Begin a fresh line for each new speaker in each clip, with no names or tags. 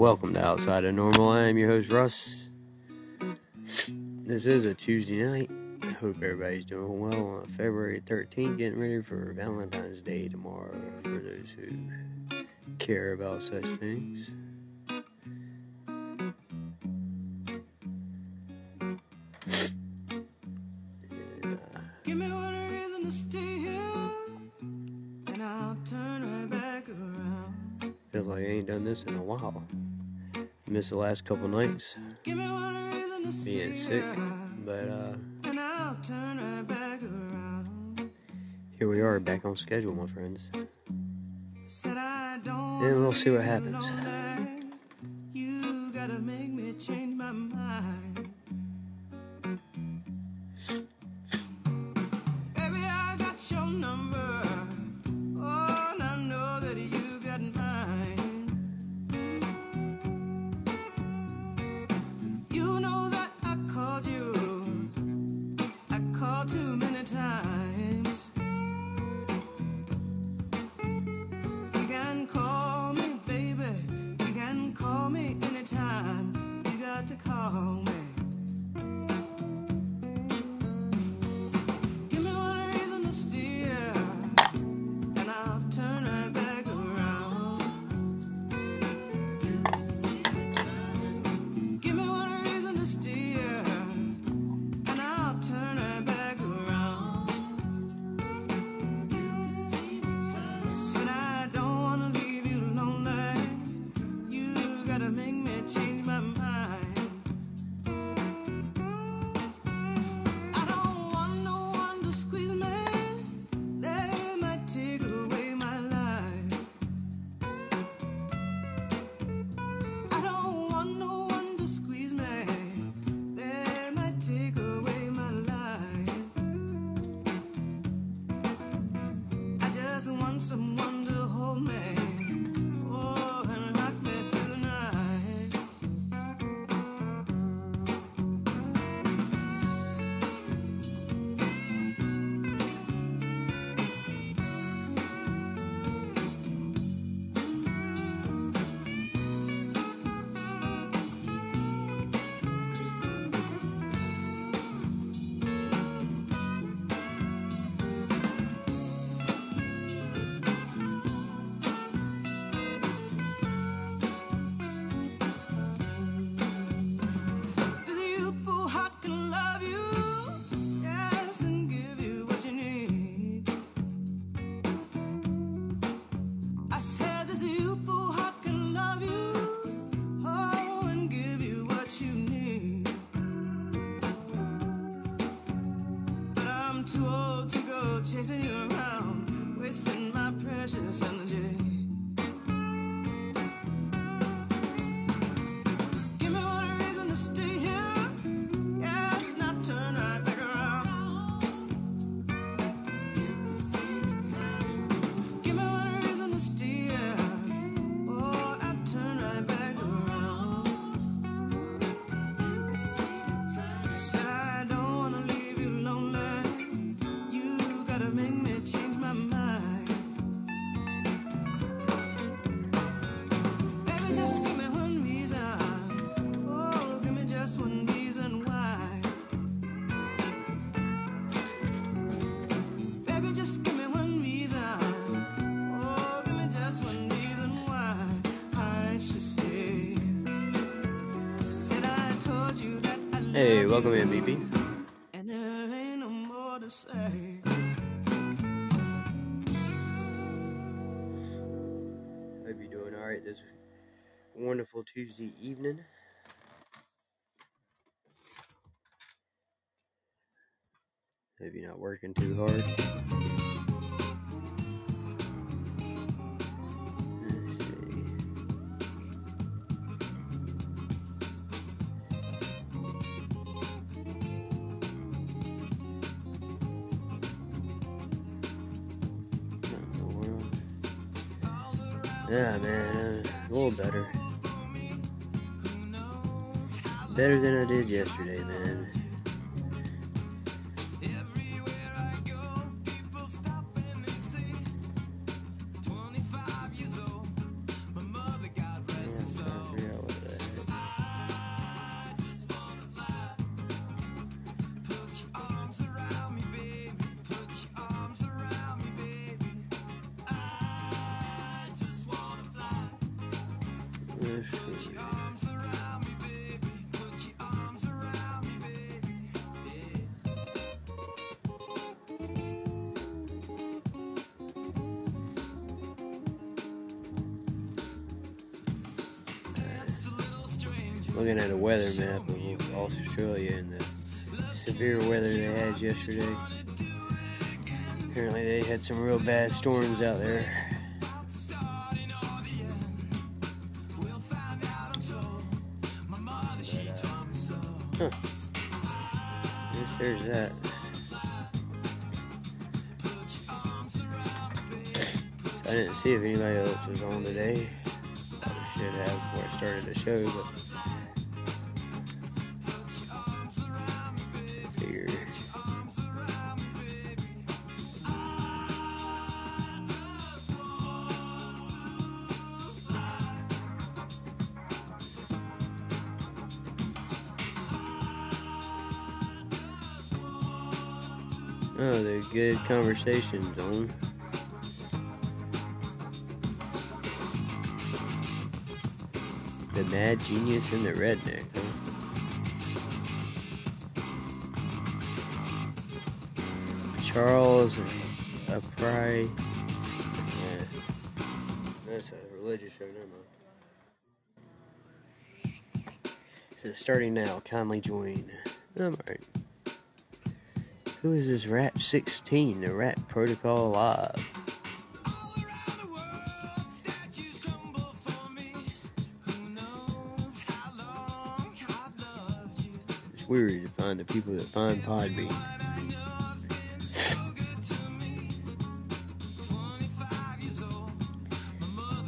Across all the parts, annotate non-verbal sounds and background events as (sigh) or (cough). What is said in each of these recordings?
Welcome to Outside of Normal. I am your host, Russ. This is a Tuesday night. I hope everybody's doing well on February 13th, getting ready for Valentine's Day tomorrow for those who care about such things. the last couple nights being sick, but uh, here we are back on schedule, my friends. And we'll see what happens. working too hard. Yeah, man, a little better. Better than I did yesterday, man.
Weather map of Australia and the severe weather they had yesterday. Apparently, they had some real bad storms out there. Good conversation zone. The mad genius and the redneck? Charles a Pry. That's a religious show, never mind. So starting now, kindly join. I'm alright. Who is this Rat 16, the Rat Protocol Live? It's weird to find the people that find Podbean.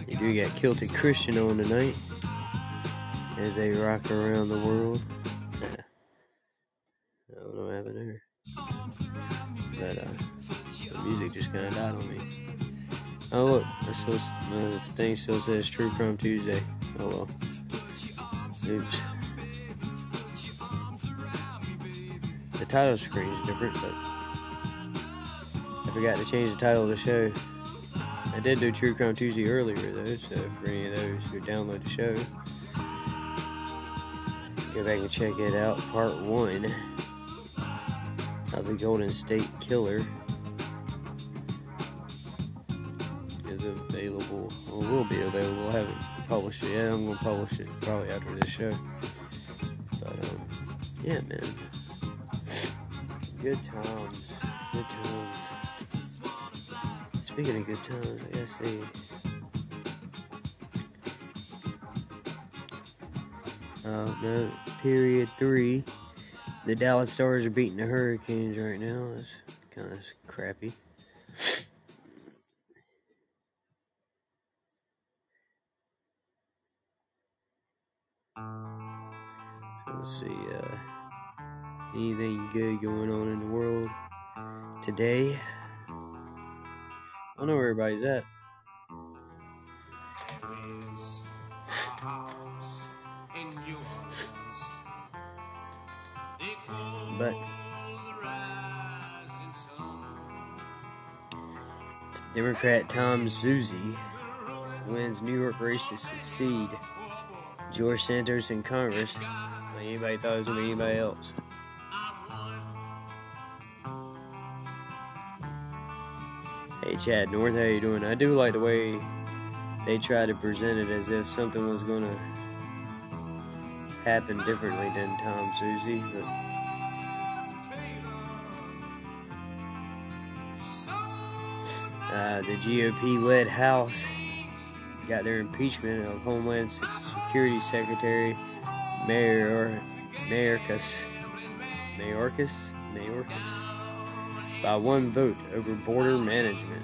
They do got Kilted Christian on tonight as they rock around the world. Still, the uh, thing still says True Crime Tuesday. Oh well. Oops. The title screen is different, but I forgot to change the title of the show. I did do True Crime Tuesday earlier though, so for any of those who download the show, go back and check it out. Part one of the Golden State Killer available, or will be available. I haven't published it yet. I'm gonna publish it probably after this show. But um, yeah, man, good times, good times. Speaking of good times, I gotta say. Uh, period three. The Dallas Stars are beating the Hurricanes right now. That's kind of crappy. Let's see. Uh, anything good going on in the world today? I don't know where everybody's at. But Democrat Tom Suozzi wins New York race to succeed George Santos in Congress. Thought it was gonna anybody else. Hey Chad North, how you doing? I do like the way they try to present it as if something was gonna happen differently than Tom Suozzi, but Uh, the GOP-led House got their impeachment of Homeland Security Secretary Mayor Mayorkas Mayorkas Mayorkas by one vote over border management.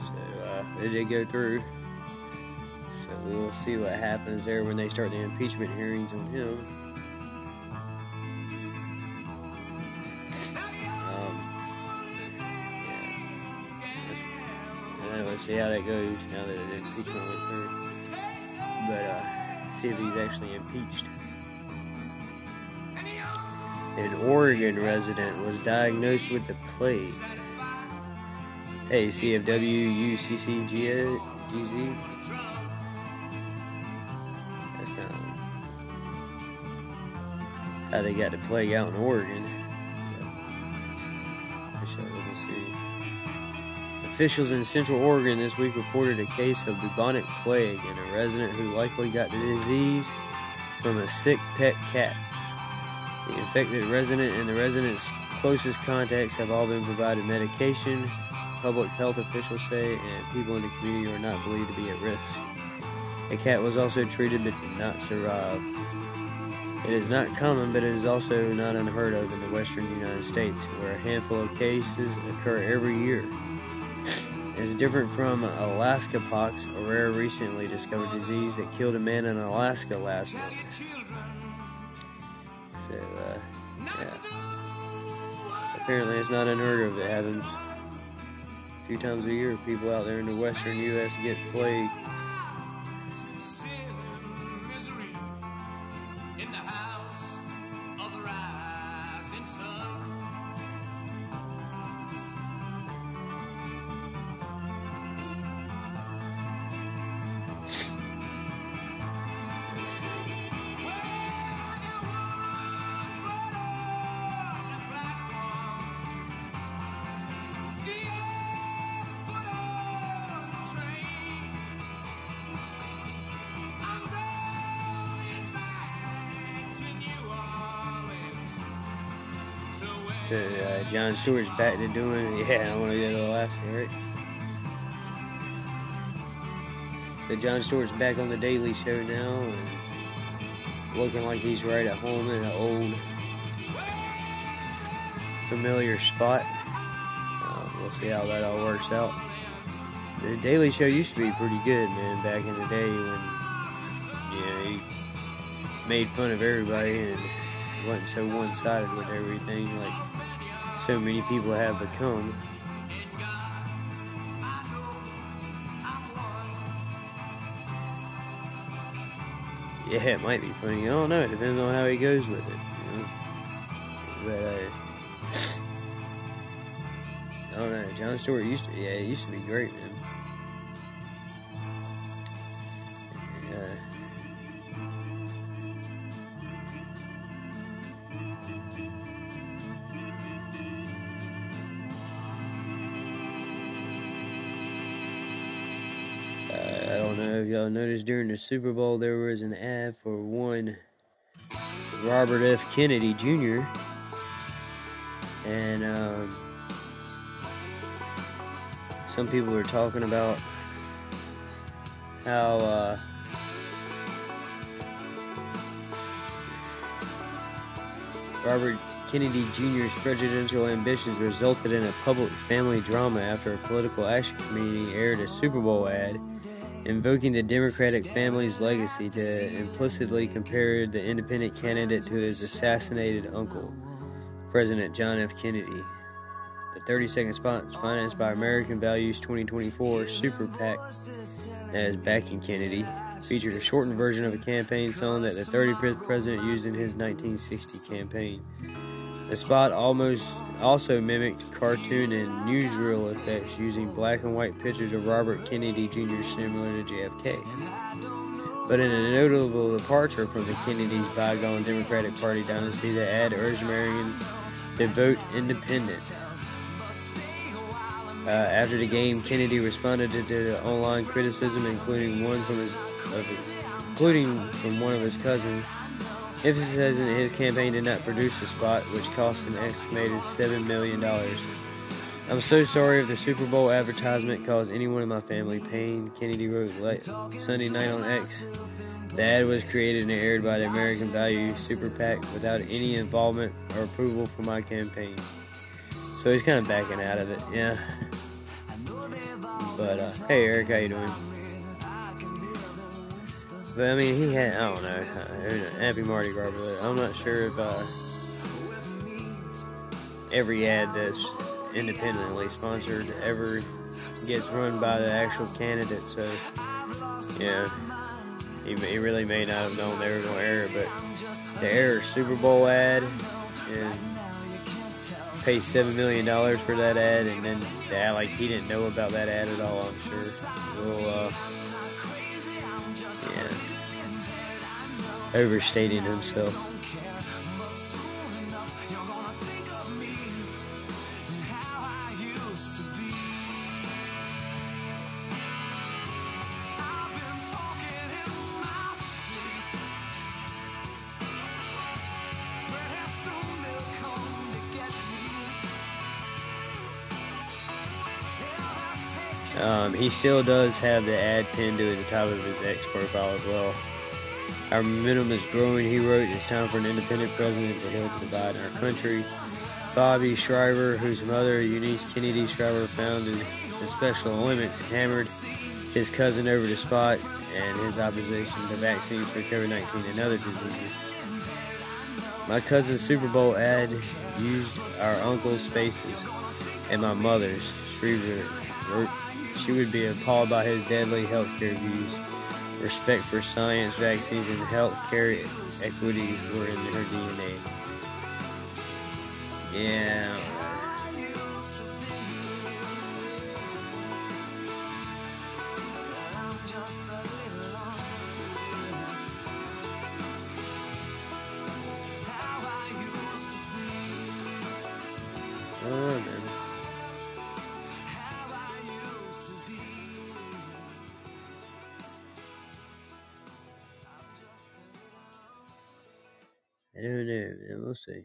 So uh, it did go through. So we'll see what happens there when they start the impeachment hearings on him. Let's see how that goes now that the impeachment went through. But uh, he's actually impeached. An Oregon resident was diagnosed with the plague. Hey, CFWUCCGZ. Um, how they got the plague out in Oregon. Officials in Central Oregon this week reported a case of bubonic plague in a resident who likely got the disease from a sick pet cat. The infected resident and the resident's closest contacts have all been provided medication, public health officials say, and people in the community are not believed to be at risk. The cat was also treated but did not survive. It is not common, but it is also not unheard of in the western United States, where a handful of cases occur every year. Is different from Alaska pox, a rare recently discovered disease that killed a man in Alaska last month. So, uh, yeah. Apparently, it's not unheard of. It happens a few times a year. People out there in the western U.S. get plague. Jon Stewart's back to doing. (laughs) Yeah, I want to get little after, right? But Jon Stewart's back on the Daily Show now, and looking like he's right at home in an old, familiar spot. Uh, we'll see how that all works out. The Daily Show used to be pretty good, man, back in the day when you know he made fun of everybody and wasn't so one-sided with everything like so many people have become. Yeah, it might be funny. I don't know. It depends on how he goes with it. You know? But uh, I don't know. Jon Stewart used to. Yeah, it used to be great, man. Y'all noticed during the Super Bowl there was an ad for one Robert F. Kennedy Jr. And um, some people were talking about how uh, Robert Kennedy Jr.'s presidential ambitions resulted in a public family drama after a political action committee aired a Super Bowl ad invoking the Democratic family's legacy to implicitly compare the independent candidate to his assassinated uncle, President John F. Kennedy. The 30 second spot is financed by American Values 2024 Super PAC as backing Kennedy. Featured a shortened version of a campaign song that the 35th president used in his 1960 campaign. The spot almost also mimicked cartoon and newsreel effects using black and white pictures of Robert Kennedy Jr. similar to JFK. But in a notable departure from the Kennedy's bygone Democratic Party dynasty, the ad urged Americans to vote independent. Uh, after the game, Kennedy responded to the online criticism, including one from his, his including from one of his cousins, Emphasis in his campaign did not produce the spot, which cost an estimated $7 million. I'm so sorry if the Super Bowl advertisement caused anyone in my family pain, Kennedy wrote late Sunday night on X. The ad was created and aired by the American Value Super PAC without any involvement or approval from my campaign. So he's kind of backing out of it, yeah. But, uh, hey Eric, how you doing? But I mean, he had, I don't know, Happy Mardi Gras, but I'm not sure if uh, every ad that's independently sponsored ever gets run by the actual candidate. So, yeah, he, he really may not have known they were going to air it, but to air Super Bowl ad and pay $7 million for that ad and then act like he didn't know about that ad at all, I'm sure. Will, uh, yeah, overstating himself. Um, he still does have the ad pinned to the top of his X profile as well. Our momentum is growing, he wrote. It's time for an independent president to help divide our country. Bobby Shriver, whose mother, Eunice Kennedy Shriver, founded the Special Olympics, hammered his cousin over the spot and his opposition to vaccines for COVID 19 and other diseases. My cousin's Super Bowl ad used our uncle's faces and my mother's. Shriver wrote she would be appalled by his deadly healthcare views. Respect for science, vaccines, and healthcare equity were in her DNA. Yeah. We'll see.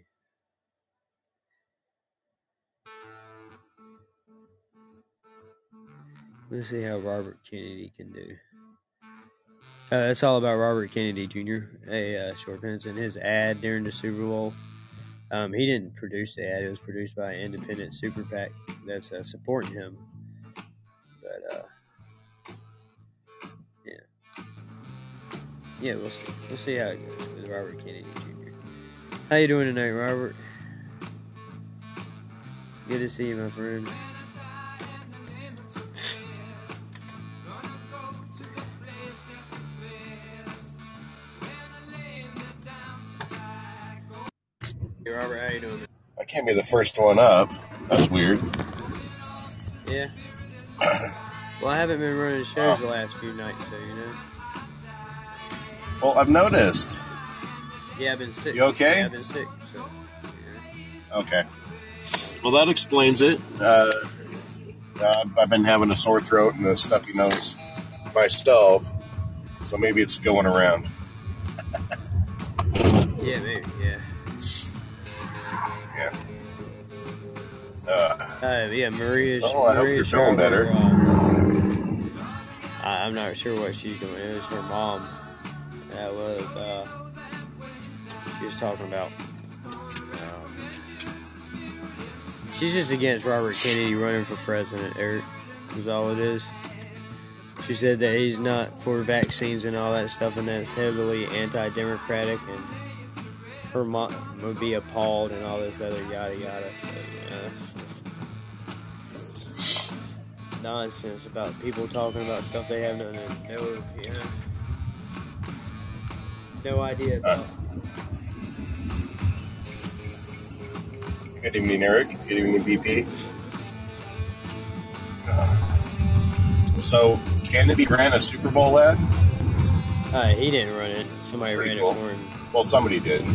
Let's see how Robert Kennedy can do. Uh, that's all about Robert Kennedy Jr. A uh, short pants in his ad during the Super Bowl. Um, he didn't produce the ad; it was produced by an independent super PAC that's uh, supporting him. But uh, yeah, yeah, we'll see. We'll see how it goes with Robert Kennedy Jr. How you doing tonight, Robert? Good to see you, my friend. Hey, Robert, how you doing?
I can't be the first one up. That's weird.
Yeah. Well, I haven't been running shows the last few nights, so you know.
Well, I've noticed.
Yeah, I've been sick.
You okay?
Yeah, I've been sick. So, yeah.
Okay. Well, that explains it. Uh, uh, I've been having a sore throat and a stuffy nose myself, so maybe it's going around. (laughs)
Yeah, maybe. Yeah.
Yeah. Uh,
Uh, yeah, Maria's.
Oh, I hope
Maria
you're feeling better.
I, I'm not sure what she's doing. It was her mom. That was. She talking about. Um, she's just against Robert Kennedy running for president. Eric is all it is. She said that he's not for vaccines and all that stuff, and that's heavily anti-democratic, and her mom would be appalled and all this other yada yada. So, yeah, nonsense about people talking about stuff they have no, no, know, no idea about.
Good evening, Eric. Good evening, BP. Uh, so, Kennedy ran a Super Bowl ad?
Uh, he didn't run it. Somebody ran
cool.
it for him.
Well, somebody did.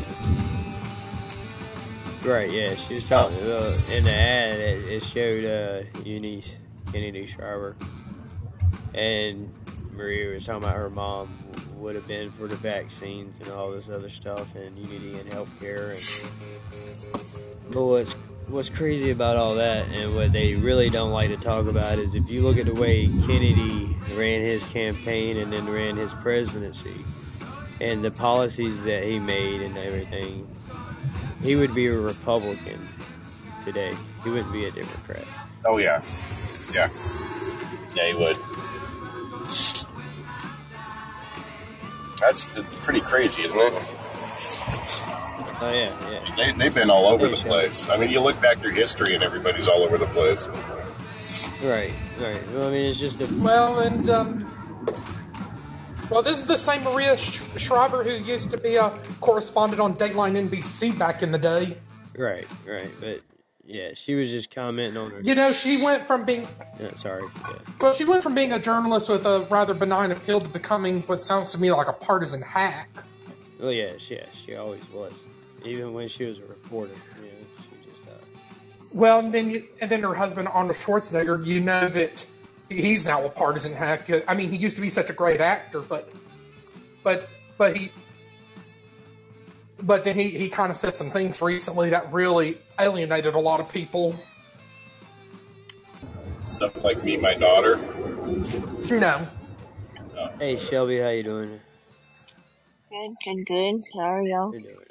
Right, yeah, she was talking. Uh, in the ad, it, it showed uh, Eunice Kennedy Shriver, and Maria was talking about her mom would have been for the vaccines and all this other stuff, and unity and healthcare. And but what's what's crazy about all that, and what they really don't like to talk about, is if you look at the way Kennedy ran his campaign and then ran his presidency, and the policies that he made and everything he would be a Republican today. He wouldn't be a Democrat.
Oh, yeah. Yeah. Yeah, he would. That's pretty crazy, isn't it?
Oh yeah, yeah.
They, they've been all over the
Pretty sure.
place. I mean, you look back through history and everybody's all over the place.
Right, right. Well, I mean, it's just a
Well, and um, well, this is the same Maria Sh- Shriver who used to be a correspondent on Dateline NBC back in the day.
right, right. But yeah, she was just commenting on her.
You know, she went from being
Yeah, sorry. Yeah.
well, she went from being a journalist with a rather benign appeal to becoming what sounds to me like a partisan hack.
Well, yeah, she, yeah, she always was. Even when she was a reporter, you know, she just uh,
Well, and then you, and then her husband Arnold Schwarzenegger. You know that he's now a partisan hack. I mean, he used to be such a great actor, but but but he but then he he kind of said some things recently that really alienated a lot of people.
Stuff like me, my daughter.
No.
Hey Shelby, how you doing?
Good, good, good. How are y'all?
You're doing all right.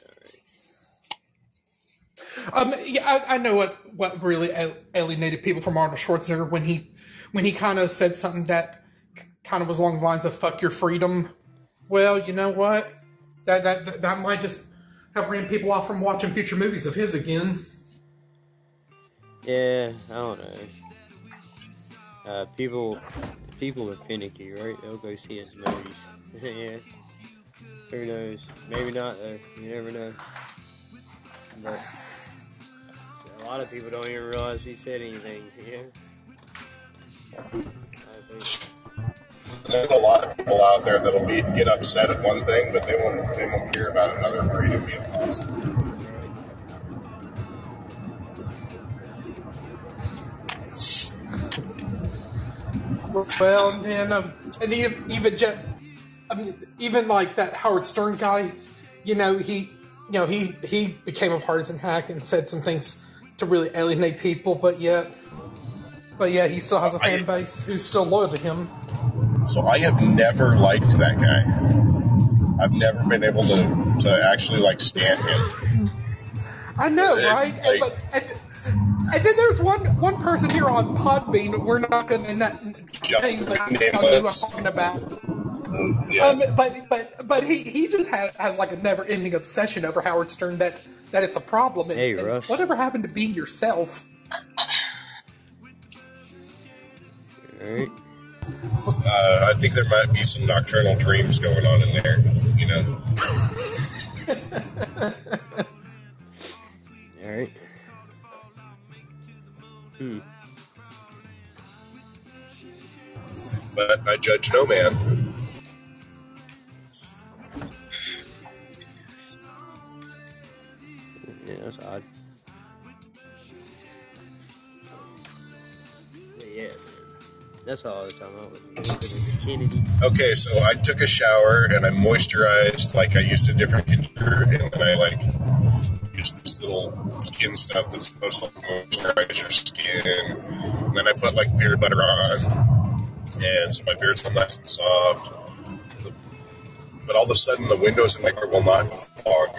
Um, yeah, I, I know what what really alienated people from Arnold Schwarzenegger when he when he kind of said something that kind of was along the lines of "fuck your freedom." Well, you know what? That that that, that might just have ran people off from watching future movies of his again.
Yeah, I don't know. Uh, people, people are finicky, right? They'll go see his movies. (laughs) yeah. Who knows? Maybe not though. You never know. But a lot of people don't even realize he said anything. (laughs) Yeah. I think.
There's a lot of people out there that'll be get upset at one thing, but they won't they won't care about another freedom being lost.
Well, and then um, and even even just, I mean, even like that Howard Stern guy, you know, he you know he he became a partisan hack and said some things to really alienate people, but yet, but yeah, he still has a fan base who's still loyal to him.
So I have never liked that guy. I've never been able to to actually like stand him.
I know,
Uh,
right?
like-
and, but, and, and then there's one one person here on Podbean. We're not going to name the
Name
I'm talking about.
Yeah.
Um, but but but he he just has, has like a never ending obsession over Howard Stern that that it's a problem. And,
Hey,
and
Russ.
whatever happened to being yourself?
Alright.
Uh, I think there might be some nocturnal dreams going on in there. You know, (laughs)
Alright. Hmm.
but I judge no man.
Yeah, that's odd. That's all I was talking about Kennedy.
Okay, so I took a shower and I moisturized like I used a different conditioner, and then I like used this little skin stuff that's supposed to moisturize your skin. And then I put like beard butter on, and so my beard's all nice and soft. But all of a sudden, the windows in my car will not fog.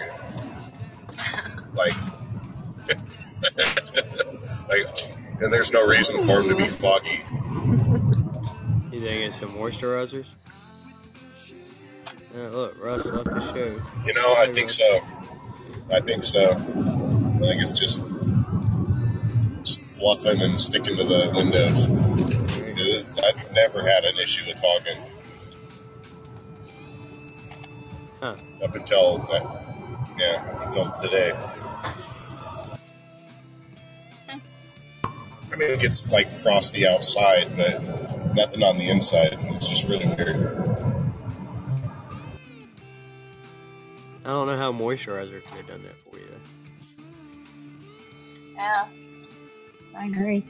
Like, (laughs) like, and there's no reason for them to be foggy.
You think it's some moisturizers? Uh, look, Russ left the show.
You know, I think so. I think so. I think it's just just fluffing and sticking to the windows. This- I've never had an issue with fogging
Huh.
up until yeah, up until today. I mean, it gets like frosty outside, but nothing on the inside. It's just really weird.
I don't know how moisturizer could have done that for you.
Yeah. I agree.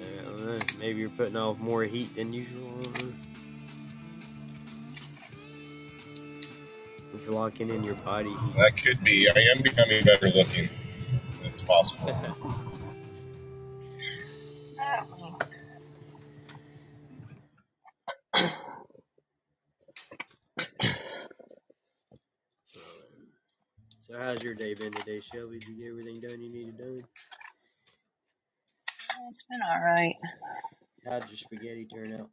I don't know. Maybe you're putting off more heat than usual. I don't. It's locking in your body.
That could be. I am becoming better looking. It's possible. (laughs)
So how's your day been today, Shelby? Did you get everything done you needed done?
It's been alright.
How'd your spaghetti turn out?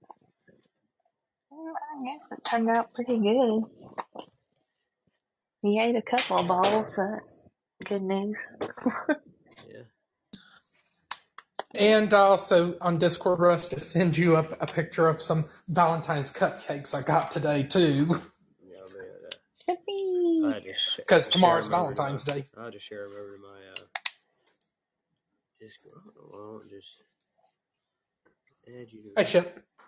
Well, I guess it turned out pretty good. We ate a couple of balls, so that's good news.
Yeah.
And also on Discord, Russ to send you a, a picture of some Valentine's cupcakes I got today too,
Yeah, I bet that. I had to sh-
because
share
tomorrow's
'em over to
Valentine's
my-
Day.
I had to share them over to my uh, Discord. Well, I'll just add you to
Hey, Shep.
Let me see.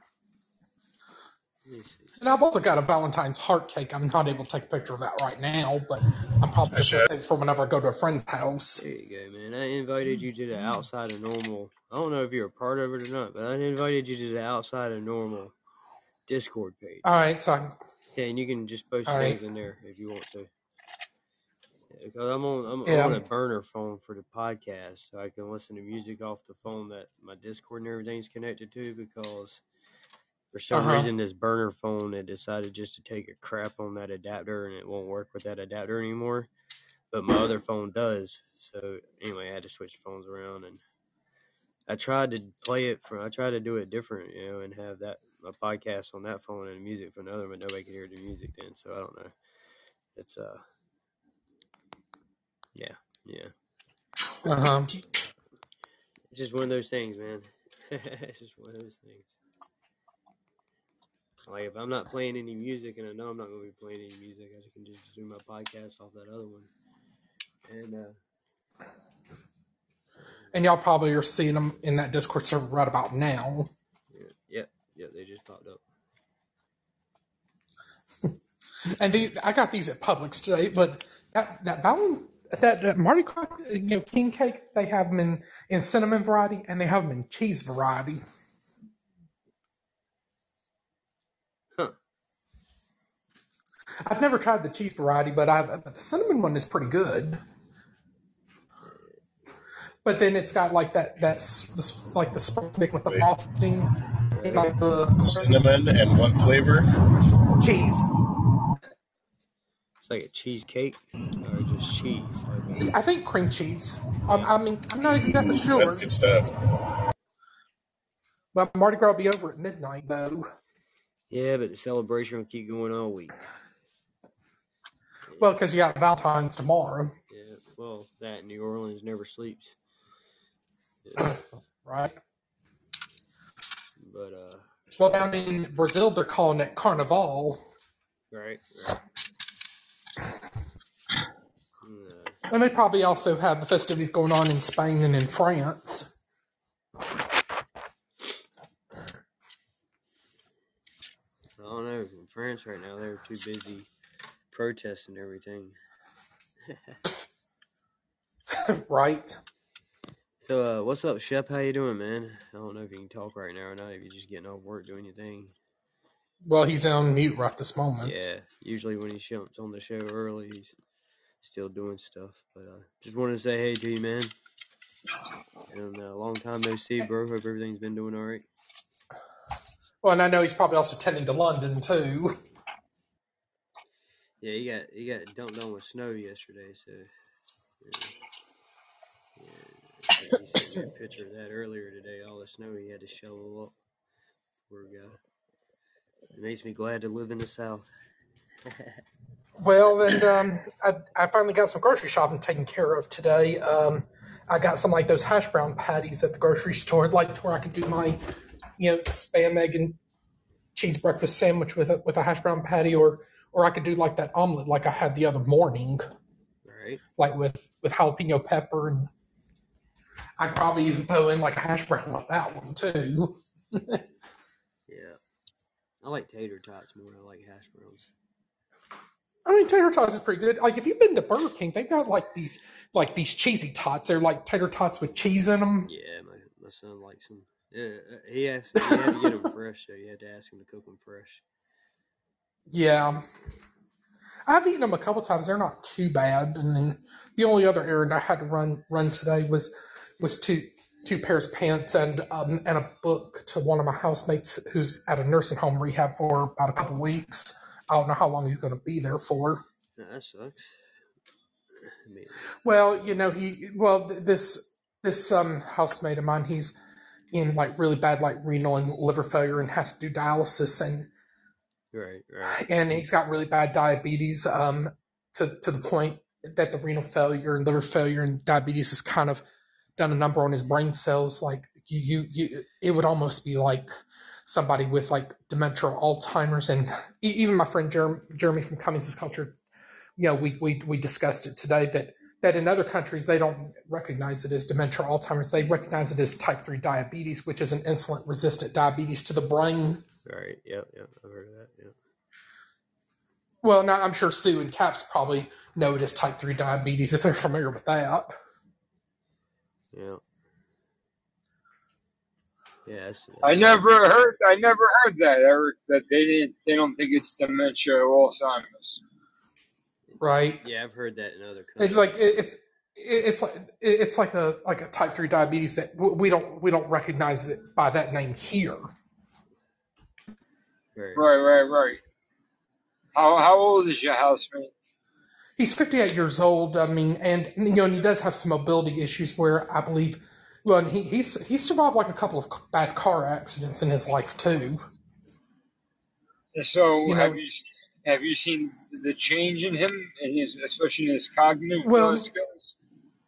And I've also got a Valentine's heart cake. I'm not able to take a picture of that right now, but I'm probably just going to save it for whenever I go to a friend's house.
There you go, man. I invited you to the outside of normal. I don't know if you're a part of it or not, but I invited you to the outside of normal Discord page.
All right, so I,
Yeah, and you can just post
All right.
things in there if you want to. Yeah, 'cause I'm on I'm,
Yeah.
I'm on a burner phone for the podcast, so I can listen to music off the phone that my Discord and everything's connected to. Because for some
Uh-huh.
reason, this burner phone it decided just to take a crap on that adapter, and it won't work with that adapter anymore. But my other phone does. So anyway, I had to switch phones around, and I tried to play it from. I tried to do it different, you know, and have that my podcast on that phone and music from another, but nobody could hear the music then. So I don't know. It's uh, yeah, yeah.
uh-huh.
It's just one of those things, man. (laughs) it's just one of those things. Like if I'm not playing any music, and I know I'm not going to be playing any music, I can just do my podcast off that other one. And uh,
and y'all probably are seeing them in that Discord server right about now.
yeah, yeah, yep, they just popped up. (laughs)
And the, I got these at Publix today, but that that Valen, that, that Mardi Gras, you know, king cake, they have them in in cinnamon variety and they have them in cheese variety.
Huh.
I've never tried the cheese variety, but I but the cinnamon one is pretty good. But then it's got like that that's the, like the sprinkling with the frosting, like the
Cinnamon and what flavor?
cheese.
It's like a cheesecake or just cheese. Okay.
I think cream cheese. Um, I mean, I'm not exactly sure.
That's good stuff.
But Mardi Gras will be over at midnight, though.
Yeah, but the celebration will keep going all week.
Well, because you got Valentine's tomorrow,
Yeah, well, that New Orleans never sleeps. Yeah, (coughs)
right?
but uh,
Well, down in Brazil, they're calling it Carnival.
right, right.
And they probably also have the festivities going on in Spain and in France.
I don't know. In France right now, they're too busy protesting everything. (laughs)
right?
So, uh, what's up, Shep? How you doing, man? I don't know if you can talk right now or not. If you're just getting off work doing your thing.
Well, he's on mute right this moment.
Yeah, usually when he jumps on the show early, he's still doing stuff. But uh, just wanted to say hey to you, man. And uh, long time no see, bro. Hope everything's been doing all right.
Well, and I know he's probably also tending to London, too.
Yeah, he got he got dumped on with snow yesterday, so yeah. yeah. He sent a picture of that earlier today. All the snow he had to shovel up. Poor guy. It makes me glad to live in the South. (laughs)
Well, and um, I, I finally got some grocery shopping taken care of today. Um, I got some like those hash brown patties at the grocery (laughs) store, like to where I could do my, you know, spam egg and cheese breakfast sandwich with a with a hash brown patty, or or I could do like that omelet like I had the other morning,
Right?
like with with jalapeno pepper, and I'd probably even throw in like a hash brown with that one too. (laughs)
Yeah. I like tater tots more than I like hash browns.
I mean, tater tots is pretty good. Like if you've been to Burger King, they've got like these like these cheesy tots. They're like tater tots with cheese in them.
Yeah, my, my son likes them. Yeah, uh, he asked. You had to get them fresh, so you had to ask him to cook them fresh.
Yeah. I've eaten them a couple times. They're not too bad. And then the only other errand I had to run run today was was two two pairs of pants and um, and a book to one of my housemates who's at a nursing home rehab for about a couple weeks. I don't know how long he's going to be there for.
No, that sucks. I mean,
Well, you know he well th- this this um housemate of mine he's in like really bad like renal and liver failure and has to do dialysis and
right, right.
and he's got really bad diabetes um, to to the point that the renal failure and liver failure and diabetes has kind of done a number on his brain cells. Like you, you, you it would almost be like somebody with like dementia or Alzheimer's. And even my friend Jeremy, Jeremy from Cummings' Culture, you know, we we we discussed it today that that in other countries they don't recognize it as dementia or Alzheimer's. They recognize it as type three diabetes, which is an insulin resistant diabetes to the brain.
Right. Yep. Yep. I've heard of that. Yep.
Well, now I'm sure Sue and Caps probably know it as type three diabetes if they're familiar with that.
Yeah. Yeah.
I never heard. I never heard that, Eric. That they didn't. They don't think it's dementia or Alzheimer's.
Right.
Yeah, I've heard that in other
It's
countries.
like it, it's it, it's like it- it's like a like a type three diabetes that we don't we don't recognize it by that name here.
Right.
Right, right, right. How how old is your housemate?
He's 58 years old. I mean, and you know, and he does have some mobility issues where I believe. Well, and he he's he's survived like a couple of bad car accidents in his life too.
So
You know-
have you have you seen the change in him, and his especially in his cognitive
Well-
skills?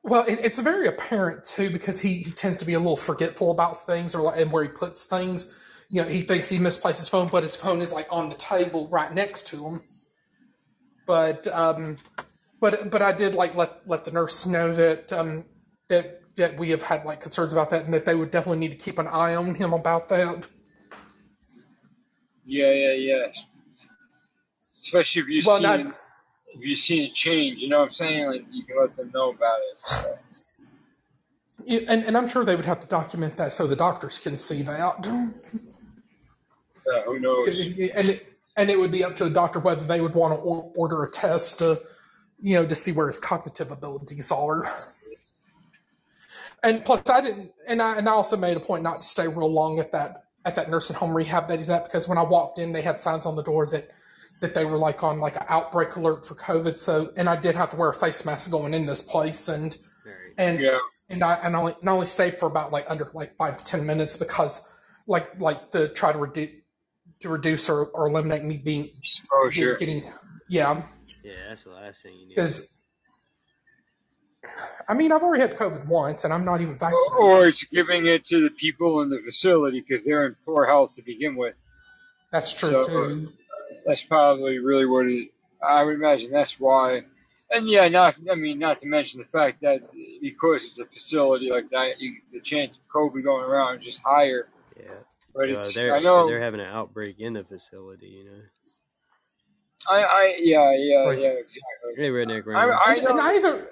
Well, it, it's very apparent too because he, he tends to be a little forgetful about things or and where he puts things. You know, he thinks he misplaced his phone, but his phone is like on the table right next to him. But um, but but I did like let let the nurse know that um that that we have had like concerns about that and that they would definitely need to keep an eye on him about that.
Yeah, yeah, yeah. Especially if you've
Well,
seen
not-
if you've seen a change, you know what I'm saying? Like you can let them know about it. So.
Yeah, and and I'm sure they would have to document that so the doctors can see that.
Yeah, who knows?
and it, and it would be up to a doctor whether they would want to or, order a test to, you know, to see where his cognitive abilities are. And plus, I didn't, and I and I also made a point not to stay real long at that at that nursing home rehab that he's at because when I walked in, they had signs on the door that that they were like on like an outbreak alert for COVID. So, and I did have to wear a face mask going in this place, and and
Yeah.
and I and I only, and I only stayed for about like under like five to ten minutes because like like to try to reduce to reduce or, or eliminate me being oh,
Exposure.
getting yeah
Yeah, that's the last thing you need.
because I mean I've already had COVID once and I'm not even vaccinated.
Or it's giving it to the people in the facility because they're in poor health to begin with.
That's true
So-
too.
That's probably really what it. I would imagine that's why. And yeah, not. I mean, not to mention the fact that because it's a facility like that, you, the chance of COVID going around is just higher.
yeah.
But
Uh,
it's.
they're,
I know.
they're having an outbreak in the facility, you know.
I. I. Yeah. Yeah. Yeah. Exactly.
Hey, redneck
I, I
And, and
know.
either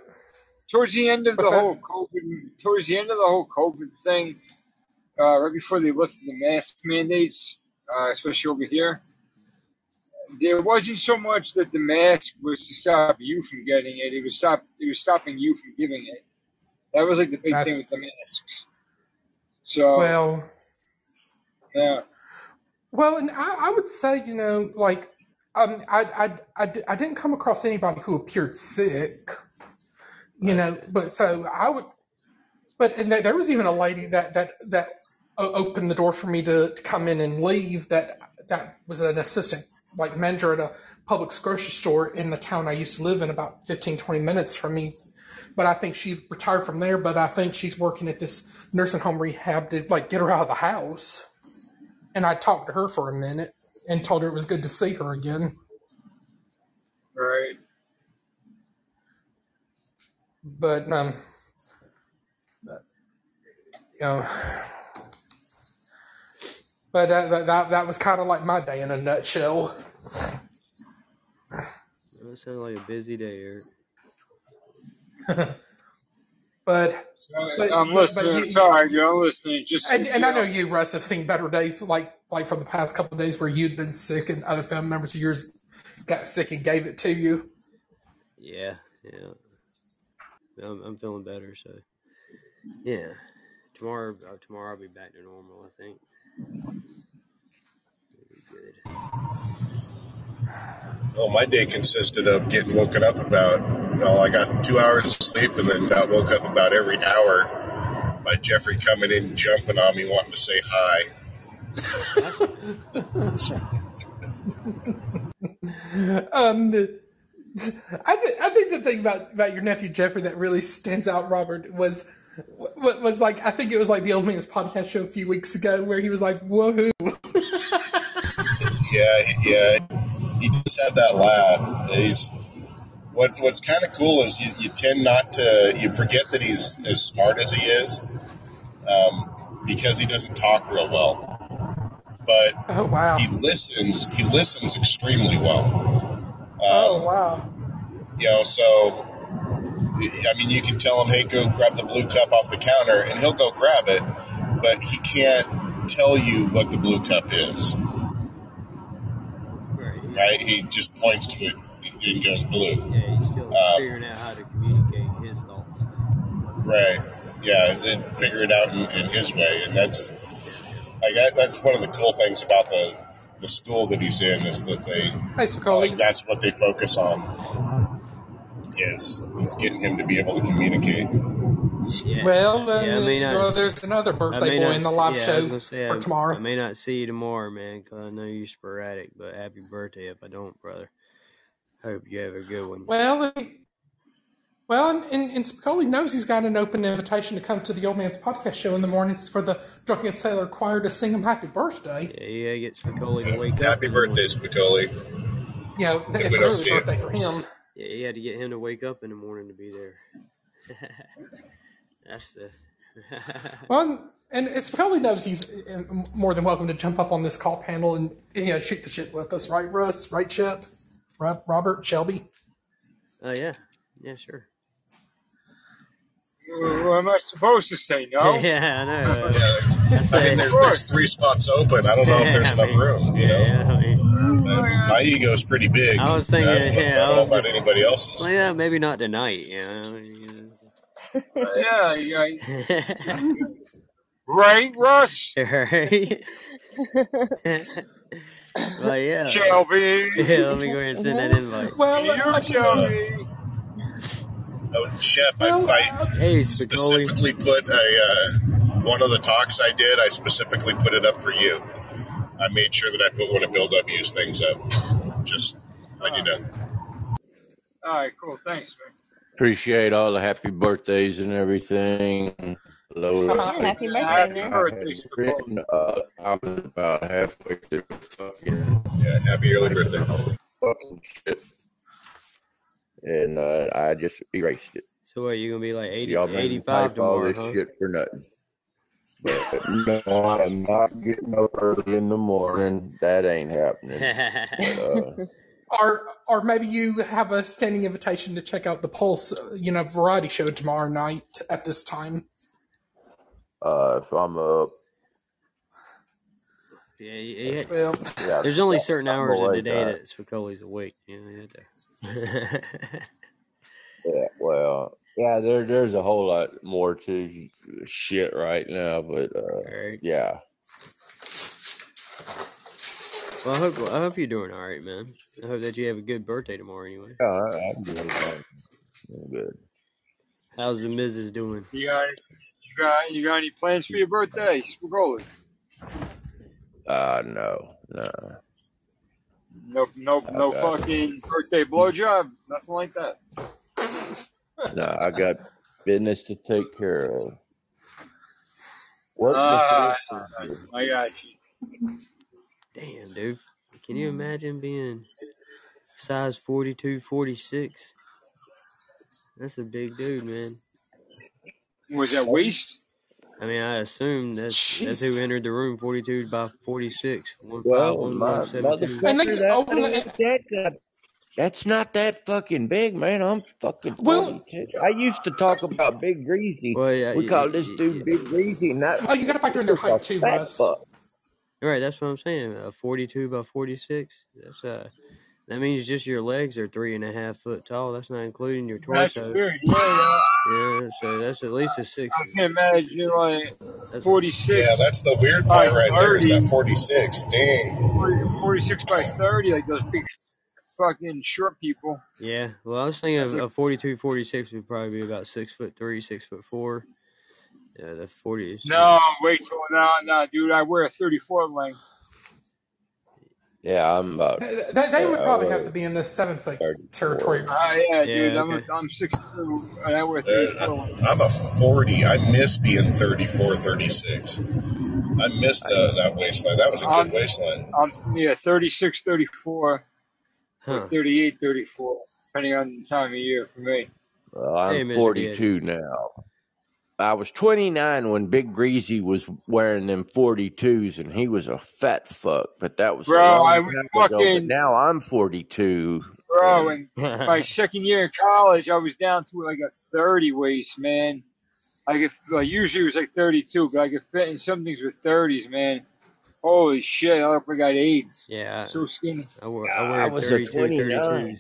towards the end of the
What's that?
whole COVID, towards the end of the whole COVID thing, uh, right before they lifted the mask mandates, uh, especially over here, there wasn't so much that the mask was to stop you from getting it; it was stop it was stopping you from giving it. That was like the big
That's-
thing with the masks. So
well
yeah,
well and I, I would say you know like um I, I I I didn't come across anybody who appeared sick, you know. But so I would, but and there was even a lady that that that opened the door for me to, to come in and leave. That that was an assistant like manager at a public grocery store in the town I used to live in, about 15, 20 minutes from me. But I think she retired from there. But I think she's working at this nursing home rehab to like get her out of the house. And I talked to her for a minute and told her it was good to see her again.
right.
But um, but, you know, but that that that, that was kind of like my day in a nutshell.
That sounds like a busy day, Eric. (laughs)
But But-
I'm listening.
but you-
Sorry, dude, I'm listening. Just
and, and I know you, Russ, have seen better days, like like from the past couple of days where you'd been sick and other family members of yours got sick and gave it to you.
Yeah, yeah. I'm, I'm feeling better, so yeah. Tomorrow, uh, tomorrow I'll be back to normal. I think. It'll be good.
Well, my day consisted of getting woken up about, well, I got two hours of sleep and then got woke up about every hour by Jeffrey coming in, jumping on me, wanting to say hi. (laughs)
Um, I, th- I think the thing about, about your nephew Jeffrey that really stands out, Robert, was was, was like I think it was like the Old Man's podcast show a few weeks ago where he was like, "Woohoo!"
Yeah, yeah. He just had that laugh. He's what's what's kind of cool is you, you tend not to you forget that he's as smart as he is um, because he doesn't talk real well. but
Oh wow.
he listens. He listens extremely well.
Oh wow.
You know, so I mean, you can tell him, "Hey, go grab the blue cup off the counter," and he'll go grab it, but he can't tell you what the blue cup is.
Right.
Right? He just points to it and goes blue.
Yeah, he's still
Um,
figuring out how to communicate his thoughts.
Right. Yeah, and then figure it out in, in his way, and that's like that, that's one of the cool things about the the school that he's in is that they
Hey, Spicoli.
like that's what they focus on is is getting him to be able to communicate.
Yeah.
Well, then,
Yeah, I may not
well, there's another birthday boy
not
in the live
yeah,
show
was say,
for
I-
tomorrow.
I may not see you tomorrow, man, because I know you're sporadic, but happy birthday if I don't, brother. Hope you have a good one.
Well, well, and, and, and Spicoli knows he's got an open invitation to come to the Old Man's Podcast show in the mornings for the Drunken Sailor Choir to sing him happy birthday.
Yeah, you gotta get Spicoli to wake up.
Happy
in the morning.
birthday, Spicoli.
You know, it's
don't
a early
see it.
birthday for him.
Yeah, he had to get him to wake up in the morning to be there. (laughs) That's the. (laughs)
Well, and it's probably knows he's uh, more than welcome to jump up on this call panel and you know shoot the shit with us, right, Russ? Right, Shep? Rob, Robert, Shelby.
oh yeah, yeah, sure.
What am I supposed to say? No. (laughs)
yeah, I know. (laughs)
Yeah, there's- I mean, there's, there's three spots open. I don't know if there's
Yeah, I
enough
mean,
room. You know,
Yeah, I mean,
And my ego's pretty big.
I was thinking,
I don't,
yeah,
I don't
I
know
was-
about anybody else's.
well, yeah, maybe not tonight. You know. You
Yeah, yeah. (laughs) Right, Russ?
right. (laughs) well, yeah.
Shelby.
Yeah, let me go ahead and send that invite.
Well,
You,
uh,
Shelby.
Oh, Shep, I,
well,
I
uh,
Hey, Spicoli.
specifically put a uh, one of the talks I did. I specifically put it up for you. I made sure that I put one of Build Up Use things up. Just let you know.
All right, cool. Thanks, man.
Appreciate all the happy birthdays and everything. Hello.
Uh-huh. (laughs)
Happy birthday, man.
I had
Spicoli.
written, uh, I was about halfway through fucking,
Yeah, happy early birthday.
fucking shit. And uh, I just erased it.
So what, you going to be like 80,
Y'all been
85
type all this
huh?
shit for nothing. But no, I am not getting up early in the morning. That ain't happening. (laughs) Uh,
or or maybe you have a standing invitation to check out the Pulse, uh, you know, variety show tomorrow night at this time.
uh, if I'm up,
yeah, you- you-
Well,
yeah,
there's only certain
I'm
hours of the day
uh,
that Spicoli's awake. You know, you to- (laughs)
Yeah, well, yeah, there there's a whole lot more to shit right now, but uh,
Right.
yeah,
Well, I hope I hope you're doing all right, man. I hope that you have a good birthday tomorrow. Anyway,
yeah, I- I'm good. I'm good.
how's the missus doing?
You got, you got, you got any plans for your birthday, Spicoli?
Uh, no, no,
No, no, no
Okay.
fucking birthday blowjob, nothing like that.
no. I got business to take care of. What the fuck?
I got you.
Damn, dude. Can you mm. imagine being size 42, 46? That's a big dude, man.
Was that waist?
I mean, I assume that's that's who entered the room 42 by 46. One five one
my
one seven two.
And they-
motherfucker, that, that that that- That's not that fucking big, man. I'm fucking
Well-
I used to talk about Big Greasy.
Well, yeah,
we
y-
call
y-
this dude
y-
Big Greasy, and that
oh, you got to factor in their height too,
fat
Russ.
fuck.
Right, that's what I'm saying. Uh, 42 by 46. That's uh, that means just your legs are three and a half foot tall. That's not including your
That's
torso.
weird. Yeah, yeah.
Yeah, so that's at least a six.
I can imagine like
That's,
46,
Yeah, that's the weird part
By
right there is
30.
that 46. Dang.
40 46 by 30, like those big fucking short people.
yeah. Well, I was thinking of a 42, 46 would probably be about six foot three, six foot four. Yeah, the 40 is.
No, wait till no, no, dude. I wear a 34 length.
Yeah, I'm about.
They, they, they would probably have to be in this seven foot
34.
territory.
Ah, yeah, dude.
Yeah,
I'm,
okay.
a, I'm 6'2", and I wear
Uh,
34 length.
I'm a 40. I miss being 34, 36. I miss the, that waistline. That was a good waistline.
I'm yeah, 36, 34, or
Huh.
38, 34, depending on the time of year for me.
Well, I'm
Hey, Mr.
42 now. I was 29 when Big Greasy was wearing them 42s, and he was a fat fuck. But that was a
Bro, I
time
was
ago.
Fucking
now I'm 42.
bro.
And (laughs)
my second year in college, I was down to like a 30 waist, man. I could like usually it was like 32, but I could fit in some things with 30s, man. Holy shit! I look like I got AIDS.
yeah,
So skinny.
I wear, I
I
wear
was a
32,
29.
32s.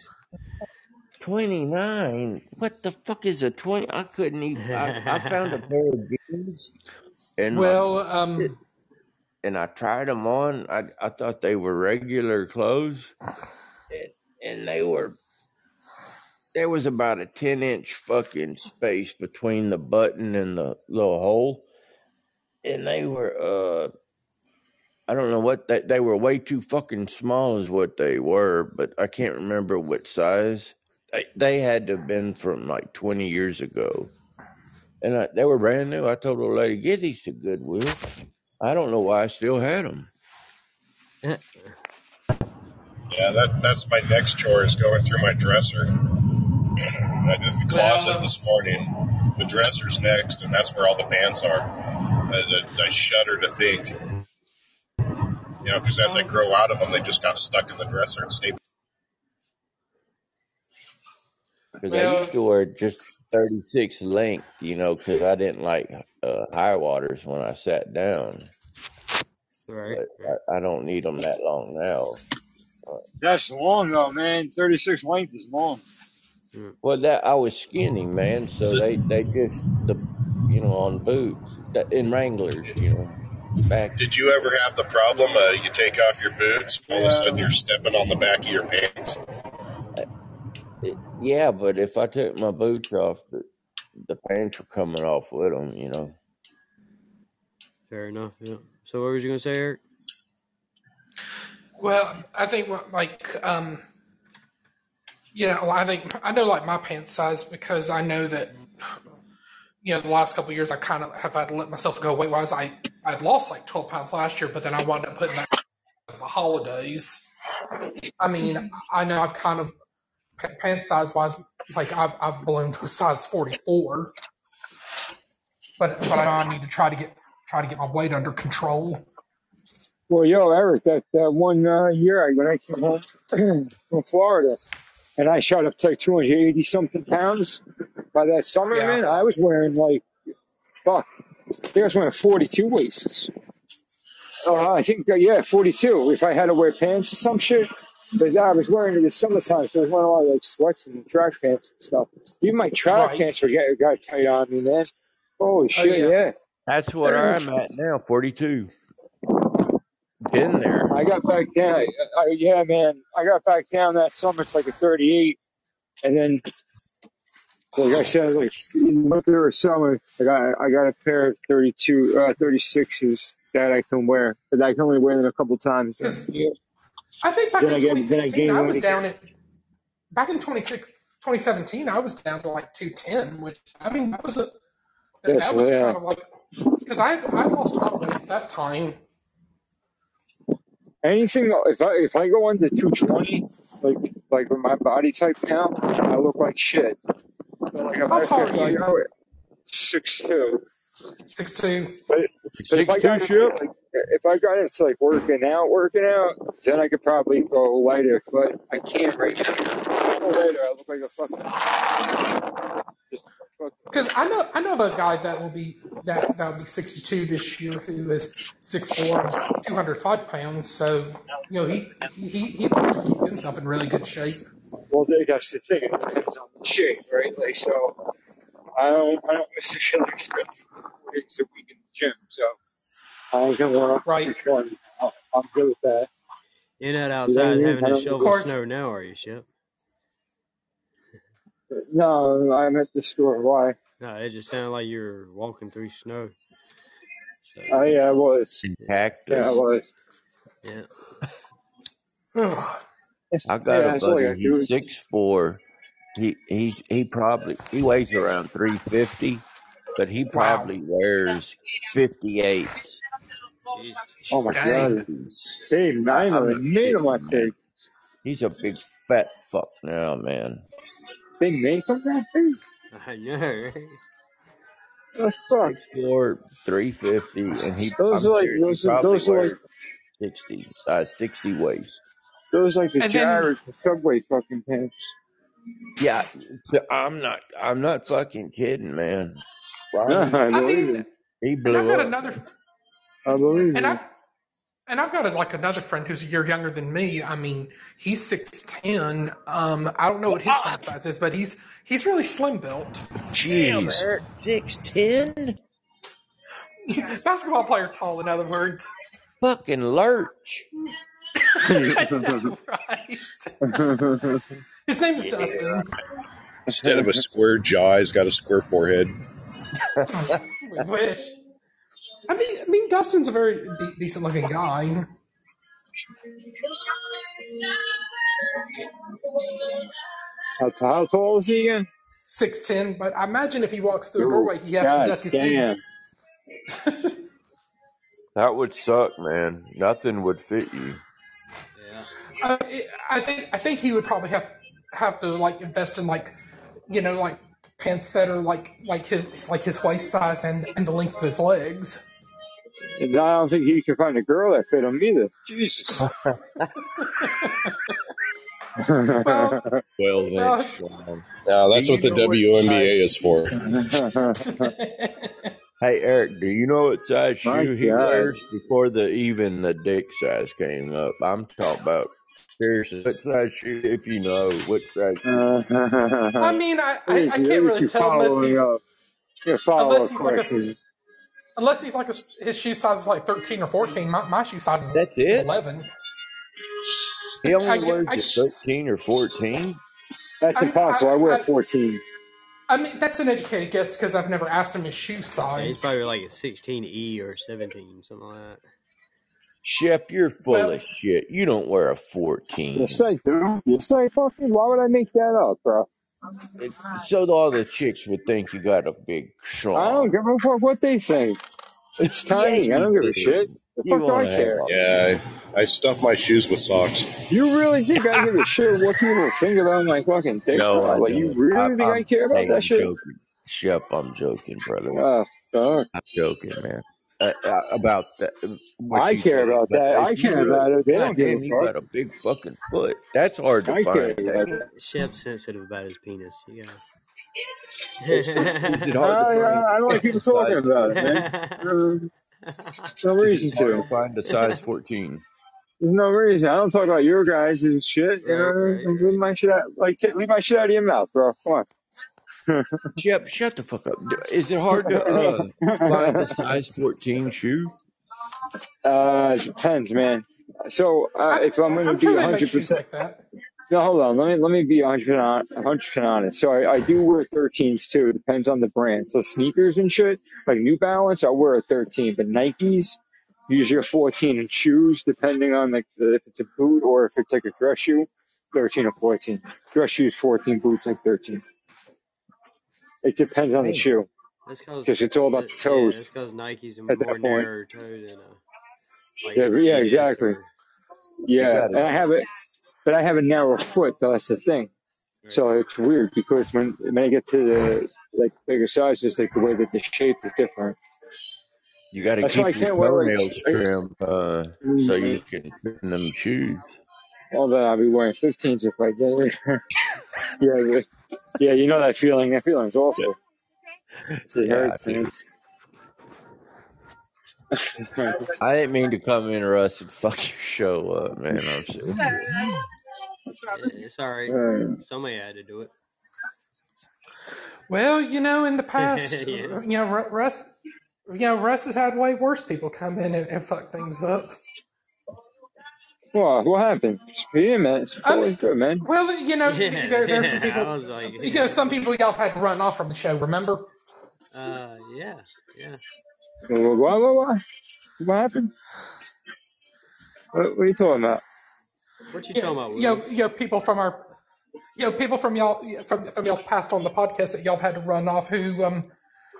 29? What the fuck is a 20? I couldn't even. I, I found a (laughs) pair of jeans, and
Well, um,
and I tried them on. I I thought they were regular clothes, and, and they were. There was about a ten inch fucking space between the button and the little hole, and they were. uh I don't know what they they were way too fucking small is what they were, but I can't remember what size. They they had to have been from like twenty years ago, and I, they were brand new. I told the lady, "Get these to Goodwill." I don't know why I still had them. Eh.
Yeah, that that's my next chore is going through my dresser. (clears throat) I did the closet
well,
this morning. The dresser's next, and that's where all the pants are. I, I, I shudder to think, you know, because as I grow out of them, they just got stuck in the dresser and stayed.
Because I
well,
used to wear just 36 length, you know, because I didn't like uh, high waters when I sat down.
Right,
But. I, I don't need them that long now.
That's long though, man. 36 length is long.
Mm.
Well, that I was skinny, man. So they they just the you know on boots in Wranglers, you know, back.
Did you ever have the problem? Uh, you take off your boots, all of a sudden you're stepping on the back of your pants.
It, yeah, but if I took my boots off, the the pants were coming off with them, you know.
Fair enough. Yeah. So what was you gonna say, Eric?
well, I think like, um, yeah, well, I think I know like my pants size because I know that you know the last couple of years I kind of have had to let myself go weight wise. I I'd lost like twelve pounds last year, but then I wound up putting that in the holidays. I mean, I know I've kind of pa- pant size wise, like I've I've ballooned to a size forty four, but but I need to try to get try to get my weight under control.
Well, yo, Eric, that, that one uh, year I, when I came home (clears throat) from Florida and I shot up to like 280 something pounds by that summer,
Yeah.
man, I was wearing like, fuck, I think I was wearing 42 waists. Uh, I think, uh, yeah, 42 if I had to wear pants or some shit. But yeah, I was wearing it in the summertime, so I was wearing a lot of like sweats and track pants and stuff. Even my track
Right.
pants were getting got tight on me, man. Holy
Oh
shit,
yeah.
yeah.
That's what I'm at now, 42. Been there.
I got back down. I, I, yeah, man. I got back down that summer. It's like a 38. And then, like I said, like in winter or summer, I got I got a pair of 32, uh, 36s that I can wear, but I can only wear them a couple times a
Because
year.
I think back
Then
in
I get I
2016,
gain
I was
weight.
down at back in 26, 2017, I was down to like 210, which I mean that was a that,
Yes,
that was
yeah.
kind of like because I I lost a lot of weight at that time.
Anything if I if I go under 220, like like with my body type now, I look like shit. So like if
How
I
tall
if
are
I
you?
go six two,
Six two.
but But if I
62
got into
ship?
like, if I got into like working out, working out, then I could probably go lighter. But I can't right now. If I go lighter, I look like a fucking. Just a fucking
Because I know I know of a guy that will be that that will be 62 this year who is 6'4", 205 pounds. So you know he he he must keep himself in really good shape.
well, there- that's the thing. It depends on the shape, right? Like so, I don't I don't necessarily expect four days a week in the gym. So I ain't gonna want
Right.
to one. I'm good with that.
You're not
You know
outside having to shovel snow now, are you, Shep?
No, I'm at the store. Why?
No, it just sounded like you were walking through snow. So,
Oh yeah, I was.
And
Yeah, I was.
yeah. (sighs)
I got
Yeah,
a
that's all I
buddy.
gotta.
He's six four. He he's he probably he weighs around three fifty, but he
Wow.
probably wears fifty eights,
Jesus.
Oh my
Dang.
god.
sixties.
Hey,
I,
I know
I'm
the
not
name of my
kidding, He's a big fat fuck now, man.
They make them that big?
I know, right?
The fuck?
Six four, three fifty, and he.
Those
I'm
are like
serious,
those. Are,
probably
those are like
weighs sixty, uh, sixty waist.
those are like the
And then-
Jared subway fucking pants.
Yeah, so I'm not. I'm not fucking kidding, man. (laughs)
I
Ronnie,
I
believe
mean,
it.
he
and I've
blew
got
up.
another,
I believe
and
it.
I've and I've got a, like another friend who's a year younger than me. I mean, he's six ten. Um, I don't know what his friend size is, but he's he's really slim built.
Jeez, Eric, six ten,
Basketball player tall, in other words.
fucking lurch.
I (laughs) know, right? (laughs) His name's Dustin.
Instead of a square jaw, he's got a square forehead. (laughs)
We wish. I mean, I mean, Dustin's a very de- decent looking guy.
how, how tall is he again?
Six ten, but I imagine if he walks through a doorway, he has
God
to duck his head.
damn. (laughs)
That would suck, man. Nothing would fit you.
Yeah.
Uh, I think I think he would probably have have to like invest in like you know like pants that are like like his like his waist size and, and the length of his legs.
And I don't think he can find a girl that fit him either. Jesus. (laughs)
Well,
Well, uh,
well,
Sean.
Now that's what the
know
WNBA is for.
Hey Eric, do you know what size
My
shoe he
God.
wears before the even the dick size came up? I'm talking about seriously. What size shoe? If you know what size. shoe- uh-huh.
I mean, I, I, I can't
you, look at
really
you
tell unless he's
up. Yeah, follow
unless
up
he's like a unless he's like a, his shoe size is like thirteen or fourteen. My, my shoe size is,
That's
is
it.
eleven.
He only
I,
wears
I,
thirteen or fourteen.
That's
I,
impossible. I wear
I,
14.
I mean, that's an educated guess because I've never asked him his shoe
Yeah, he's
size.
probably like a 16E or 17, something like that.
Shep, you're full
Well,
of shit. You don't wear a
Yes,
fourteen.
I do. Yes, I fucking. Why would I make that up, bro?
It- So all the chicks would think you got a big
I don't give a fuck what they think. It's (laughs)
Yeah,
tiny. I don't give a shit. The
You
fuck do I
want to have
care?
Yeah, I, I stuff my shoes with socks.
You really think I give a shit what people think about my fucking dick?
No, I
bro? Like, you
don't.
really
I,
think I
I'm.
care about
Hey,
that
I'm
shit?
joking. Shep, I'm joking, brother.
Oh, fuck.
I'm joking, man. Uh, uh, about that, what
I
you
care
think.
about
But
that. I
if you
care
really,
about it. They don't
God
give
damn,
a
you
fuck.
got a big fucking foot. That's hard to
I care
find.
about it.
Shep's sensitive about his penis. You
Is it
got
hard to
I,
find
I, I don't like people (laughs) talking
size
about it, man.
to. (laughs)
Uh, no
Is
reason
it hard
to.
to find a size (laughs) 14?
There's no reason. I don't talk about your guys' shit. You
right, right,
know, leave my shit out. Like, t- leave my shit out of your mouth, bro. Come on.
Shep, shut the fuck up. Is it hard to uh, find a size 14 shoe?
uh, it depends, man. So, uh,
I,
if I'm going to
I'm
be
sure they make
100
shoes
percent,
like that.
no, hold on. Let me let me be 100 100 honest. So, I, I do wear 13s too. It depends on the brand. So, sneakers and shit, like New Balance, I wear a 13, but Nikes usually a 14, and shoes, depending on like the, if it's a boot or if it's like a dress shoe, 13 or 14. Dress shoes 14, boots like 13. It depends on the shoe
because
because it's all about the
yeah, that's
toes
because Nikes are
at
more
that point.
narrow toed than a like
Yeah,
an
yeah, exactly.
or
Yeah, and I have it, but I have a narrow foot. Though that's the thing.
right.
So it's weird because when when I get to the like bigger sizes, like the way that the shape is different.
You got to
That's why I
keep your
can't wear like.
toenails
I,
trimmed uh, so you can fit in them shoes.
although I'll be wearing 15s if I did. (laughs) yeah, but, yeah, you know that feeling. That feeling's awful. It
Yeah, I
hurts.
do.
And (laughs)
I didn't mean to come in, Russ, and fuck your show up, man. I'm (laughs) serious.
Yeah, it's all right.
Uh,
Somebody had to do it.
Well, you know, in the (laughs) past,
yeah.
you know, Ru- Russ, you know, Russ has had way worse people come in and, and fuck things up.
What? What happened? Yeah, man. It's
I
good, man.
well, you know,
Yeah,
there, there's some (laughs)
I
people,
was like,
you know, some people y'all had to run off from the show. Remember?
uh, yeah, yeah.
What? What? What? What, what happened? What, what are you talking about?
What you
You
talking about,
you know,
Willis?
you know, people from our, you know, people from y'all from from y'all's past on the podcast that y'all had to run off who, um,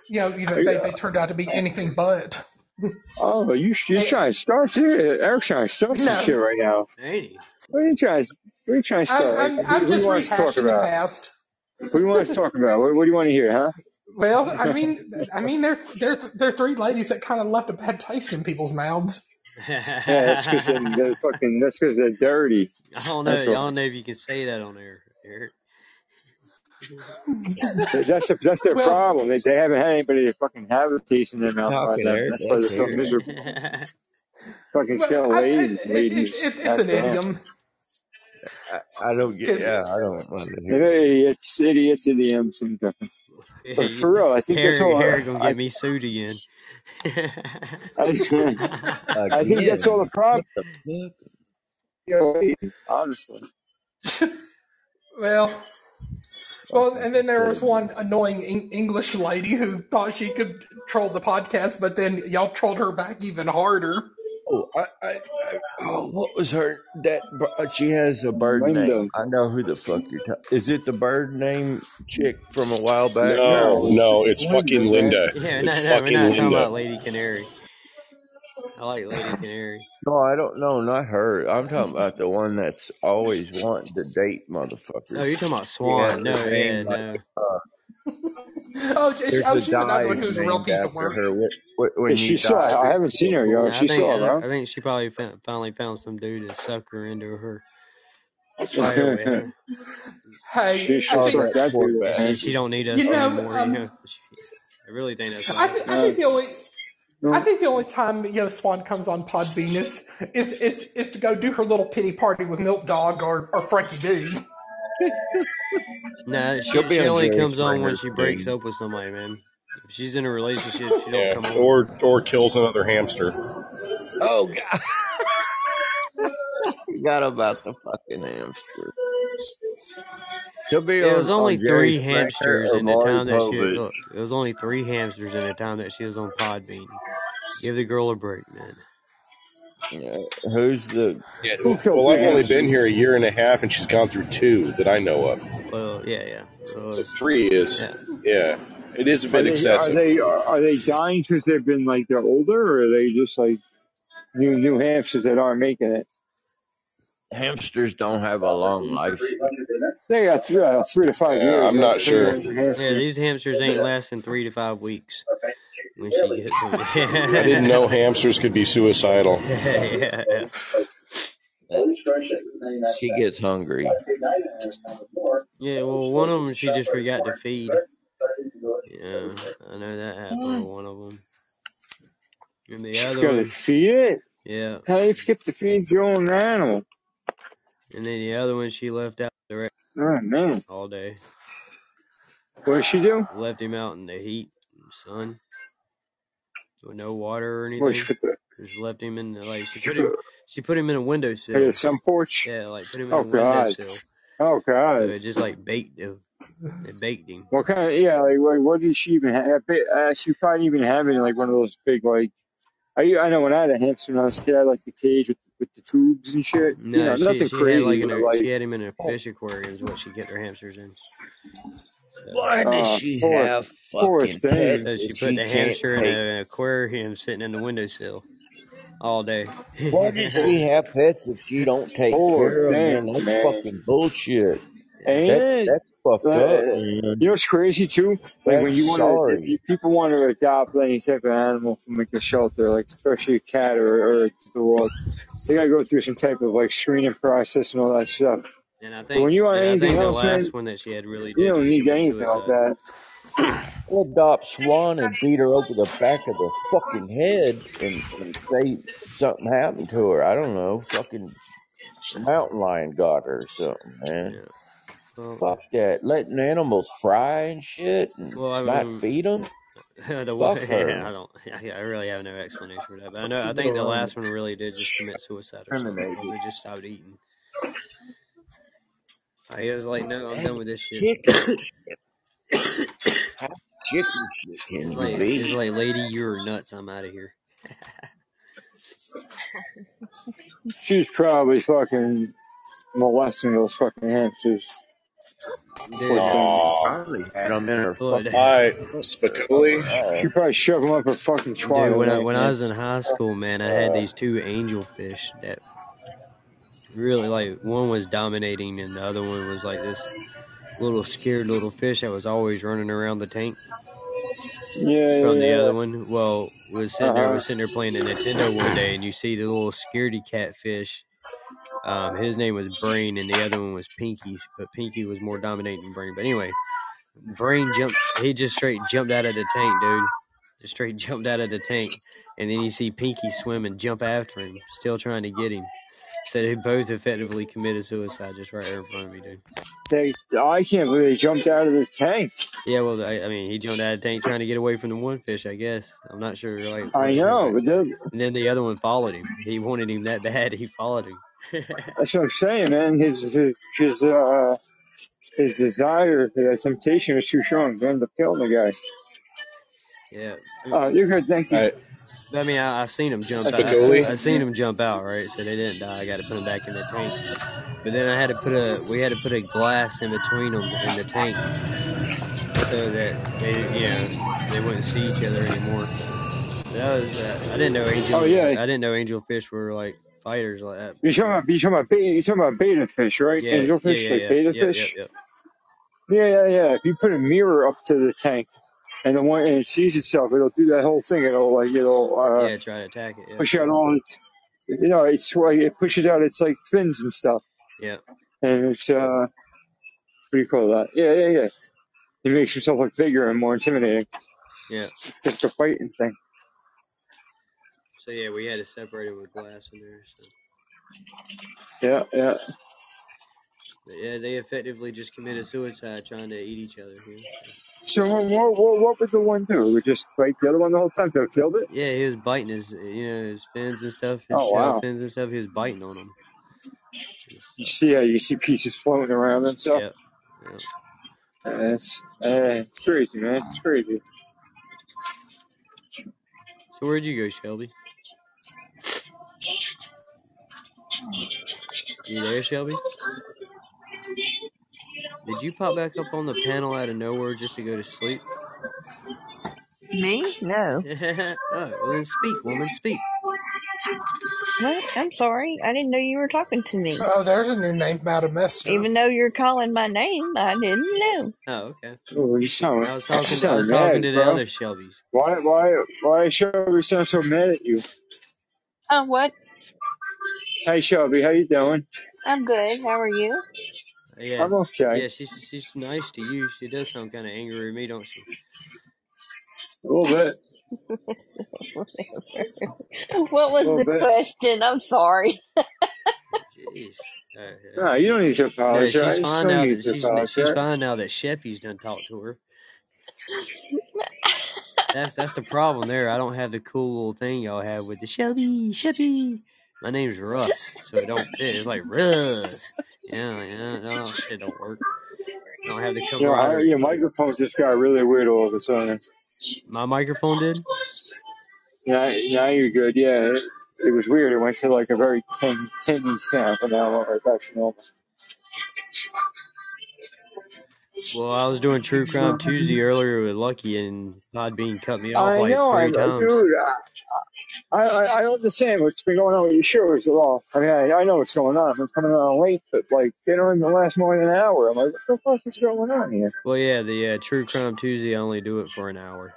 you know, either they, they turned out to be anything but.
Oh, you you're
Hey,
trying to start shit? Eric's trying to start some
no,
shit right now.
Ain't he?
What are you trying? to- What are you trying to
I'm
start?
I'm
Who,
I'm
do you
just
want us to talk
rehashing the
about?
past.
Who do you want us to talk about? What, what do you want to hear, huh?
Well, I (laughs) mean, I mean, they're they're they're three ladies that kind of left a bad taste in people's mouths.
Yeah, that's because they're, they're fucking. That's because they're dirty. (laughs)
I don't know.
That's
I don't know if you can say that on air, Eric.
That's the, that's their
Well,
problem. They, they haven't had anybody to fucking have a taste in their mouth like that.
Eric,
That's why they're so
Eric.
miserable. (laughs) Fucking
well,
scale
I, I,
ladies,
it, it,
ladies.
it, it's an
After
idiom
I, I don't get.
because
Yeah, I don't want to hear
They're idiots, idiots, idioms, and. But for real, I think that's
Harry,
all.
Harry gonna
I,
get me sued again.
I, (laughs) I think that's all the problem.
What the fuck?
Scale ladies, (laughs) honestly.
well, well, and then there was one annoying Eng- English lady who thought she could troll the podcast, but then y'all trolled her back even harder.
Oh, I, I, I, oh, what was her? That uh, she has a bird
Linda.
name. I know who the fuck you're talking. Is it the bird name chick from a while back?
No, no, it's fucking Linda.
Yeah,
It's
no, no, we're
fucking
not talking
Linda.
about Lady Canary. I like Lady Canary. (laughs)
No, I don't know. Not her. I'm talking about the one that's always wanting to date motherfuckers.
you're talking about Swan.
has
No, yeah,
name like
no.
uh,
Oh, she,
there's
oh she's another one who's a real piece of work.
her. Wh- wh- When
Is
you
she still?
dive
I haven't seen her,
the
yo.
No,
Is
I
she
think
still
I. I think she probably fin- finally found some dude to suck her into her (laughs) spider.
Hey,
she
I
oh,
think
that
that dude.
She, she don't need us
you know.
anymore. You
Um,
know, she, I really think that's what
I,
it
th-
is.
I think the only I think the only time you know Swan comes on Pod Venus is is is to go do her little pity party with Milk Dog or, or Frankie D.
Nah,
She'll be
she
on
only
Jerry
comes on when
Springer's
she breaks
team.
up with somebody, man. If she's in a relationship, she don't
Yeah,
come on.
or or kills another hamster.
Oh God! (laughs) Forgot about the fucking hamster. She'll be
It was only
on Jerry
three
Springer
hamsters
or
in the
Maury
time that she
Povich.
look. It was only three hamsters in the time that she was on Podbean. Give the girl a break, man.
Yeah, who's the?
Yeah.
Who
Well, I've only been here a year and a half, and she's gone through two that I know of.
Well, yeah, yeah. Well,
So
it's,
three is,
yeah.
yeah, it is a
Are
bit
they are
excessive.
they are, are they dying because they've been like they're older, or are they just like new new hamsters that aren't making it?
Hamsters don't have a long life.
They got three, uh, three to five
Yeah. I'm not sure.
Yeah, these hamsters ain't lasting three to five weeks when she gets (laughs)
I didn't know hamsters could be suicidal.
yeah, (laughs) yeah.
She gets hungry.
Yeah, well, one of them she just forgot to feed. Yeah, I know that happened to one of them. And the
She's
other
got to
one,
feed it.
yeah.
How do you forget to feed your own animal?
And then the other one she left out the rest
Oh man,
all day.
what did she do?
Left him out in the heat and sun with no water or
What she
anything.
put the
Just left him in the like she
she
put
put
him she put him in a
like a
windowsill.
sun porch?
Yeah, like put him in
Oh
a
god,
windowsill.
oh
So
god.
it just like baked him. It baked him.
What kind of yeah? Like what, what did she even have? Uh, she probably even have it in like one of those big like. I I know when I had a hamster when I was a kid, I had like the cage with with the tubes and shit. You know,
No, she
nothing
she had
crazy,
like in
but like
she had him in a fish aquarium is what she kept her hamsters in. So
Why does
uh,
she
poor
have
poor
fucking pets
thing.
so she put
she
the hamster in an aquarium sitting in the windowsill all day.
Why does she (laughs) have pets if she don't take
Poor
care of them? That's
man.
fucking bullshit.
Ain't
That
it?
that's fucked
Uh,
up,
you know what's crazy too? Like
I'm
when you want to,
sorry.
you, people want to adopt any type of animal from like a shelter, like especially a cat or, or a dog, they gotta go through some type of like screening process and all that stuff.
And I
But when
think
you want
and I
anything
think the
else, man,
last one that she had really
you
did
don't
just
need
commit
anything like
suicide.
that.
I'll adopt Swan and beat her over the back of the fucking head and, and say something happened to her. I don't know. Fucking mountain lion got her or something, man.
Yeah. Well,
Fuck that. Letting animals fry and shit and
well, I
not
mean,
feed them. (laughs)
the way,
Fuck (laughs)
yeah, I don't, I, I really have no explanation for that. But I know, I think the last one really did just commit suicide or something.
terminated.
Probably just stopped eating. He was like, no, I'm done with this shit.
Chicken. (coughs) How chicken shit can
It's
you
like, it's
be?
like, lady, you're nuts. I'm out of here.
She's probably fucking molesting those fucking hamsters. Poor
Dude,
thing.
Aw,
Probably had them in her
look,
fucking
hi, Spicoli.
She probably shoved them up her fucking
dude, when I when I was in high school, man, I had these two angelfish that really like one was dominating, and the other one was like this little scared little fish that was always running around the tank.
Yeah,
from the
yeah,
other one. Well, was sitting there
Uh-huh.
was sitting there playing the Nintendo one day, and you see the little scaredy cat fish. Um, his name was Brain, and the other one was Pinky, but Pinky was more dominating than Brain. But anyway, Brain jumped. He just straight jumped out of the tank, dude. Just straight (laughs) jumped out of the tank, and then you see Pinky swim and jump after him, still trying to get him. So they both effectively committed suicide just right there in front of me, dude.
They, I can't believe they jumped out of the tank.
Yeah, well, I, I mean, he jumped out of the tank trying to get away from the one fish, I guess. I'm not sure, like.
I know, but then,
And then the other one followed him. He wanted him that bad, he followed him. (laughs)
that's what I'm saying, man. His his his uh his desire, his temptation was too strong. He ended up killing the guy.
yeah.
Uh, you heard, thank you.
I,
mean, I, I seen him jump out. I, I seen him jump out, right? So they didn't die. I got to put him back in the tank. But then I had to put a, we had to put a glass in between them in the tank so that they, yeah they wouldn't see each other anymore. That was, uh, I didn't know angel.
Oh, yeah.
I didn't know angelfish were like fighters like that.
You're talking about you're talking about betta, you're talking about betta fish, right?
Yeah,
Angelfish,
yeah,
like
yeah,
betta
yeah,
fish.
yeah,
Yeah, yeah, yeah. If you put a mirror up to the tank, and the one and it sees itself, it'll do that whole thing. It'll like it'll uh,
yeah, try to attack it. Yeah,
push out all its, you know, it's like it pushes out its like fins and stuff,
yeah.
and it's uh, what do you call that? Yeah, yeah, yeah. It makes himself look bigger and more intimidating.
Yeah.
Just a fighting thing.
So yeah, we had to separate it with glass in there. So.
Yeah, yeah.
But yeah, they effectively just committed suicide trying to eat each other. Yeah, so.
So what, what, what, what would the one do? It would just fight the other one the whole time till it killed it?
yeah he was biting his, you know, his fins and stuff, his
Oh,
shell
wow.
fins and stuff. He was biting on them.
You see, yeah, you see pieces floating around and stuff.
Yeah, yeah.
That's uh, it's crazy, man. It's crazy.
So where'd you go, Shelby? You there, Shelby? Did you pop back up on the panel out of nowhere just to go to sleep?
Me? No. (laughs)
oh, well then speak, woman, speak.
What? I'm sorry. I didn't know you were talking to me.
Oh, there's a new name, Madam Mister.
Even though you're calling my name, I didn't know.
Oh, okay.
Oh, you sound,
I was
you
talking. I
sound
was
mad,
talking to the
bro.
other Shelbys.
Why, why, why Shelby sound so mad at you?
Oh, what?
Hey, Shelby, how you doing?
I'm good. How are you?
Yeah,
I'm okay.
yeah. She's she's nice to you. She does sound kind of angry with me, don't she?
A little bit. (laughs)
what was the
bit.
question? I'm sorry.
Jeez. Uh, yeah.
No, you don't need to
No, she's
apologize.
fine now.
need
That
to
she's she's
apologize.
fine now that Sheppy's done talked to her. (laughs) That's that's the problem there. I don't have the cool little thing y'all have with the Shelby, Sheppy. My name's Russ, so it don't fit. It's like Russ. Yeah, yeah, no, shit don't work. I don't have the
You know,
camaraderie.
your microphone just got really weird all of a sudden.
My microphone did.
Now, now you're good. Yeah, it, it was weird. It went to like a very tin, tinny sound, but now we're back to normal.
Well, I was doing True Crime Tuesday earlier with Lucky, and Podbean cut me off
I
like
know, I
three
know,
times.
dude. I, I, I don't understand what's been going on with your shows at all. I mean, I, I know what's going on. I'm coming on late, but like, they don't even last more than an hour. I'm like, what the fuck is going on here?
Well, yeah, the uh, True Crime Tuesday, I only do it for an hour.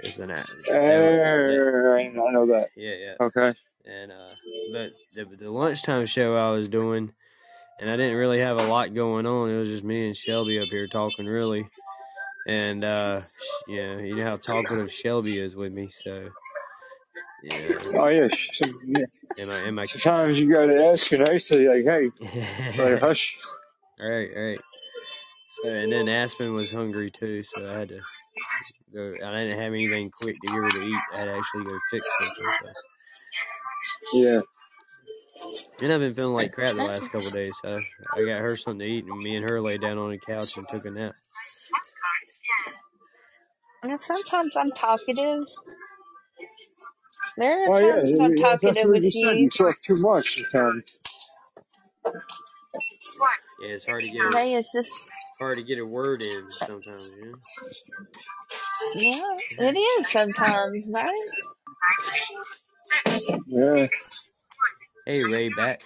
It's an hour.
Uh, I know that.
Yeah, yeah.
Okay.
And uh, but the, the lunchtime show I was doing, and I didn't really have a lot going on. It was just me and Shelby up here talking, really. And uh, yeah, you know how talkative Shelby is with me, so yeah.
Oh yeah. sh- Some, yeah.
Am I? Am I?
Sometimes you gotta ask her nicely, like, hey, like, (laughs) hush.
All right, all right. So, and then Aspen was hungry too, so I had to go. I didn't have anything quick to give her to eat. I had to actually go fix something. So.
Yeah.
And I've been feeling like crap the last couple of days, so I got her something to eat, and me and her lay down on the couch and took a nap.
Now, sometimes I'm talkative. There are
Oh yeah.
times when I'm
yeah, That's
talkative
what you
with
said.
you.
You talk too much sometimes.
Yeah, it's hard to get a,
Today is just,
hard to get a word in sometimes. You know?
yeah, it is sometimes, right?
Yeah.
Hey, Ray, back.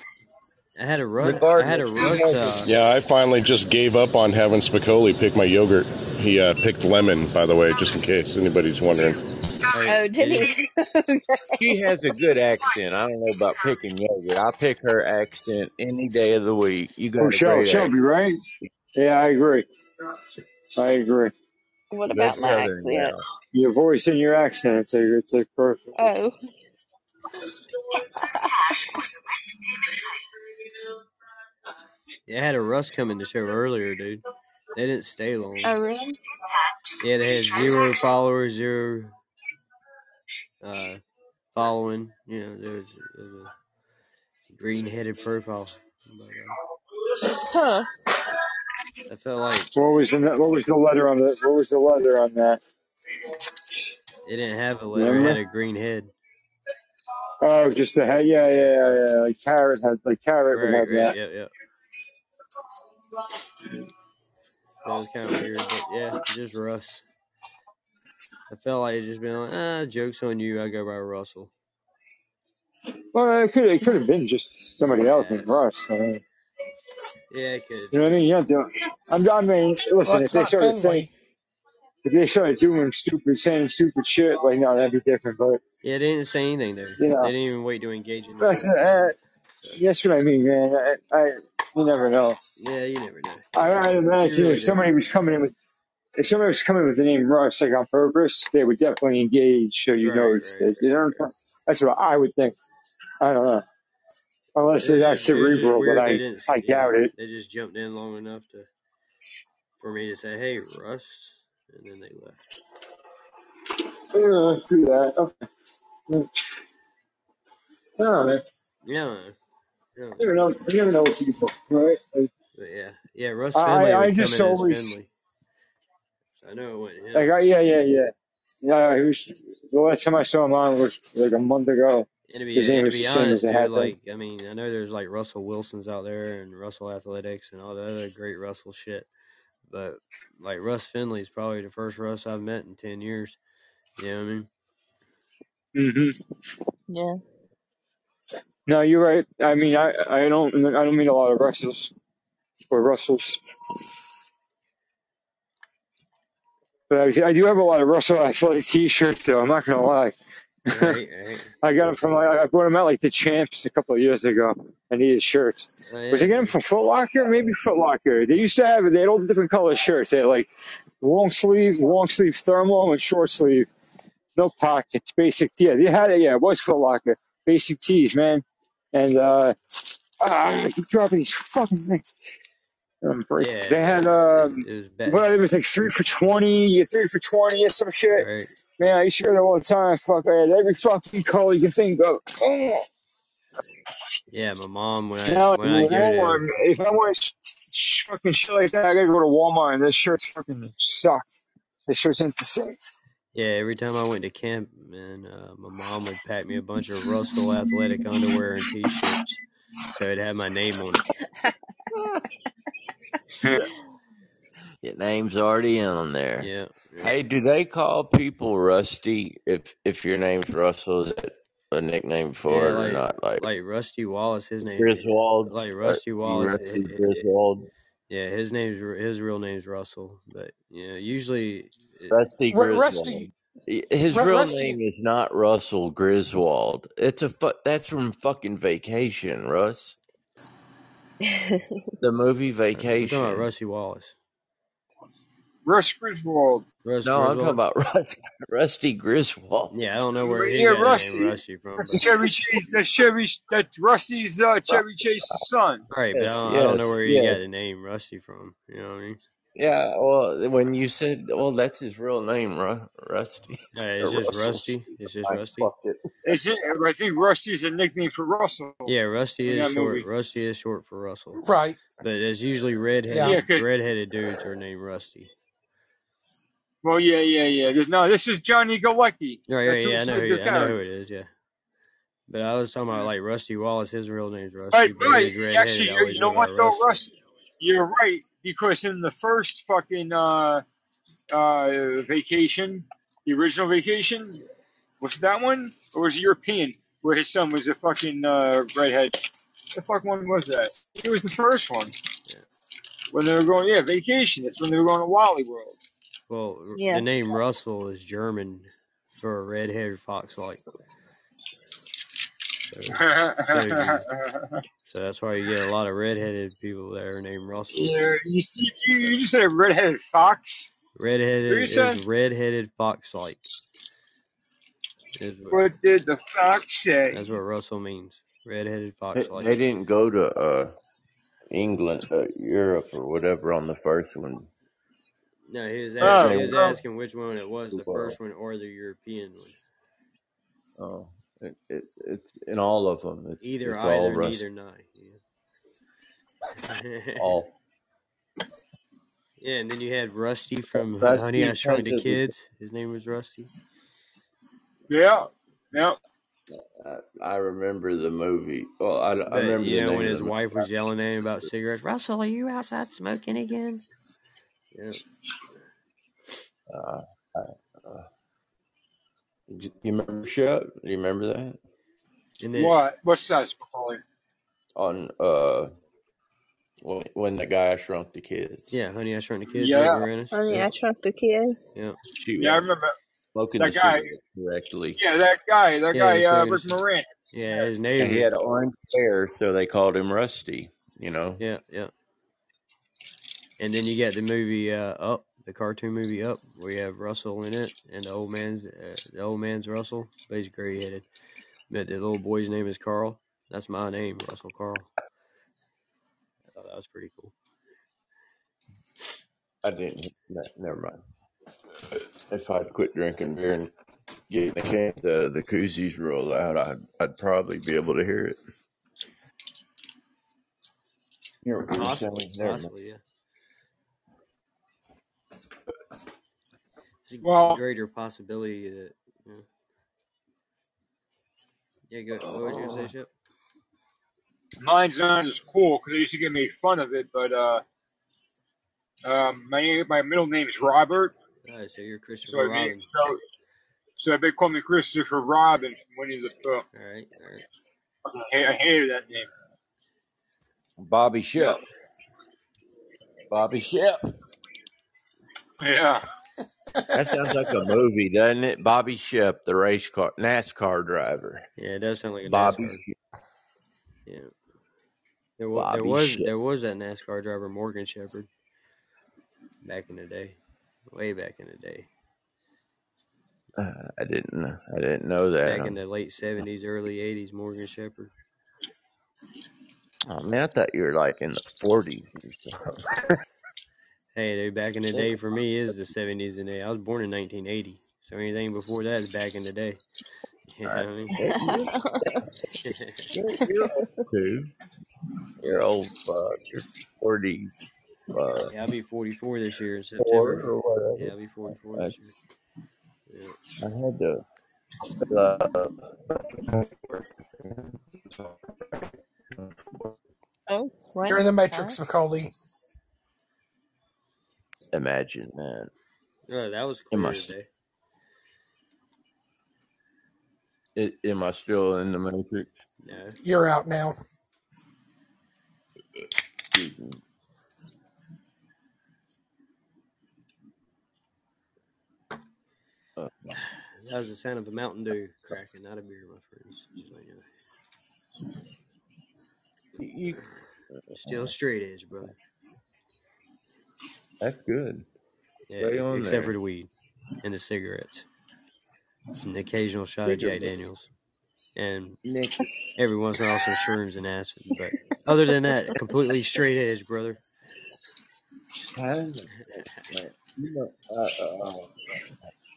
I had a Russ. I
Regardless,
had a Russ. Uh,
Yeah, I finally just gave up on having Spicoli pick my yogurt. He uh, picked lemon, by the way, just in case anybody's wondering.
Oh, did he? okay. (laughs)
She has a good accent. I don't know about picking yogurt. I pick her accent any day of the week. You oh, got
Oh,
a
Shel-
great
Shelby,
accent.
right? Yeah, I agree. I agree.
What
Good
about my
Southern
accent?
gal.
Your voice and your accent, it's like, it's like perfect.
Oh,
Yeah, I had a Russ come in the show earlier, dude. They didn't stay long.
oh, really?
Yeah, they had zero followers, zero uh, following. You know, there was, there was a green-headed profile. But, uh,
Huh?
I felt like
What was the what was the letter on the what was the letter on that?
it didn't have a letter; it had a green head.
Oh, just the head. Yeah, yeah, yeah. yeah. Like carrot has like carrot would
Right,
have
right,
that.
yep, yep. That was kind of weird, but yeah, just Russ. I felt like it just been like, ah, jokes on you. I go by Russell.
Well, it could it could have been just somebody else
Yeah,
named Russ. I mean,
yeah, it could.
you know what I mean? You have to. I'm, I mean,
Well,
listen. If they started saying, if they started doing stupid, saying stupid shit, like no, that'd be different. But
Yeah, they didn't say anything though.
you know,
They didn't even wait to engage in
that's
anything.
uh,
So
that's what I mean, man. I, I you never know.
yeah, you never know.
I,
You,
I'd
you
imagine
really
if somebody
don't.
was coming in with if somebody was coming with the name Russ like on purpose, they would definitely engage so you
Right,
noticed
right,
it. You know what That's what I would think. I don't know. Unless
It
they're
was
that
just it was just
cerebral, but
weird. They
I
didn't.
I
Yeah,
doubt it.
they just jumped in long enough to for me to say, "Hey, Russ," and then they left.
Yeah, let's do that. Okay. Mm. I don't know.
Yeah, yeah.
You never know. You never know with people, right?
But yeah, yeah. Russ
I
Finley
I
would
I
come
just
in as
always
Finley, I know it wasn't him.
like I, yeah yeah yeah. Yeah, he was the last time I saw him on was like a month ago.
And to be
His name
and to
was
be
the same as
honest,
the
dude,
hat
like I mean, I know there's like Russell Wilsons out there and Russell Athletics and all the other great Russell shit, but like Russ Finley is probably the first Russ I've met in ten years. You know what I mean?
hmm
Yeah.
No, you're right. I mean, I I don't I don't mean a lot of Russells or Russells, but I, I do have a lot of Russell athletic T-shirts. Though I'm not gonna lie.
Right, right. (laughs)
I got them from I I bought them at like the Champs a couple of years ago. I needed shirts.
Oh,
Was I
yeah,
getting them from Foot Locker? Maybe Foot Locker. They used to have they had all different color shirts. They had like long sleeve, long sleeve thermal, and short sleeve. No pockets, basic. Yeah, they had it. Yeah, it was Foot Locker. Basic tees, man. And uh, ah, I keep dropping these fucking things. Um, break.
Yeah,
They had
it,
um,
it was bad.
well, it was like three for twenty, you three for twenty, or some shit.
Right.
Man, I used to wear that all the time. Fuck, I had every fucking color you can think of. Oh.
Yeah, my mom when I
Now, like
when I go to
if I want sh- sh- fucking shit like that, I gotta go to Walmart, and this shirts fucking suck. This shirts ain't the same.
yeah every time I went to camp, man, uh, my mom would pack me a bunch of Russell athletic underwear and t-shirts, so it had my name on it. (laughs) (laughs)
Your name's already on there.
Yeah. yeah.
Hey, do they call people Rusty if if your name's Russell? Is that a nickname for
Yeah,
it or
like
not? Like
like Rusty Wallace, his name.
Griswold,
Like
uh,
Rusty Wallace.
Rusty
it- it-
Griswold,
yeah, his name's his real name's Russell, but you know, usually it,
Rusty Griswold.
Rusty,
His
Ru-
real
Rusty,
name is not Russell Griswold. It's a fu- that's from fucking Vacation, Russ. (laughs) The movie
I'm talking about
Vacation.
Rusty Wallace.
Russ Griswold.
Russ
No, I'm talking about (laughs) Rus- Rusty Griswold.
Yeah, I don't know where he
Yeah,
got the name
Rusty.
Rusty from, but
Chevy Chase. That's Chevy. That's Rusty's uh, Chevy Chase's son.
right, but I don't, I don't know where he
yes.
got the name Rusty from. You know what I mean?
Yeah, well, when you said, well, that's his real name, Ru- Rusty. Or (laughs)
it's just
Russell.
Rusty. It's just
I
Rusty.
fucked it.
Is it, I think Rusty's a nickname for Russell
Yeah, Rusty
in
is
that
short.
movie.
Rusty is short for Russell,
right?
but it's usually redheaded.
Yeah.
Yeah, 'cause
Redheaded dudes are named Rusty.
well, yeah, yeah, yeah. There's, no, this is Johnny Galecki.
Oh, right,
That's
right, yeah, I know,
the,
who, I know who it is. Yeah, but I was talking about like Rusty Wallace. His real name's Rusty,
Right,
but
right.
he's redheaded.
Actually, you
always
you know
went
what
by
though,
Rusty.
Russ? You're right because in the first fucking uh, uh, vacation, the original vacation, was that one or was it European where his son was a fucking uh, redhead? The fuck one was that? It was the first one
Yeah.
when they were going. Yeah, vacation. That's when they were going to Wally World.
Well,
Yeah.
the name Russell is German for a red-haired fox-like. So, (laughs) so that's why you get a lot of red-headed people there named Russell.
yeah, you, you, you just said a redheaded fox.
Redheaded
What you say?
is red-headed fox-like. Is what,
What did the fox say?
that's what Russell means. Red-headed
They,
fox-like.
they didn't go to uh, England, uh, Europe, or whatever on the first one.
No, he was
Oh,
asking, he was
well,
asking which one it was, the first one or the European one.
oh, it, it, it's in all of them. It's
Either
it's all
either,
Rust,
neither neither. Yeah.
all.
yeah, and then you had Rusty from
That's
Honey I Shrunk the
because the.
Kids. His name was Rusty.
yeah, yeah.
I, I remember the movie. Well, I, I
But
remember
you know when his
the
wife was yelling at him about cigarettes, Russell, are you outside smoking again? Yeah.
Uh, uh, you you remember Shep? Do you remember that
And then
What? What's that, Macaulay?
on uh when when the guy shrunk the kids?
yeah, Honey I Shrunk the Kids, Rick
Yeah,
Moranis.
Honey,
Yeah,
I shrunk the kids.
yeah,
She
yeah, I
was
remember
smoking the
that guy.
cigarette correctly.
Yeah, that guy. That
yeah.
Guy,
was
uh. Rick
a c-
Moran.
Yeah, his
And he had orange hair, so they called him Rusty. You know.
Yeah, yeah. And then you got the movie uh, Up, the cartoon movie Up, where you have Russell in it, and the old man's uh, the old man's Russell, but he's gray headed. But the little boy's name is Carl. That's my name, Russell Carl. I thought that was pretty cool.
I didn't. No, never mind. If I'd quit drinking beer and getting the can, the the koozies roll out, I'd I'd probably be able to hear it. Hear what you're
Possibly,
saying? Never mind.
possibly, yeah. A
Well,
greater possibility that. Yeah, yeah go. What was you gonna say, Shep?
mine's not as cool because they used to get made fun of it, but uh, um, my name, my middle name's Robert,
Oh, so you're
so
Christopher
I mean,
Robin.
so so they call me Christopher Robin from Winnie the Pooh.
All right, all right.
I, ha- I hated that name.
Bobby
Yeah,
Bobby Shep.
yeah,
That sounds like a movie, doesn't it? Bobby Shep, the race car NASCAR driver.
Yeah, it does sound like a
Bobby
NASCAR. Yeah. There was there was
Shep.
there was that NASCAR driver Morgan Shepherd back in the day, way back in the day,
Uh, I didn't. I didn't know that.
back in the late seventies, early eighties. Morgan Shepherd.
oh man, I thought you were like in the forties or something. (laughs)
Hey, dude, back in the day for me is the seventies and 80s. I was born in nineteen eighty, so anything before that is back in the day. (laughs) You know what I mean?
You're, you're old too. You're old, fuck. You're forty uh,
yeah, I'll be forty four this year in
four
September.
or whatever.
Yeah, I'll be forty four
I,
this year. Yeah.
I had to. Uh,
oh, what?
You're in the
Huh?
Matrix, Macaulay.
Imagine that.
Oh, that was
Am
clear
I,
as
st- am I still in the matrix?
No.
You're out now.
Uh,
That was the sound of a Mountain Dew cracking, not a beer, my friends. Just so you
you,
Still straight edge, brother.
That's good.
Yeah,
Stay on
except
there.
for the weed and the cigarettes and the occasional shot of Jack Daniels and
Nick,
every once in a while some shrooms and acid. But other than that, completely straight edge, brother.
how does it, like, you know, uh, uh, uh,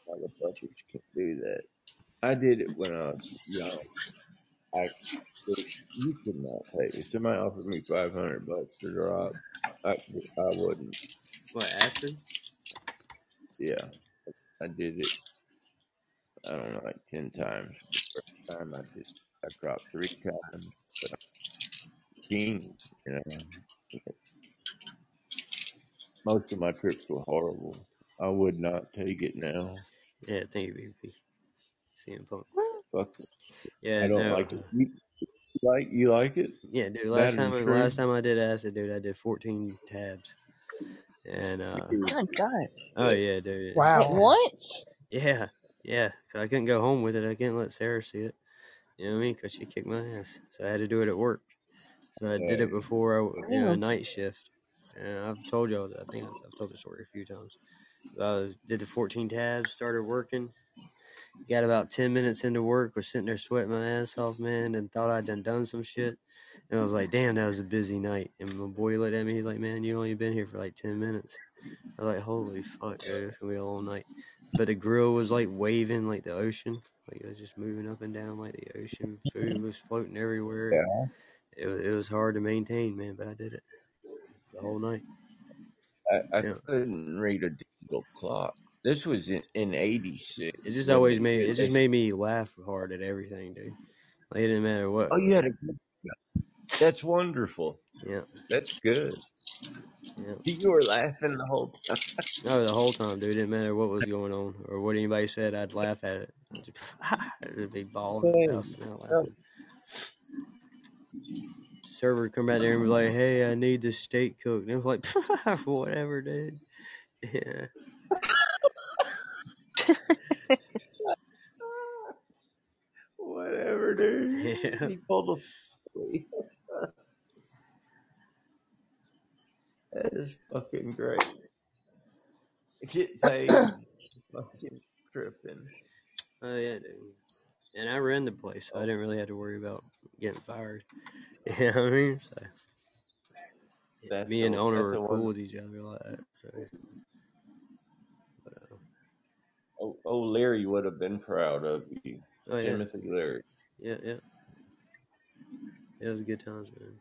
motherfuckers can do that. I did it when I was young. I you could not pay. If somebody offered me five hundred bucks to drop, I I wouldn't.
What acid?
Yeah, I did it. I don't know, like ten times. The first time I did, I dropped three times, but I'm king. You know, most of my trips were horrible. I would not take it now.
Yeah, thank you, BP. CM Punk.
Fuck, it.
Yeah,
I don't
no.
like it. You like you like it?
Yeah, dude. Last time, last time I did acid, dude, I did 14 tabs. And uh,
God, God.
oh yeah, dude.
At
Wow.
once?
Yeah, yeah. 'cause I couldn't go home with it. I couldn't let Sarah see it. You know what I mean? Because she kicked my ass, so I had to do it at work. So I did it before I, w- you know, a night shift. And I've told y'all that. I think I've, I've told the story a few times. So I was, did the 14 tabs, started working. Got about 10 minutes into work, was sitting there sweating my ass off, man, and thought I'd done done some shit. And I was like, (laughs) damn, that was a busy night. And my boy looked at me, he's like, man, you only been here for like 10 minutes. I was like, holy fuck, dude, it's gonna be a long night. But the grill was like waving like the ocean. Like it was just moving up and down like the ocean. Food was floating everywhere.
Yeah.
It was, it was hard to maintain, man, but I did it the whole night.
I, I
Yeah.
couldn't read a digital clock. This was in, in '86.
It just always made it just made me laugh hard at everything, dude. Like it didn't matter what.
Oh, you had a. That's wonderful.
Yeah,
That's good.
yeah.
You were laughing the whole time.
No, the whole time, dude. It didn't matter what was going on or what anybody said. I'd laugh at it. (laughs) It'd be balling out. Server would come back there and be like, "Hey, I need this steak cooked." And I was like, (laughs) "Whatever, dude." Yeah, (laughs)
Whatever, dude.
yeah.
He pulled a. that is fucking great. Get (coughs) paid. fucking tripping.
Oh yeah, dude. And I ran the place, so I didn't really have to worry about getting fired. (laughs) You know what I mean? So, yeah, me and the owner were cool with each other like that. So, but, uh,
Oh, oh, Leary would have been proud of you.
oh yeah,
Timothy Leary.
yeah, yeah. It was good times, man.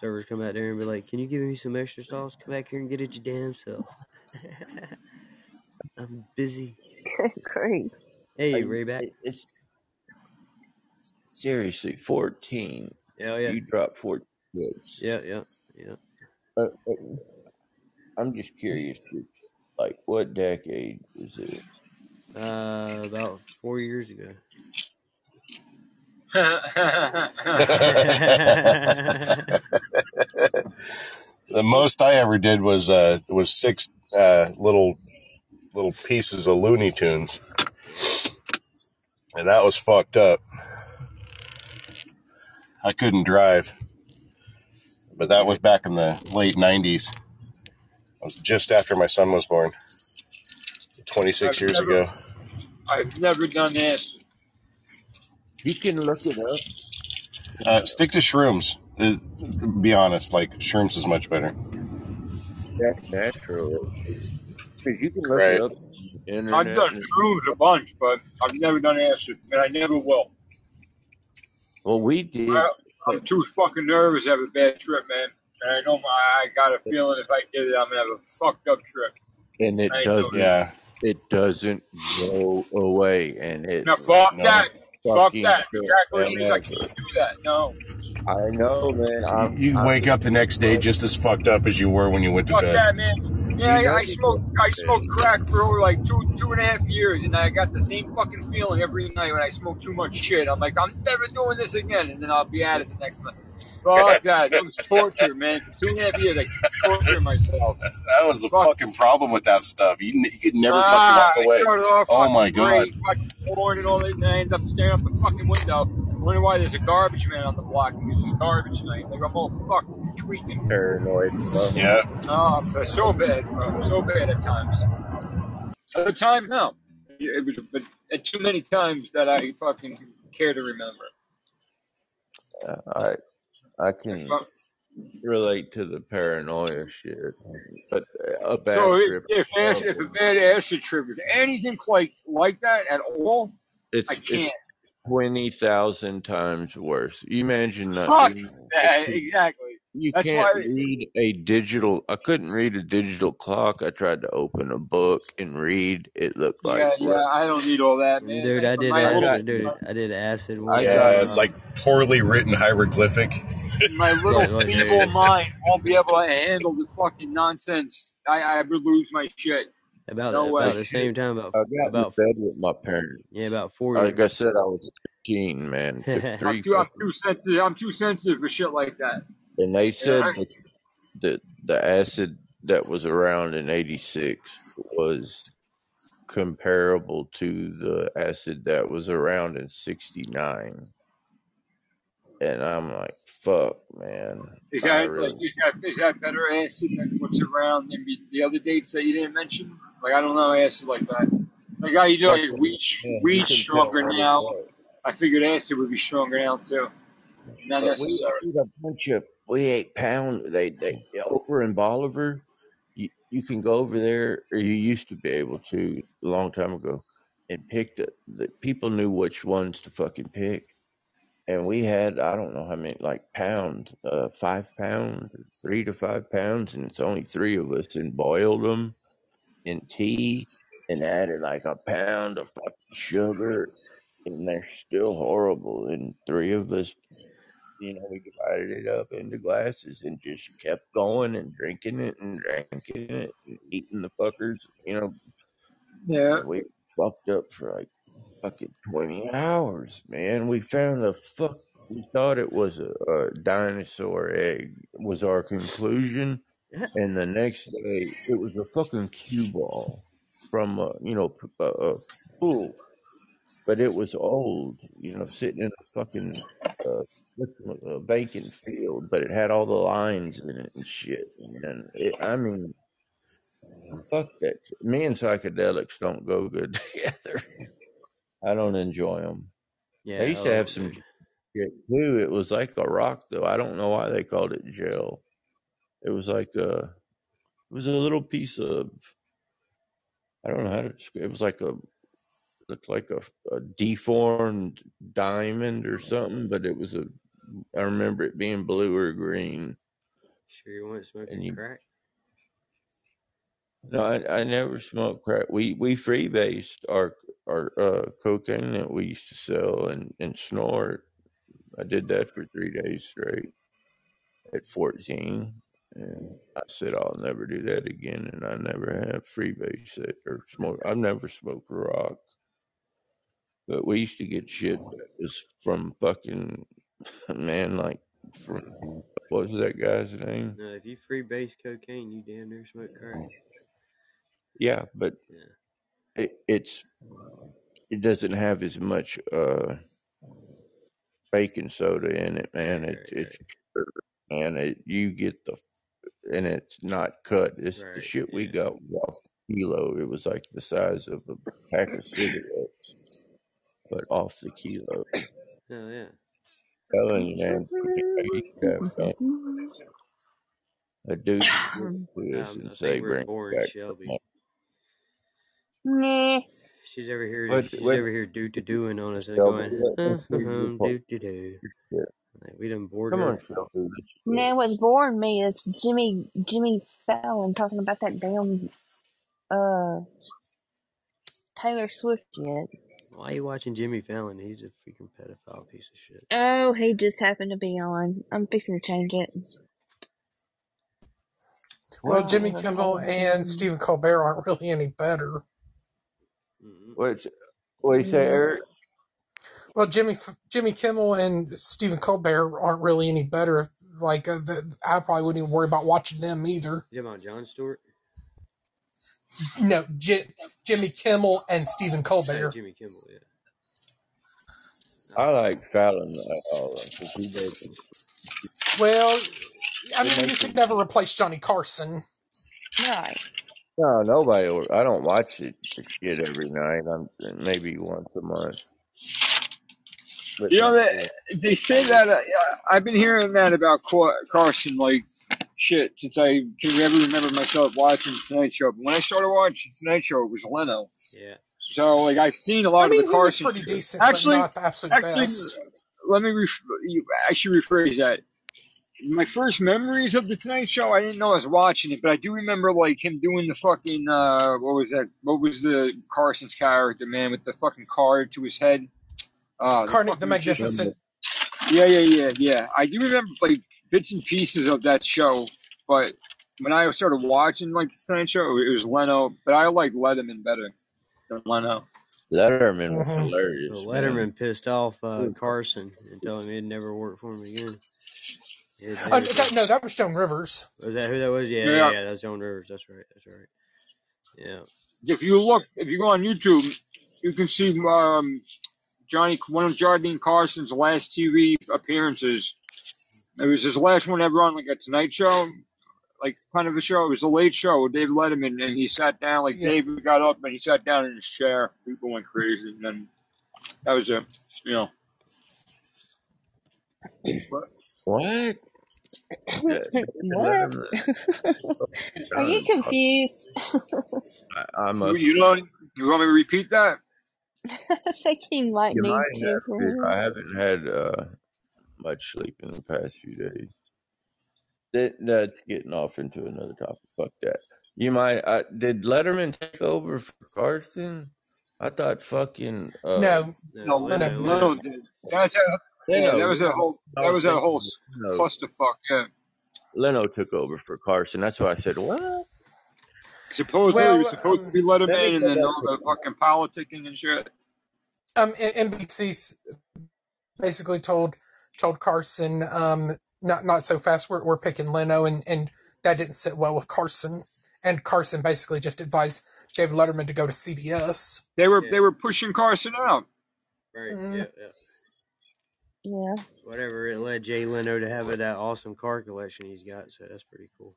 Servers come out there and be like, "Can you give me some extra sauce? Come back here and get it your damn self." (laughs) I'm busy. (laughs)
Great.
Hey,
Are
Ray back.
It's seriously 14.
Yeah, yeah,
You dropped 14 kids.
yeah, yeah, yeah.
Uh, uh, I'm just curious, like, what decade was it?
Uh, about four years ago. (laughs) (laughs)
The most I ever did was uh, was six uh, little little pieces of Looney Tunes, and that was fucked up. I couldn't drive, but that was back in the late '90s. It was just after my son was born, 26
I've
years
never-
ago.
I've never done this.
You can look it up.
Uh, stick to shrooms. Uh, to be honest, like shrooms is much better.
That's natural. Because you can look
Right.
it up. on the Internet
I've done
and-
shrooms a bunch, but I've never done acid, and I never will.
well, we did.
I, I'm too fucking nervous to have a bad trip, man. And I know my, I got a feeling if I get it, I'm gonna have a fucked up trip.
And it doesn't.
Yeah,
It doesn't go away. And it.
Now, fuck
no
that. Fuck that.
trip
Exactly. what it is. I can't do that. No.
I know, man. I'm,
you
I'm-
wake up the next day just as fucked up as you were when you went to
Fuck
bed.
that, man. Yeah, I, I smoked. I smoked crack for over like two, two and a half years, and I got the same fucking feeling every night when I smoke too much shit. I'm like, I'm never doing this again, and then I'll be at it the next night. Fuck (laughs) that. It was torture, man. For two and a half years, I tortured myself.
That was the
Fuck.
fucking problem with that stuff. You, you could never
Ah,
fucking walk
I
away.
started off
Oh
fucking
my god.
great, fucking porn and all that, and I end up staring up the fucking window. Wondering why there's a garbage man on the block. Because it's garbage night. Like, I'm all fucking tweaking.
paranoid. bro.
Yeah.
Oh, so bad, bro. So bad at times. Other times, no. It was, but at too many times that I fucking care to remember.
Uh, I I can relate to the paranoia shit, but a bad
So if,
trip.
if, acid, if a bad acid trip is anything like like that at all,
it's
I can't.
twenty thousand times worse. You imagine that.
Fuck that. Exactly.
You
That's
can't
why-
read a digital. I couldn't read a digital clock. I tried to open a book and read. It looked like
yeah, yeah. I don't need all that, man.
Dude, I did
my
acid.
little,
Dude, I did acid.
I
one
Yeah,
got-
it's like poorly written hieroglyphic. (laughs)
my (laughs) little
Yeah,
feeble
dude.
mind won't be able to handle the fucking nonsense. I, I would lose my shit.
about
No
about the same time. About
I got
about
in bed with my parents.
yeah, about four
Like
years.
I said, I was fifteen, man. Took (laughs)
I'm
three,
too, I'm too sensitive. I'm too sensitive for shit like that.
And they said
I-
that the the acid that was around in '86 was comparable to the acid that was around in '69, and I'm like, "Fuck, man!"
Is that
really
like is that is that better acid than what's around in the the other dates that you didn't mention? Like I don't know acid like that. Like how you do
that's
like
man.
Weed
can
stronger now. I figured acid would be stronger now too. Not
But
necessarily.
a bunch of we ate pound. They they (laughs) over in Bolivar. You you can go over there, or you used to be able to a long time ago, and pick the, the people knew which ones to fucking pick. And we had I don't know how many like pound, uh, five pounds, three to five pounds, and it's only three of us, and boiled them in tea, and added like a pound of fucking sugar, and they're still horrible. And three of us you know, we divided it up into glasses and just kept going and drinking it and drinking it and eating the fuckers. You know,
Yeah.
we fucked up for like fucking 20 hours, man. We found a fuck. We thought it was a, a dinosaur egg, was our conclusion. And the next day, it was a fucking cue ball from, a, you know, a pool but it was old, you know, sitting in a fucking uh, a vacant field, but it had all the lines in it and shit. And it, I mean, fuck that. shit. Me and psychedelics don't go good (laughs) together. I don't enjoy them.
Yeah.
I used to
Oh
have some shit too. It was like a rock, though. I don't know why they called it gel. It was like a, it was a little piece of, I don't know how to describe. It was like a looked like a, a deformed diamond or something, but it was a. I remember it being blue or green,
Sure you want
and
smoking
you.
crack?
No, I, I never smoked crack. We we freebased our our uh, cocaine that we used to sell and and snort. I did that for three days straight at fourteen, and I said I'll never do that again, and I never have freebase it or smoke. I've never smoked rock. But we used to get shit that was from fucking (laughs) man, like from what was that guy's name?
No, if you free base cocaine, you damn near smoke crack.
Yeah, but
Yeah.
it, it's it doesn't have as much uh baking soda in it, man.
Right,
It
right,
it's
right.
man. It you get the and it's not cut. It's the shit we got off the kilo. It was like the size of a pack of cigarettes, but off the kilo.
Hell yeah.
Telling you, man, I used to have fun. A dude would listen us
Um,
and
I
say,
think we're
"Bring
boring
back
Shelby.
money."
Nah.
She's over here.
What
She's
what
over here do to doing on us and
Shelby?
going
Let
uh,
me see your part.
do to do.
Yeah.
Like, we done bored
Come
her.
on, Shelby. Let's
Now what's boring me is Jimmy Jimmy Fallon talking about that damn uh Taylor Swift yet.
Why are you watching Jimmy Fallon? He's a freaking pedophile piece of shit.
Oh, he just happened to be on. I'm fixing to change it.
Well, Jimmy
Oh,
Kimmel and Stephen Colbert aren't really any better.
Mm-mm.
What what you say,
mm,
Eric?
Well, Jimmy Jimmy Kimmel and Stephen Colbert aren't really any better. Like uh, the, I probably wouldn't even worry about watching them either.
You talking about Jon Stewart?
No, J- Jimmy Kimmel and Stephen Colbert.
Jimmy Kimmel, yeah.
I like Fallon because he.
Well, I mean, you
makes
could never replace Johnny Carson.
right.
No, nobody. will- I don't watch it shit every night. I'm maybe once a month. But
You know that they say that uh, I've been hearing that about Carson like shit since I can ever remember myself watching the Tonight Show. But when I started watching Tonight Show, it was Leno.
Yeah.
So like I've seen a lot of
mean,
the
he
Carson.
pretty decent, but
Actually,
not the
actually,
best.
let me ref- you actually rephrase that. My first memories of the Tonight Show, I didn't know I was watching it, but I do remember like him doing the fucking uh, what was that? What was the Carson's character, man, with the fucking card to his head? Uh, the
Carnac the
fucking.
Magnificent.
Yeah, yeah, yeah, yeah. I do remember like bits and pieces of that show, but when I started watching like the Tonight Show, it was Leno, but I like Letterman better than Leno.
Letterman was
hmm
So
hilarious, man.
Letterman pissed off uh, Carson and told him it'd never work for him again. His
Uh, that, no, that was Joan Rivers.
Was that who that was? Yeah,
Yeah.
yeah, yeah. That's Joan Rivers. That's right. That's right. Yeah.
If you look, if you go on YouTube, you can see um, Johnny, one of Jardine Carson's last TV appearances. It was his last one ever on like a Tonight Show, like kind of a show. It was a late show with David Letterman, and he sat down. Like
Yeah.
David got up and he sat down in his chair. People went crazy, and then that was it. You know,
What?
what? (laughs) Are you confused?
I, I
you,
must.
you know, you want me to repeat that? (laughs)
I think he might
You
need
might
to.
have to. I haven't had uh, much sleep in the past few days. That, that's getting off into another topic. Fuck that. You might. Uh, did Letterman take over for Carson? I thought fucking. Uh,
No,
No,
No,
Leno,
no,
no, no. That's a, yeah, that was a whole, that
was
was a whole
Leno,
clusterfuck. Yeah.
Leno took over for Carson. That's why I said what?
Supposedly, it was
well,
supposed to
um,
be
Let me
Letterman, and then all the fucking politicking and shit.
um, NBC basically told told Carson, um, not not so fast. We're we're picking Leno, and and that didn't sit well with Carson. And Carson basically just advised David Letterman to go to CBS.
They were
Yeah.
they were pushing Carson out.
Right.
Mm.
Yeah. Yeah.
Yeah.
Whatever. It led Jay Leno to have that awesome car collection he's got. So that's pretty cool.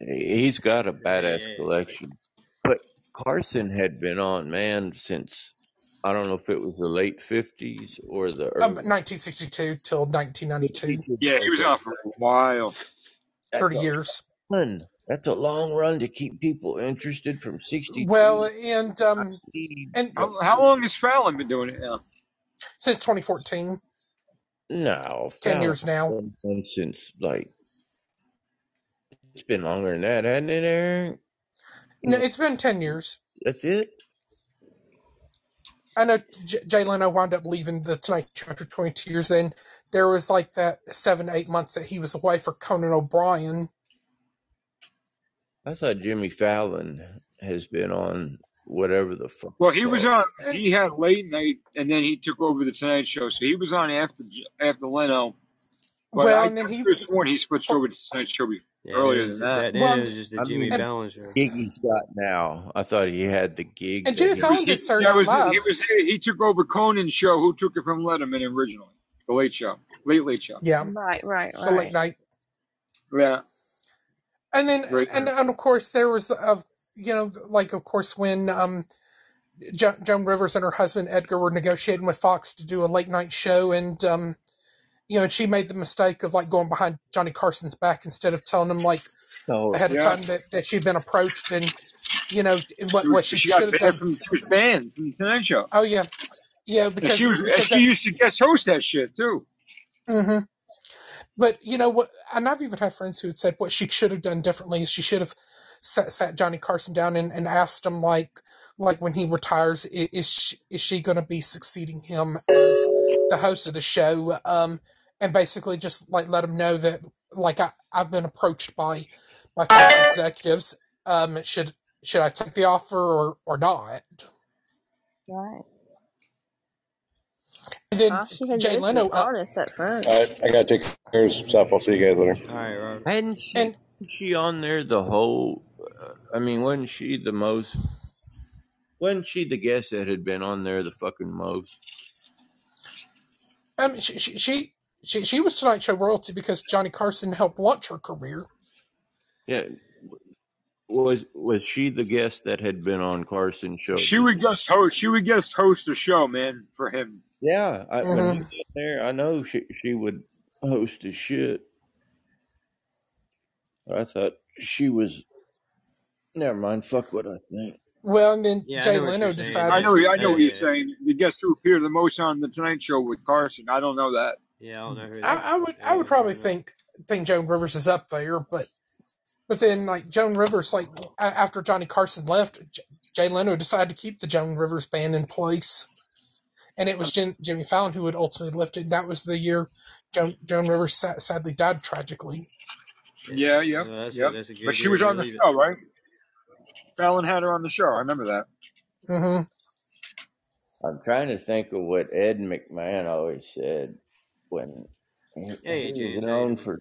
He's got a badass
yeah, yeah.
collection. But Carson had been on man since I don't know if it was the late fifties or the
Um, 1962 till 1992,
Yeah, he was on for a while.
That's
30
a
years.
run. That's a long run to keep people interested from sixty
Well, and um, and
How, how long has Fallon been doing it now?
since 2014,
No,
10
Fallon's
years now.
since like it's been longer than that, hasn't it, Eric?
No, it's been 10 years.
That's it.
I know J- Jay Leno wound up leaving the Tonight Show after 22 years. Then there was like that seven, eight months that he was away for Conan O'Brien.
I thought Jimmy Fallon has been on whatever the fuck.
Well, he was
called.
on. He had late night, and then he took over the Tonight Show. So he was on after after Leno. But
well,
I
and then he,
have sworn he switched over to the Tonight Show be-
Yeah.
Earlier than that.
that. Then
well,
it was just the
I
Jimmy
mean,
and,
Fallon show.
gig he's got now. I thought he had the gig
and
that
Jimmy
he
It was
Fallon
he.
did Saturday Night
was
Live.
he was he took over Conan's show. Who took it from Letterman originally? The Late Show, Late Late Show.
Yeah,
Right, right, right.
the late
right.
night.
Yeah,
And then,
right.
and, and of course, there was, a, you know, like, of course, when um, jo- Joan Rivers and her husband Edgar were negotiating with Fox to do a late night show, and um, you know, and she made the mistake of like going behind Johnny Carson's back instead of telling him like
Oh,
ahead of
Yeah,
time that, that she'd been approached and you know what what she
She
should have done.
from. She was banned from the Tonight Show,
Oh yeah, yeah,
and
because
she was. And
because
she
that.
used to guest host that shit too.
Mm-hmm. But you know what? And I've even had friends who had said what she should have done differently is she should have sat, sat Johnny Carson down and, and asked him like like when he retires, is she, is she going to be succeeding him as the host of the show? Um, and basically just like let them know that like I, I've been approached by my Fox executives. Um, should should I take the offer or or not?
Right.
And then
All she had to
Jay Leno, uh,
honest.
All right, I gotta take care of some stuff. I'll see you guys later.
All right, Robert.
hadn't
and
she on there the whole? Uh, I mean, wasn't she the most? Wasn't she the guest that had been on there the fucking most?
um, she, she she she she was Tonight Show royalty because Johnny Carson helped launch her career.
Yeah, was was she the guest that had been on Carson's show?
She would guest host. She would guest host a show, man, for him.
Yeah, I, when he
hmm
was there, I know she she would host his shit. I thought she was. Never mind. Fuck what I think.
Well, and then
Yeah,
Jay Leno decided.
I know. I know what you're saying. The guest who appeared the most on the Tonight Show with Carson. I don't know that.
Yeah, I don't know who
I,
that.
I would
Yeah,
I would probably think think Joan Rivers is up there, but but then like Joan Rivers, like after Johnny Carson left, J- Jay Leno decided to keep the Joan Rivers band in place, and it was Jim, Jimmy Fallon who had ultimately lifted. That was the year Joan Joan Rivers sa- sadly died tragically.
Yeah,
Yeah,
yep,
well, that's
yep.
that's
But she was on the
leave it.
show, right? Fallon had her on the show. I remember that.
hmm
I'm trying to think of what Ed McMahon always said when
Hey,
he
Jay,
was known for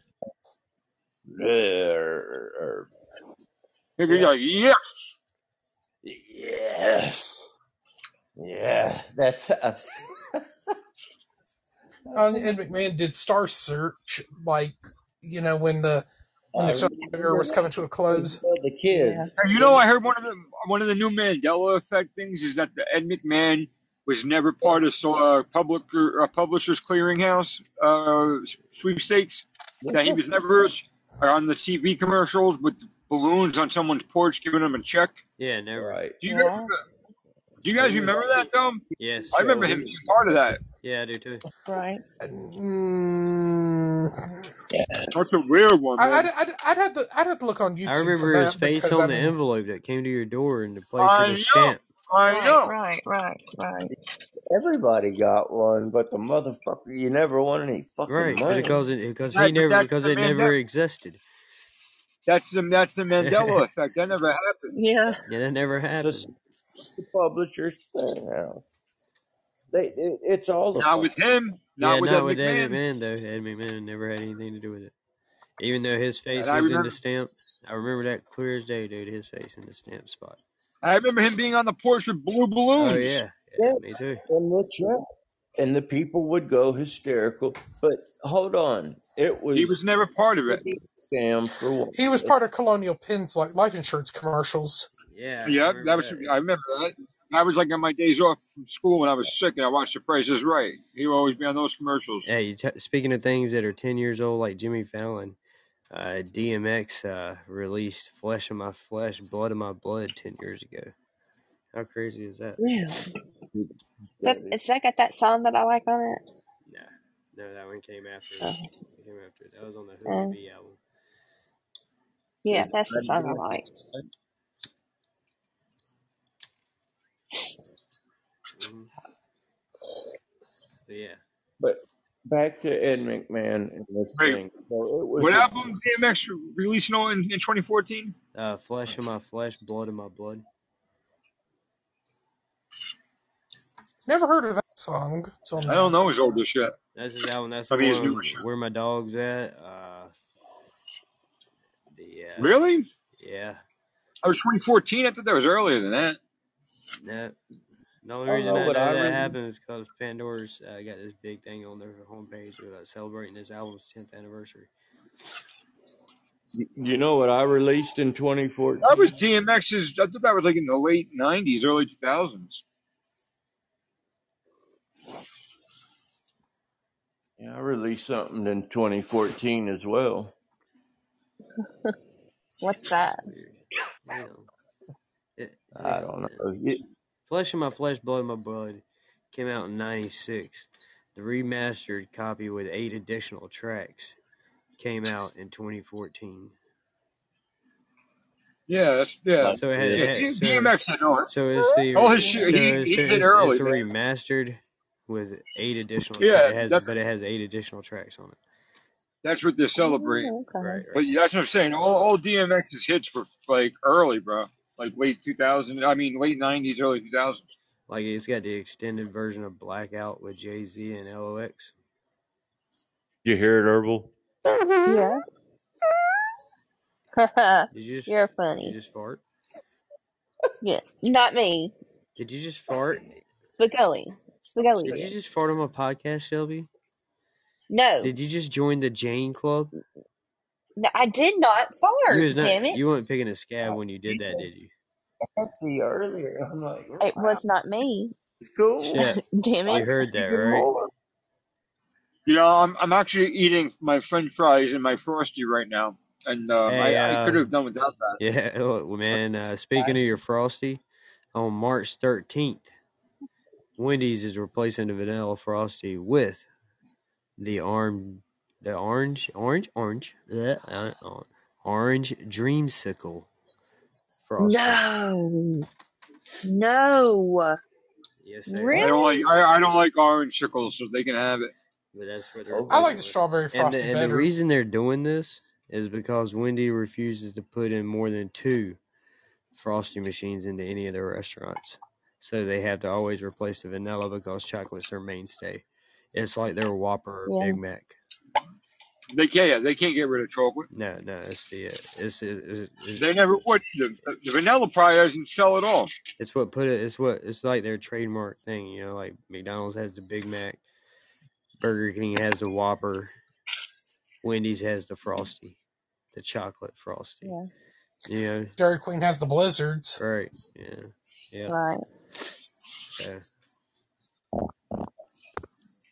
Or, or,
He'd like, yes.
yes. Yeah, that's (laughs) uh,
Uh, and McMahon did Star Search, like you know when the when
I
the
remember
was coming to a close.
the kids.
Yeah.
You know, I heard one of the one of the new Mandela effect things is that the Ed McMahon was never part of so, uh, public uh, publishers clearinghouse uh, sweepstakes. That he was never on the TV commercials with balloons on someone's porch giving them a check.
Yeah, never.
Right.
Do you
Yeah.
guys, do you guys remember that though?
Yes.
I remember him being part of that.
Yeah, I do too.
Right.
Mm,
That's a weird one,
I, I'd. I'd, I'd have to I'd have to look on YouTube.
I remember
for
his face
because,
on
I
the envelope that came to your door and the place
I
of
know.
the stamp.
I
Right,
know.
right, right, right.
Everybody got one, but the motherfucker, you never won any fucking
Right,
money.
because it because
Right,
he
but
never
that's
because
the
it never existed.
That's the that's the Mandela (laughs) effect. That never happened.
Yeah.
Yeah, that never
So
happened.
the publishers, now, they, it, it's all the
Not with him. Not
yeah,
with
not
Ed
with Ed
McMahon.
McMahon though. Ed McMahon never had anything to do with it. Even though his face
And I
was in
remember
the stamp, I remember that clear as day, dude. His face in the stamp spot.
I remember him being on the porch with blue
Oh
balloons.
yeah,
Yeah,
yeah me too.
and the check, and the people would go hysterical. But hold on, it was
He was never part of it.
a scam for what?
he was part of Colonial Penn's like life insurance commercials.
Yeah, I
Yeah, that was.
that.
I remember that. I was like on my days off from school when I was sick and I watched The Price is Right. He would always be on those commercials.
Yeah, you t- speaking of things that are ten years old, like Jimmy Fallon, uh, DMX uh, released "Flesh of My Flesh, Blood of My Blood" ten years ago. How crazy is that?
Really? That, is that got that song that I like on it?
No, no, that one came after.
Oh.
It came after. it. That was on the Who
Oh.
B album.
Yeah, that's the song I like.
hmm But yeah,
But back to Ed McMahon and this
Wait,
thing. So it was
what
a-
album did DMX release no in, in 2014?
uh, "Flesh in My Flesh, Blood in My Blood."
Never heard of that song. Till
I don't know his older shit.
That's his album. That's
I mean, his
one
newer shit.
where my dog's at. Uh, the uh,
Really?
yeah,
I was 2014. I thought that was earlier than that.
no. The only reason
know
I know
I
that
read.
happened is because Pandora's uh, got this big thing on their homepage about celebrating this album's 10th anniversary.
You know what I released in 2014?
That was DMX's. I thought that was like in the late 90s, early 2000s.
Yeah, I released something in 2014 as well. (laughs)
What's that?
Weird. You know, it,
I don't know. It-
Flesh of My Flesh, Blood of My Blood came out in 96. The remastered copy with eight additional tracks came out in 2014.
Yeah, that's yeah.
So it had,
yeah
it had so,
DMX had no.
so it's the oh,
All his
so
he,
it's,
he
so it's,
early.
it's remastered with eight additional
Yeah,
tracks. It has, but it has eight additional tracks on it.
that's what they're celebrating.
Oh, okay.
Right, right.
But that's what I'm saying. All, all DMX's hits were like early, bro. Like late 2000. I mean, late 90s, early 2000s.
Like it's got the extended version of Blackout with Jay Z and LOX.
you hear it, Herbal?
Yeah. (laughs)
Did you just
You're funny.
did you
funny.
just fart?
Yeah. Not me.
Did you just fart?
Spaghetti. Spaghetti
Did you just fart on my podcast, Shelby?
No.
Did you just join the Jane Club?
No, I did not
You
fart.
was not.
Damn it.
You weren't picking a scab when you did that, did you?
See earlier. I'm like,
It was not me.
it's cool.
Shit, (laughs)
Damn
you
it.
heard that, right?
Lord.
You know, I'm I'm actually eating my French fries and my frosty right now, and um,
Hey,
I, I could
uh,
have done without that.
yeah, (laughs) look, man. Uh, speaking of your frosty, on March thirteenth, Wendy's is replacing the vanilla frosty with the arm, the orange, orange, orange, bleh, uh, uh, orange dreamsicle frosty.
No. No.
Yes, they
I
are.
Don't like I, I don't like orange chickles, so they can have it.
But that's what they're
I
I like the
with.
strawberry
And
frosty
the, and the reason they're doing this is because Wendy refuses to put in more than two frosty machines into any of their restaurants. So they have to always replace the vanilla because chocolate's their mainstay. It's like their Whopper or
Yeah.
Big Mac.
They can't. They can't get rid of chocolate.
No, no, it's the uh, it's, it's, it's, it's
They never would. The, the vanilla pie doesn't sell at all.
it's what put it. It's what it's like their trademark thing. You know, like McDonald's has the Big Mac, Burger King has the Whopper, Wendy's has the Frosty, the chocolate Frosty.
Yeah.
You know,
Dairy Queen has the blizzards.
right? Yeah, yeah.
Right.
So,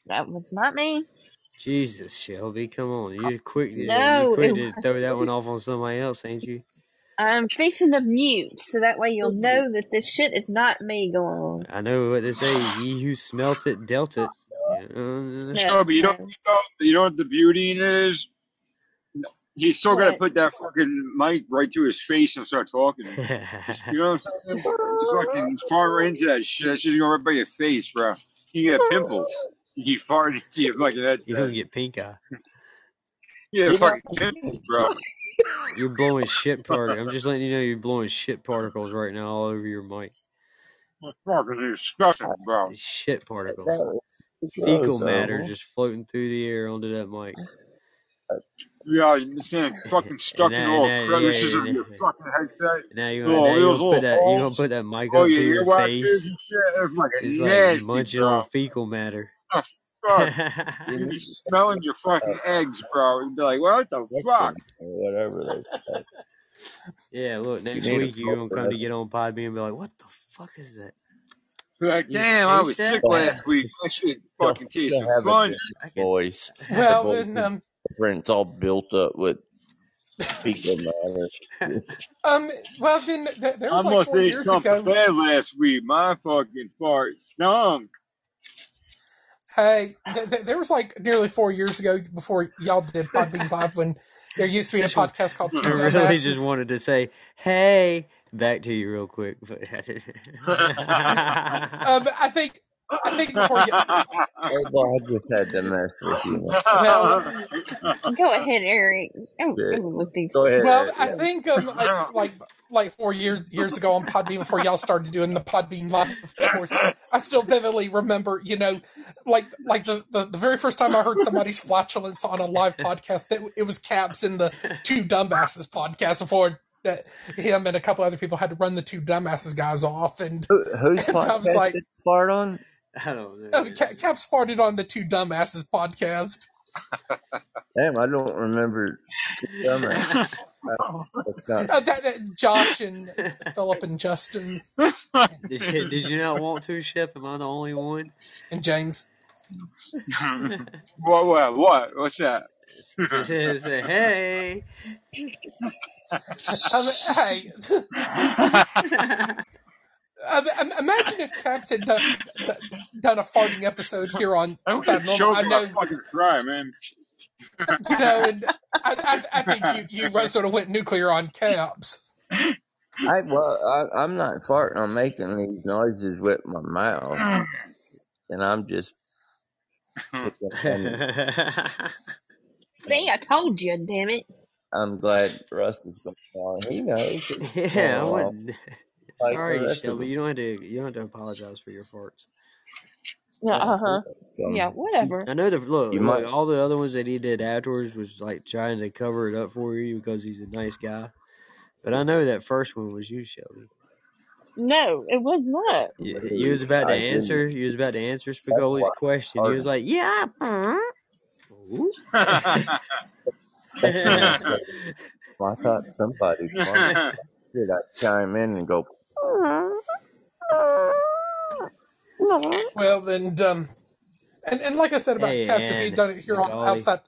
That was not me.
Jesus, Shelby, come on, you oh, quick. to-
No,
you quick to throw that one off on somebody else, ain't you?
I'm fixing to mute so that way you'll know that this shit is not me going on.
I know what they say. Ye who smelt it, dealt it. Uh, you know?
No,
Sure, but you don't. You know, you know what the beauty in it is? He's still got to put that fucking mic right to his face and start talking. You know what I'm saying? Fucking fart right into that shit. That's just going right by your face, bro. You get pimples. (laughs) You keep farting (laughs) into your fucking
You're gonna get pink eye.
Yeah,
you
fucking
know.
bro.
You're blowing shit (laughs) particles. I'm just letting you know you're blowing shit particles right now all over your mic.
Fucking disgusting, bro.
Shit particles. Fecal
gross,
matter just floating through the air onto that mic.
Yeah, it's getting fucking stuck
And
in all
and now-
crevices
yeah,
of
and
your
now-
fucking headset.
Now you're gonna,
Oh,
now you're
those
gonna put
little
that you're gonna put that mic
Oh,
up
yeah,
to your
earwaxes
face.
and shit. It's fucking
It's like
nasty,
munching
bro.
on fecal matter.
Oh, fuck. (laughs) You'd be smelling your fucking eggs, bro. You'd be like, what the fuck?
Or whatever they say.
yeah, look, next
need a
week you're gonna come to get on Podbean and be like, "What the fuck is that?"
Be Like,
You
damn, I
taste
was
that?
sick last week. That shit (laughs) fucking
Still
tasted
have a
fun.
I can,
voice.
Well, then, um.
It's all built up with fecal matter. (laughs)
um, well, then th- there
I
was like
must
four
ate
years
something
ago.
bad last week. My fucking fart stunk.
Hey, th- th- there was like nearly four years ago before y'all did Podbean Live when there used to be a podcast called Two
I really just wanted to say, "Hey, back to you real quick." But (laughs)
Um, I think I think before you, (laughs)
Hey, boy, I just had to mess with you. man.
well, (laughs)
Go ahead, Eric. Oh,
Yeah.
these.
Go ahead.
well,
Eric.
I think um, like like like four years years ago on Podbean before y'all started doing the Podbean Live. Of course, I still vividly remember. You know, like like the the, the very first time I heard somebody's flatulence on a live podcast, that it was Caps in the Two Dumbasses podcast before that him and a couple other people had to run the Two Dumbasses guys off, and
Who, whose (laughs)
and I was like,
did fart on? (laughs)
I don't know.
oh,
man.
Ca- Caps farted on the Two Dumbasses podcast. (laughs)
Damn, I don't remember. Dumbass. (laughs) That's.
Uh, that, that Josh and Philip and Justin
Did you, did you not want to, Shep? Am I the only one?
and James.
what, what, what? What's that?
Say, say, hey.
Um, hey, um, um, Uh, imagine if Caps had done, done a farting episode here on
I'm
Outside
gonna
I know,
my fucking cry, man.
you know, and I, I, I think you, you sort of went nuclear on Caps.
I well, I, I'm not farting. I'm making these noises with my mouth, and I'm just.
See, (laughs) I told you, damn it.
I'm glad Russ is going on. He knows. it's (laughs)
yeah, I wouldn't.
Like
Sorry,
rest of
Shelby.
them.
You don't have to. You don't have to apologize for your farts.
Yeah, uh huh. Yeah, whatever.
I know the look,
You
look,
might-
all the other ones that he did afterwards was like trying to cover it up for you because he's a nice guy. But I know that first one was you, Shelby.
No, it was not.
You, you was about to
I didn't.
answer. You was about to answer Spicoli's question. He was like, "Yeah."
I (laughs) thought somebody did I (laughs) chime in and go,
Well, then, um, and, and like I said about
Hey,
Caps, if he'd done it here on
Golly.
Outside,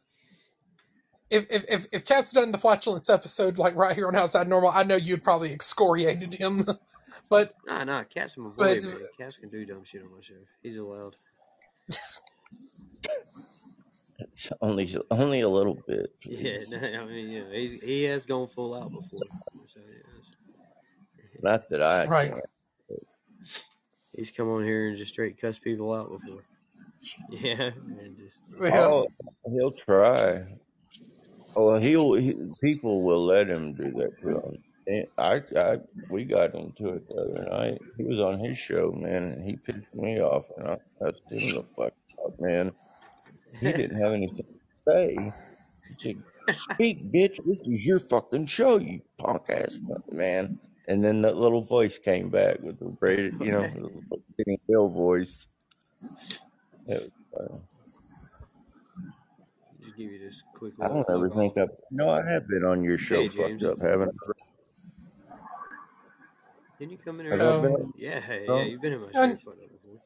if, if, if, if Caps done the flatulence episode like right here on Outside Normal, I know you'd probably excoriated him. (laughs) but
Nah, nah. Cap's my boy,
But-
man. Caps can do dumb shit on my show. He's allowed.
it's (laughs) only only a little bit.
Yeah,
please."
no, (laughs) I mean, yeah, he's, he has gone full out before. So, yes.
Not that I
Right.
can't.
He's come on here and just straight cuss people out before. (laughs) Yeah, and just
well,
Oh, he'll try. Oh, well, he'll he, people will let him do that to him. And I, I, we got into it the other night. He was on his show, man, and he pissed me off, and I cussed him the fuck out, man. He didn't have anything to say. He said, Speak, bitch. This is your fucking show, you punk ass man. And then that little voice came back with the braided, (laughs) you know, the little Benny Hill voice. It was funny.
Just give you this quick
I don't ever think
off.
I've. No, I have been on your show
Hey,
fucked
James.
up, haven't
Didn't you come in
I?
here?
I
Um,
been?
Yeah, yeah,
No?
you've been in my
and-
show photo before.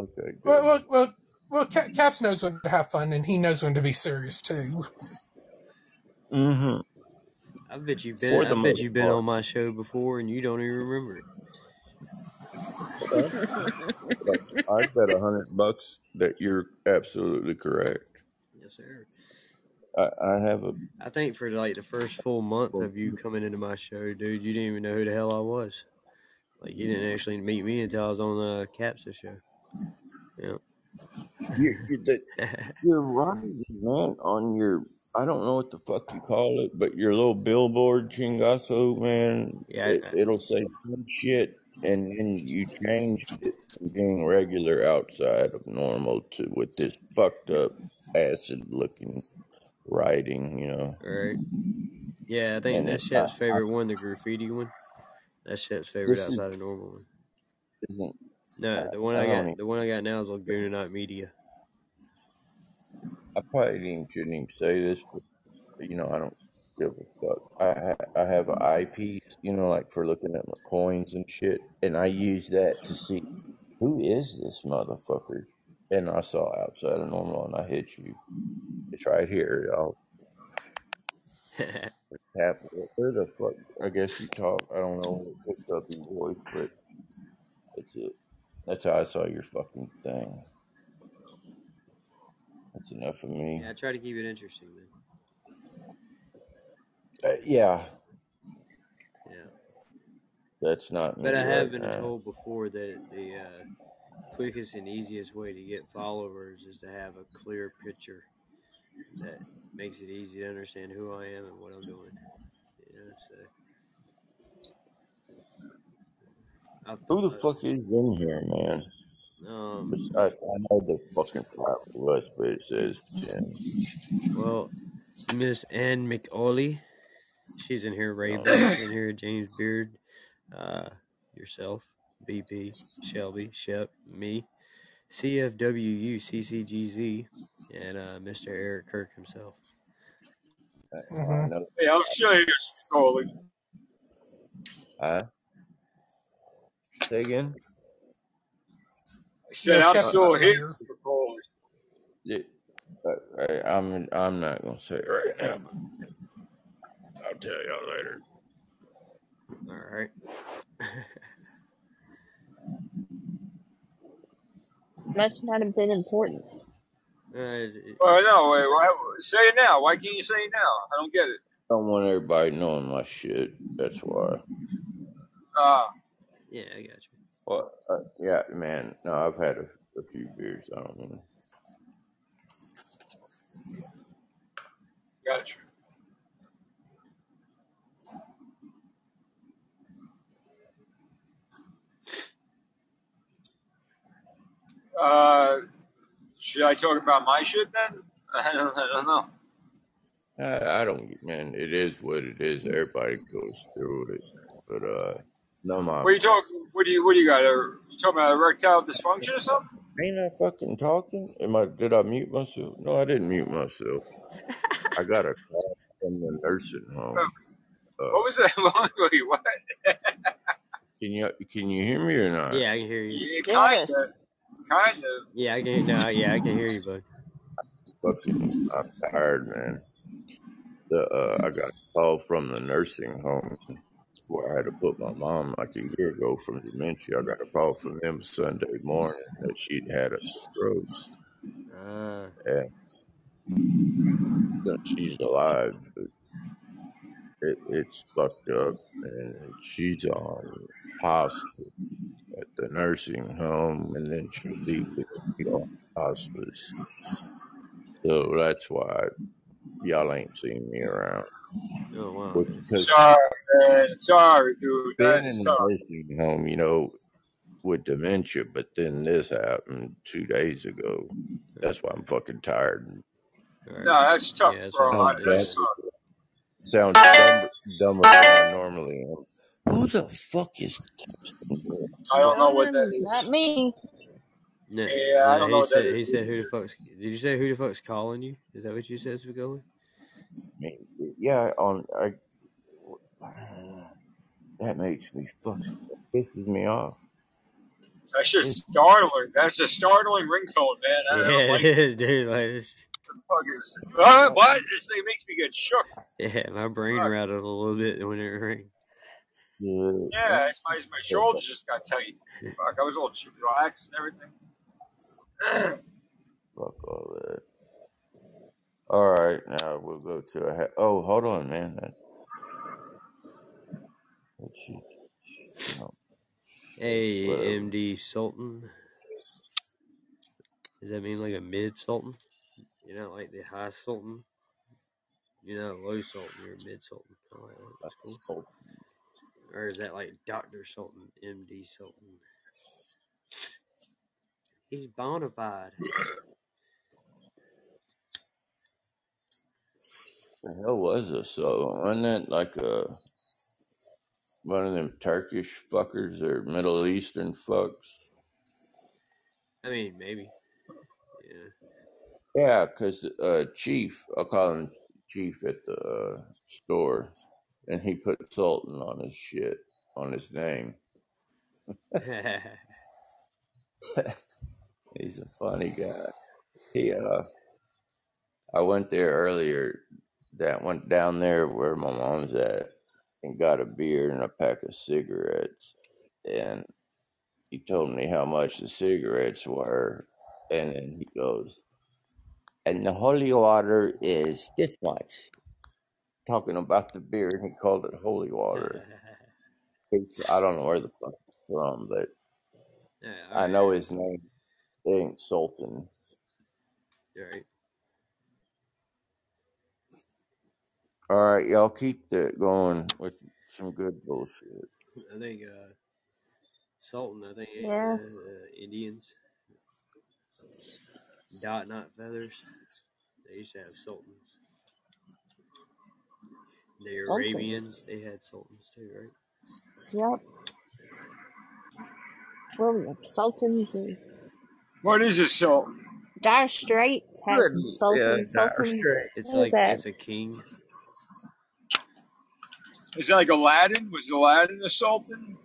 Okay,
well,
good.
well, well, well, Ca- Caps knows when to have fun, and he knows when to be serious too.
Mm-hmm.
I bet you've
For
been. I bet
most
you've been
part.
on my show before, and you don't even remember it.
But (laughs) I bet a hundred bucks that you're absolutely correct.
Yes, sir.
I, I have a.
I think for like the first full month of you coming into my show, dude, you didn't even know who the hell I was. Like you didn't actually meet me until I was on uh, the Capsa show. Yeah.
You, you, that, (laughs) you're right, man. On your, I don't know what the fuck you call it, but your little billboard chingazo, man.
Yeah,
It,
I-
it'll say some shit, and then you changed it from being regular outside of normal to with this fucked up acid looking writing, you know.
Right. Yeah, I think
And
that's Shep's
not-
favorite one, the graffiti one. That's Shep's favorite
This is-
outside of normal one.
Isn't
No, the one
I
I
don't
got,
even-
the one I got now is Laguna Night Media.
I probably didn't, shouldn't even say this, but you know, I don't give a fuck. I ha- I have an eyepiece, you know, like for looking at my coins and shit, and I use that to see who is this motherfucker. And I saw outside of normal, and I hit you. It's right here, y'all. (laughs) Tap. Where the fuck? I guess you talk. I don't know what picked up your voice, but that's it. That's how I saw your fucking thing. That's enough for me.
yeah, I try to keep it interesting, man.
Uh, yeah,
Yeah.
that's not me
But I have
right
been
now.
told before that the uh, quickest and easiest way to get followers is to have a clear picture that makes it easy to understand who I am and what I'm doing. Yeah, so.
Who the fuck is in here, man?
Um,
I, I know the fucking five was, but it says ten.
well, Miss Ann McAuley, she's in here. Ray Black's (coughs) in here. James Beard, uh, yourself, BP, Shelby, Shep, me, CFWU, CCGZ, and uh, Mr. Eric Kirk himself.
I, I
Mhm.
Hey, I'll show you, Coley.
Huh? Say again?
I said
Yeah,
I'm still
still
here
here.
for Coley.
Uh, I, I'm I'm not gonna say it right now. But I'll tell y'all later.
All right.
Must (laughs) not have been important.
Uh, it-
Well, no, wait, why, say it now. Why can't you say it now? I don't get it.
I don't want everybody knowing my shit. That's why.
Ah,
yeah, I got you.
Well, uh, yeah, man. No, I've had a, a few beers. I don't know.
gotcha. Uh, should I talk about my shit then? (laughs) I don't, I don't know.
I, I don't, man. It is what it is. Everybody goes through it. But uh, no, my
What are you talking? What do you? What do you got? A, you talking about erectile dysfunction or something?
ain't I fucking talking? Am I? Did I mute myself? No, I didn't mute myself. (laughs) I got a call from the nursing home. Uh,
What was that? (laughs) Wait, what?
can you can you hear me or not?
Yeah, I can hear you.
Yeah, kind
Yes.
of, kind of.
Yeah, I can. No, yeah, I can hear you, bud.
Fucking, I'm tired, man. The uh, I got a call from the nursing home where I had to put my mom like a year ago from dementia. I got a call from them Sunday morning that she'd had a stroke
Uh,
and she's alive, but it, it's fucked up and she's on hospice at the nursing home and then she'll be with me on hospice. So that's why y'all ain't seen me around.
Oh wow.
Because
Sorry, man. Sorry, dude.
being
That's
in the
tough.
nursing home, you know, with dementia, but then this happened two days ago. That's why I'm fucking tired.
No, that's tough,
Yeah, that's
bro.
what
I,
that
that's
doing.
sounds dumb, dumber than I normally am. Who the fuck is?
I don't know what that is.
not
is.
me.
No,
Yeah, I don't know
he
what that
said he
is.
said who the fuck's did you say who the fuck's calling you? Is that what you said, Spicoli?
Yeah, on I. (sighs) That makes me fucking pisses me off.
That's just startling. That's a startling ringtone, man. I don't
Yeah, (laughs)
like
it is, dude. Like, it's-
the fuck is. Uh, what? It's, it makes me get shook.
yeah, my brain
Fuck.
rattled a little bit when it rang.
Yeah, it's my, my shoulders just got tight. (laughs) Fuck, I was all relaxed and everything. (clears throat)
Fuck all that. All right, now we'll go to a. Ha- oh, hold on, man. That, that shit. No.
Hey,
Whatever.
MD Sultan. Does that mean like a mid Sultan? You're not like the high Sultan. You're not a low Sultan. You're a mid Sultan. Oh, yeah, that's cool.
Oh,
Or is that like Doctor Sultan, MD Sultan? He's bona fide.
The hell was this? So, wasn't that like a one of them Turkish fuckers or Middle Eastern fucks?
I mean, maybe. Yeah.
Yeah, because uh, Chief, I'll call him Chief at the uh, store, and he put Sultan on his shit, on his name. (laughs) (laughs) He's a funny guy. He, uh, I went there earlier. That went down there where my mom's at, and got a beer and a pack of cigarettes, and he told me how much the cigarettes were, and then he goes, and the holy water is this much. Talking about the beer, and he called it holy water. I don't know where the fuck it's from, but (laughs)
yeah,
I know his name ain't Sultan.
Right.
All right, y'all keep that going with some good bullshit.
I think uh, Sultan. I think it's
Yeah.
uh, uh, Indians. Dot not feathers. They used to have sultans. The
Sultans.
Arabians, they had sultans too, right?
Yep. Well, Sultans and
What is a sultan?
Dire Straits had
Good.
some
Yeah,
Sultans.
Dire
Sultans.
Straits.
It's
What is
like
that?
it's a king.
Is that like Aladdin? Was Aladdin a sultan?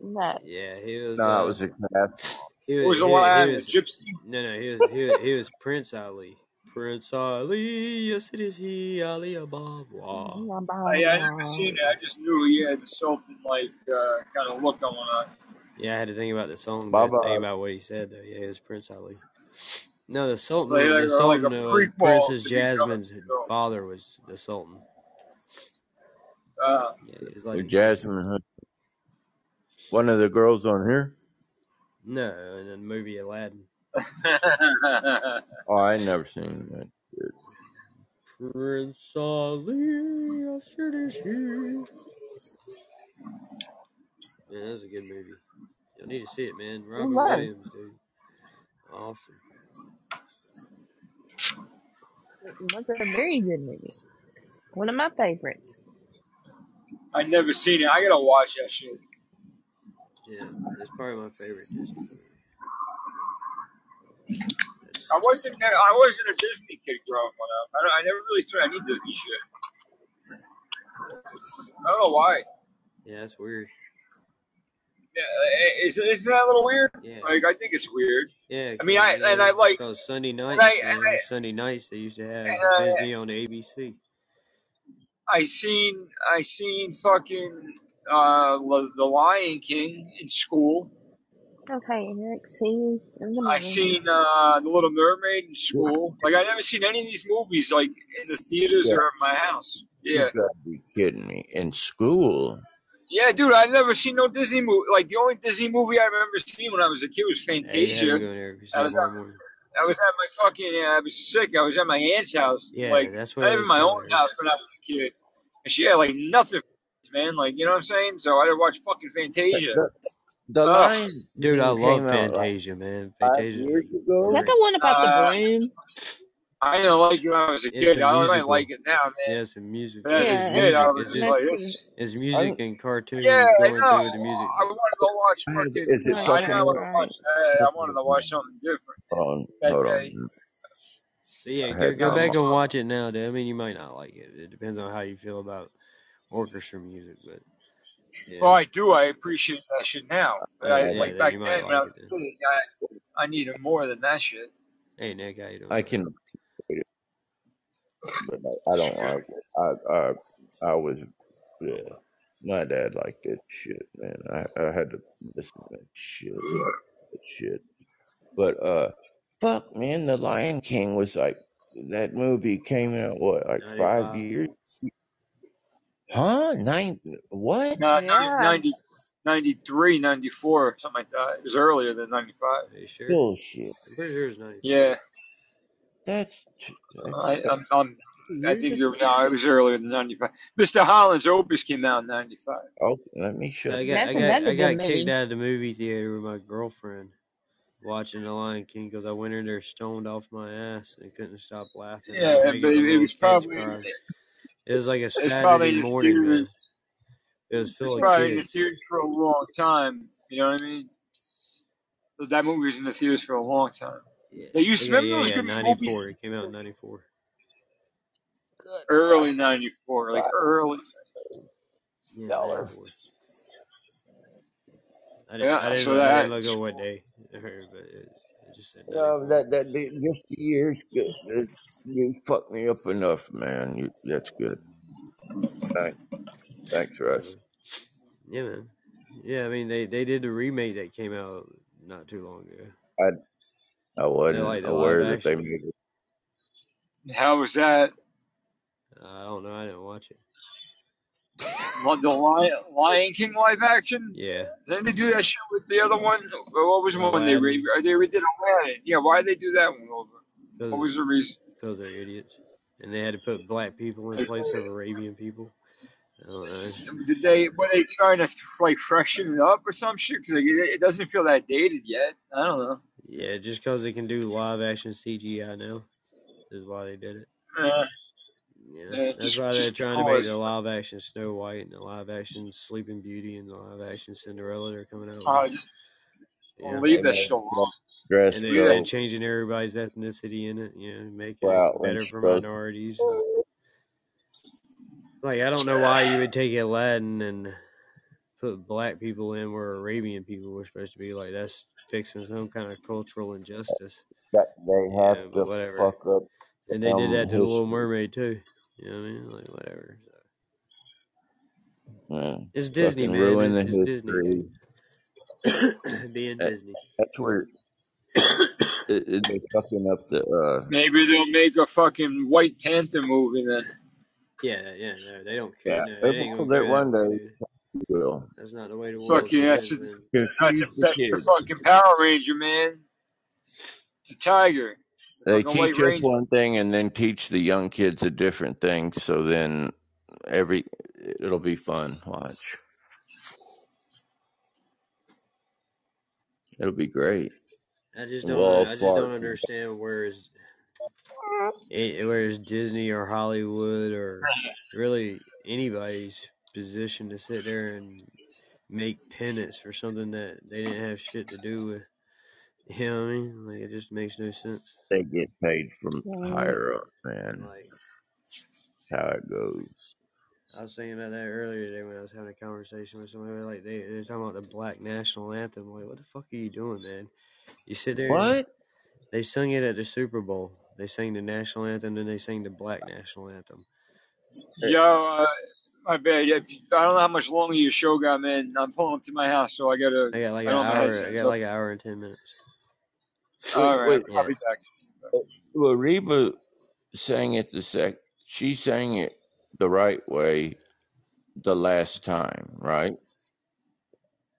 No.
Yeah, he was.
No,
uh,
it was a cat.
He was.
was
He, he
Aladdin a
was.
gypsy?
No, no, he was. He was, he was Prince Ali. Prince Ali, yes it is he, Ali Ababwa.
I, I never seen it. I just knew he had the sultan like uh, kind of look going on.
Yeah, I had to think about the song, but I
Baba.
think about what he said though. Yeah, it was Prince Ali. No, the Sultan,
Like, like,
the
like
Sultan
a
uh, was Princess Jasmine's father was the Sultan.
Uh,
Yeah, it was like
Jasmine, Hunt. one of the girls on here.
no, in the movie Aladdin.
Oh, I never seen that. shit.
Prince Ali, yes it is he. Man, that was a good movie. Y'all need to see it, man. Robin
was.
Williams, dude. Awesome.
That's a very good movie. One of my favorites.
I never seen it. I gotta watch that shit.
Yeah, that's probably my favorite Disney movie.
I wasn't. I wasn't a Disney kid growing up. I, don't, I never really thought I need Disney shit. I don't know why.
yeah, that's weird.
Yeah, is isn't that a little weird?
Yeah.
Like I think it's weird.
Yeah,
I mean, I and I like
Sunday
and
nights,
I and I,
Sunday nights they used to have
and
Disney on ABC.
I seen I seen fucking uh the the Lion King in school.
Okay, Eric, see you in the
I seen uh the Little Mermaid in school. Like I never seen any of these movies like in the theaters
Yeah,
or at my house.
you
Yeah.
gotta be kidding me. In school,
Yeah, dude, I never seen no Disney movie. Like the only Disney movie I remember seeing when I was a kid was
Hey, you have
Fantasia.
to go there if you
I was at,
morning.
I was at my fucking. Yeah, I was sick. I was at my aunt's house.
Yeah,
Like
that's what
not
it
even
was
my
called,
own
Eric.
house when I was a kid, and she had like nothing, man. Like you know what I'm saying? So I had to watch fucking Fantasia.
the, the
Ugh.
Lion
Dude, I love
came out like
Fantasia, man.
five
Fantasia's
years
like
Is that the one about the
Uh,
broom?
I didn't like it when I was a kid.
a
I might
musical.
like it now, man.
Yeah, it's a musical.
But as a
It's
Yeah,
kid, I
music.
was
It's
just
just
like,
that's
this.
it's
I
music and cartoons
Yeah, I
going
know.
through the music.
I wanted to watch
Is,
fucking.
is it.
I didn't want to
Right.
watch that. I wanted to watch something different
Hold on,
that
hold
day.
on.
But yeah, go go back and watch it now. Dude. I mean, you might not like it. It depends on how you feel about orchestra music, but
Well, I do. I appreciate that shit now. But I
yeah,
like
then
back
you might
then when I
like
was
it
a
then.
I, I needed more than that shit.
Hey Nick, how you doing,
I can, but I, I don't like it. I, I, I was, yeah. My dad liked that shit, man. I, I had to listen to that shit, that shit. But uh, fuck, man, The Lion King was like that movie came out what, like
Ninety
five
five.
years? Huh? Nine? What?
No,
Yeah.
90, 93, 94, something like that. It was earlier than 95.
Are you sure?
Bullshit.
I'm pretty sure it's ninety five.
Yeah.
That's that's
I, I'm, I'm, I think you're, no, it was earlier than 95. Mr. Holland's Opus came out in 95.
Oh, let me shut
I
up.
got I got I got kicked
movie.
out of the movie theater with my girlfriend watching The Lion King because I went in there stoned off my ass and couldn't stop laughing.
Yeah, but it, it was probably,
cry. (laughs) It was like a
it's probably
Saturday
in the
morning,
theaters,
man. It was
it's
full of
probably in the theaters for a long time. You know what I mean? But that movie was in the theaters for a long time.
Yeah,
They used to
yeah,
remember
yeah,
those
yeah.
good
Ninety
movies
four. It came out in ninety four.
early 94, like
Five
early.
Yeah,
dollar.
ninety four. I didn't I
Yeah,
didn't
so
I
that,
didn't look at what day I heard, but it, it just said
No,
four.
that that that- just the years good. It, you fucked me up enough, man. You that's good. Thanks, thanks, Russ.
Yeah, man. Yeah, I mean they they did the remake that came out not too long ago.
I I
They
wasn't
like the
aware
live
that they
action.
made it.
how was that?
I don't know. I didn't watch it.
The Lion, Lion King live action?
Yeah,
Didn't they do that shit with the other one? What was the one they re- they redid Aladdin? Yeah, why did they do that one over? What was the reason?
because they're idiots, and they had to put black people in place of Arabian people. I don't know.
Did they were they trying to like freshen it up or some shit? Because like, it, it doesn't feel that dated yet. I don't know.
Yeah, just because they can do live action CGI now is why they did it.
Uh,
Yeah, that's
just
why they're
just
trying to make
because.
the live action Snow White and the live action Sleeping Beauty and the live action Cinderella they're coming out
Uh, just
Yeah,
leave
They
that
made
shit alone.
dress
and then,
Leave
and changing everybody's ethnicity in it. You know, making it
out when
better for
goes.
minorities. Like I don't know why you would take Aladdin and put black people in where Arabian people were supposed to be. Like that's fixing some kind of cultural injustice.
That they have
but
to
whatever.
fuck up
And they did that to the Little. Mermaid too. You know what I mean? Like whatever. So,
Yeah.
it's Disney,
Fucking
man.
ruin the
It's, it's Disney.
history. (coughs)
Being
That,
Disney.
that's where (coughs) it, it, they fucking up the. uh
Maybe they'll make a fucking White Panther movie then.
Yeah, yeah, no, they don't care.
Yeah,
no,
they will,
gonna
that one
way,
day. Will
That's not the way to world's
Fucking that's a, that's a,
the
that's the fucking Power Ranger, man. It's a tiger. The
They teach us one thing and then teach the young kids a different thing. So then every it'll be fun. Watch, it'll be great.
I just don't.
we'll
I just don't understand where is where is Disney or Hollywood or really anybody's position to sit there and make penance for something that they didn't have shit to do with. You know what I mean? Like it just makes no sense.
They get paid from
Mhm.
higher up, man.
Like
How it goes.
I was thinking about that earlier today when I was having a conversation with somebody. Like they they're talking about the Black National Anthem. Like what the fuck are you doing, man? You sit there. and
What?
They sung it at the Super Bowl. They sang the national anthem, then they sang the Black National Anthem.
Yo, uh, my bad. If you- I don't know how much longer your show got, man. I'm pulling up to my house, so I gotta.
I got like
I
an
don't have my
hour. I got
So,
like an hour and ten minutes.
Wait,
all right,
wait.
I'll
Yeah.
be back.
Uh, well, Reba sang it the sec. She sang it the right way the last time, right?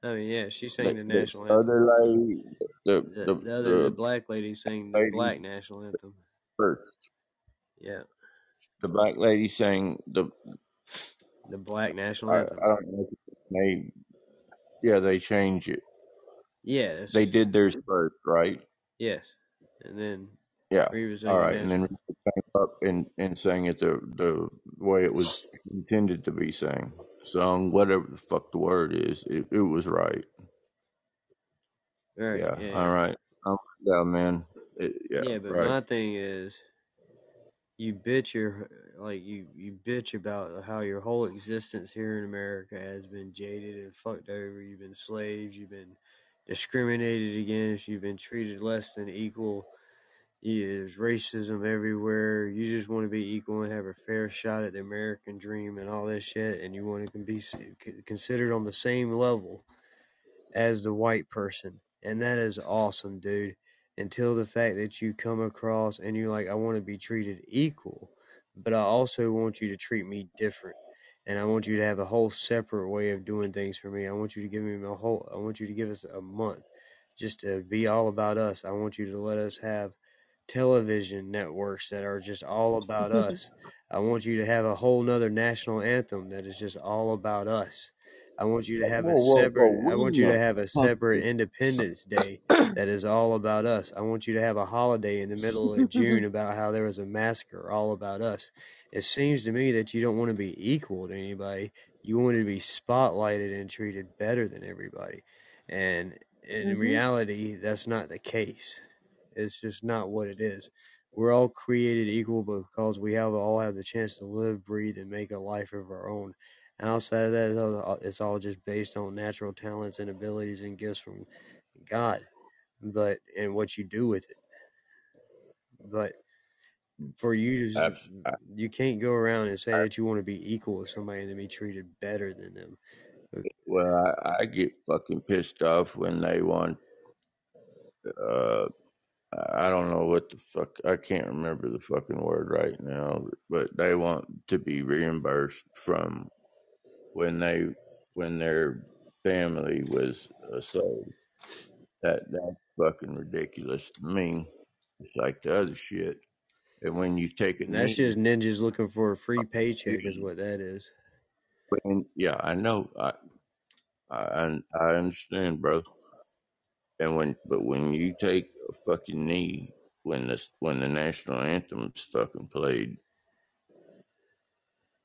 I mean, yeah, she sang the
the
national anthem.
other lady, the
The
the
the other the
the
black lady sang the
lady
Black National Anthem.
first.
Yeah,
The black lady sang the.
the Black National Anthem.
I don't know. if They yeah, they changed it.
Yeah,
They did theirs first, right?
Yes. And then
Yeah. All
the
and then up and, and sang it the the way it was intended to be sang, sung, whatever the fuck the word is. It, it was right.
Right.
Yeah.
Yeah.
All right. I'm down, man. It, yeah.
Yeah, but
right.
my thing is, you bitch your like you you bitch about how your whole existence here in America has been jaded and fucked over. You've been slaves. You've been discriminated against. You've been treated less than equal. There's racism everywhere. You just want to be equal and have a fair shot at the American dream and all this shit, and you want to be considered on the same level as the white person. And that is awesome, dude. Until the fact that you come across and you're like, I want to be treated equal, but I also want you to treat me different. And I want you to have a whole separate way of doing things for me. I want you to give me a whole, I want you to give us a month just to be all about us. I want you to let us have television networks that are just all about us. (laughs) I want you to have a whole nother national anthem that is just all about us. I want you to have a separate I want you to have a separate Independence Day (coughs) that is all about us. I want you to have a holiday in the middle of June about how there was a massacre all about us. It seems to me that you don't want to be equal to anybody. You want to be spotlighted and treated better than everybody. And in
Mhm.
reality, that's not the case. It's just not what it is. We're all created equal because we have all have the chance to live, breathe, and make a life of our own. And outside of that, it's all just based on natural talents and abilities and gifts from God, but and what you do with it. But for you to, you can't go around and say that you want to be equal with somebody and then be treated better than them.
well, I, I get fucking pissed off when they want. Uh, I don't know what the fuck. I can't remember the fucking word right now, but they want to be reimbursed from when they when their family was a slave. That that's fucking ridiculous to me. It's like the other shit. And when you take
it, that's just ninjas looking for a free paycheck, is what that is.
when, yeah, I know, I, I I understand, bro. And when but when you take a fucking knee when the when the national anthem's fucking played,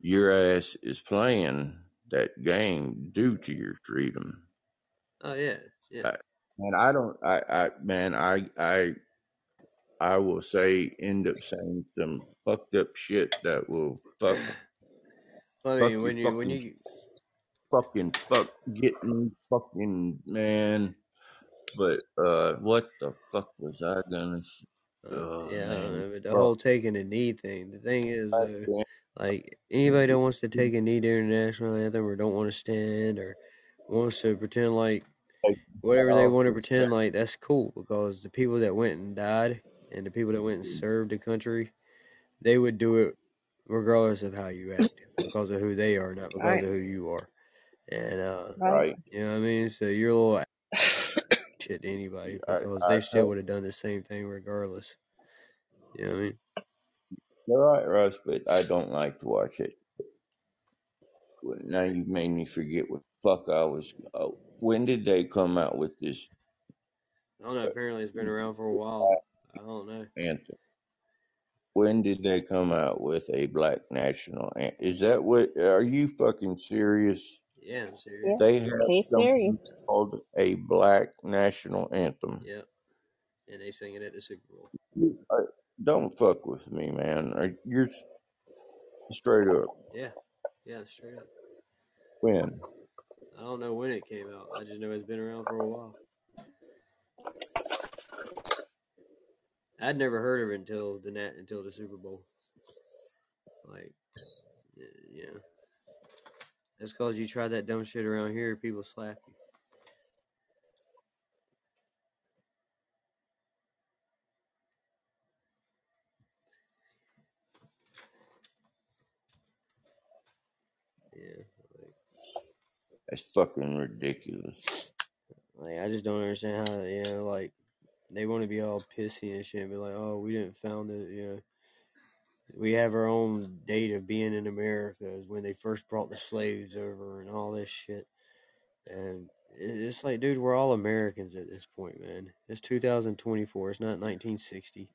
your ass is playing that game due to your freedom.
Oh yeah, yeah.
I, and I don't, I, I, man, I, I, I will say, end up saying some fucked up shit that will fuck,
I
fuck
mean, when
you,
you when
fucking,
you
fucking, fuck, get me, fucking, man. But uh, what the fuck was I gonna?
Uh,
Oh
yeah, I don't
man,
know, but the whole taking a knee thing. The thing is,
damn,
like anybody that wants to take a knee during the national anthem, or don't want to stand, or wants to pretend like whatever they want to pretend like, that's cool because the people that went and died and the people that went and served the country, they would do it regardless of how you act, because of who they are, not because
Right.
of who you are. And uh,
Right.
Right?
you know what I mean. So you're a little (coughs) shit to anybody because
I,
they still would have done the same thing regardless. You know what I mean?
you're right, Russ, but I don't like to watch it. Now you made me forget what the fuck I was. Oh, when did they come out with this
I don't know.
uh,
Apparently, it's been around for a while. I don't know.
anthem? When did they come out with a black national anthem? Is that what? Are you fucking serious?
Yeah, I'm serious.
Yeah.
They have
He's serious.
something called a black national anthem.
Yep. And they sing it at the Super Bowl.
You- I- Don't fuck with me, man. Are- You're s- straight up.
Yeah. Yeah, straight up.
When?
I don't know when it came out. I just know it's been around for a while. I'd never heard of it until the net until the Super Bowl. Like, yeah. That's because you try that dumb shit around here, people slap you. Yeah. Like,
That's fucking ridiculous.
like I just don't understand how you know like they want to be all pissy and shit, and be like, oh, we didn't found it, you know. We have our own date of being in America is when they first brought the slaves over and all this shit. And it's like, dude, we're all Americans at this point, man. It's 2024. It's not 1960.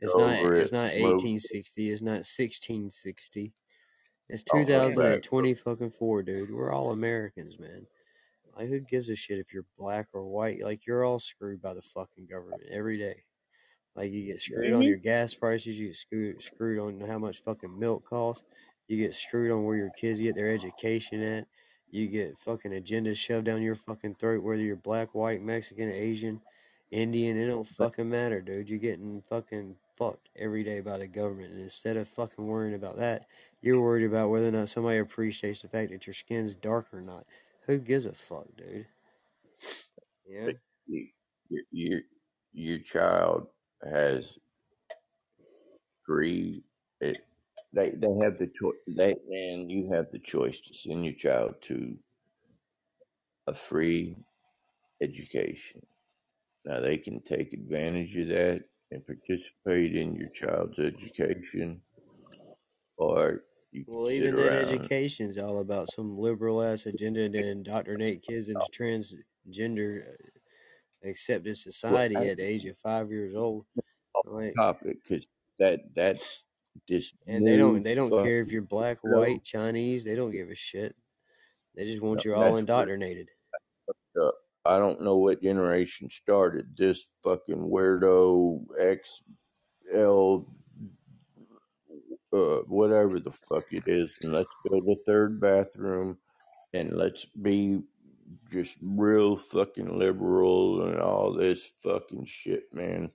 It's not.
over
It's
it.
not 1860. It's not 1660. It's
oh, look back.
2020 fucking four, dude. We're all Americans, man. Like, who gives a shit if you're black or white? Like, you're all screwed by the fucking government every day. Like, you get screwed on
Mhm.
your gas prices. You get screwed, screwed on how much fucking milk costs. You get screwed on where your kids get their education at. You get fucking agendas shoved down your fucking throat, whether you're black, white, Mexican, Asian, Indian. It don't fucking matter, dude. You're getting fucking fucked every day by the government. And instead of fucking worrying about that, you're worried about whether or not somebody appreciates the fact that your skin's dark or not. Who gives a fuck, dude? Yeah.
You, your, your child has free. It, they they have the choice. They and you have the choice to send your child to a free education. Now they can take advantage of that and participate in your child's education, or
Well, even that
around.
education's all about some liberal ass agenda to indoctrinate kids into transgender uh, accepted
Well,
society
I-
at the age of five years old. Like,
topic because that that's this
and they don't they don't care if you're black, white, Chinese. They don't give a shit. They just want
No,
you all
what
indoctrinated.
uh, I don't know what generation started this fucking weirdo XL uh, whatever the fuck it is, and let's build a third bathroom and let's be just real fucking liberal and all this fucking shit, man.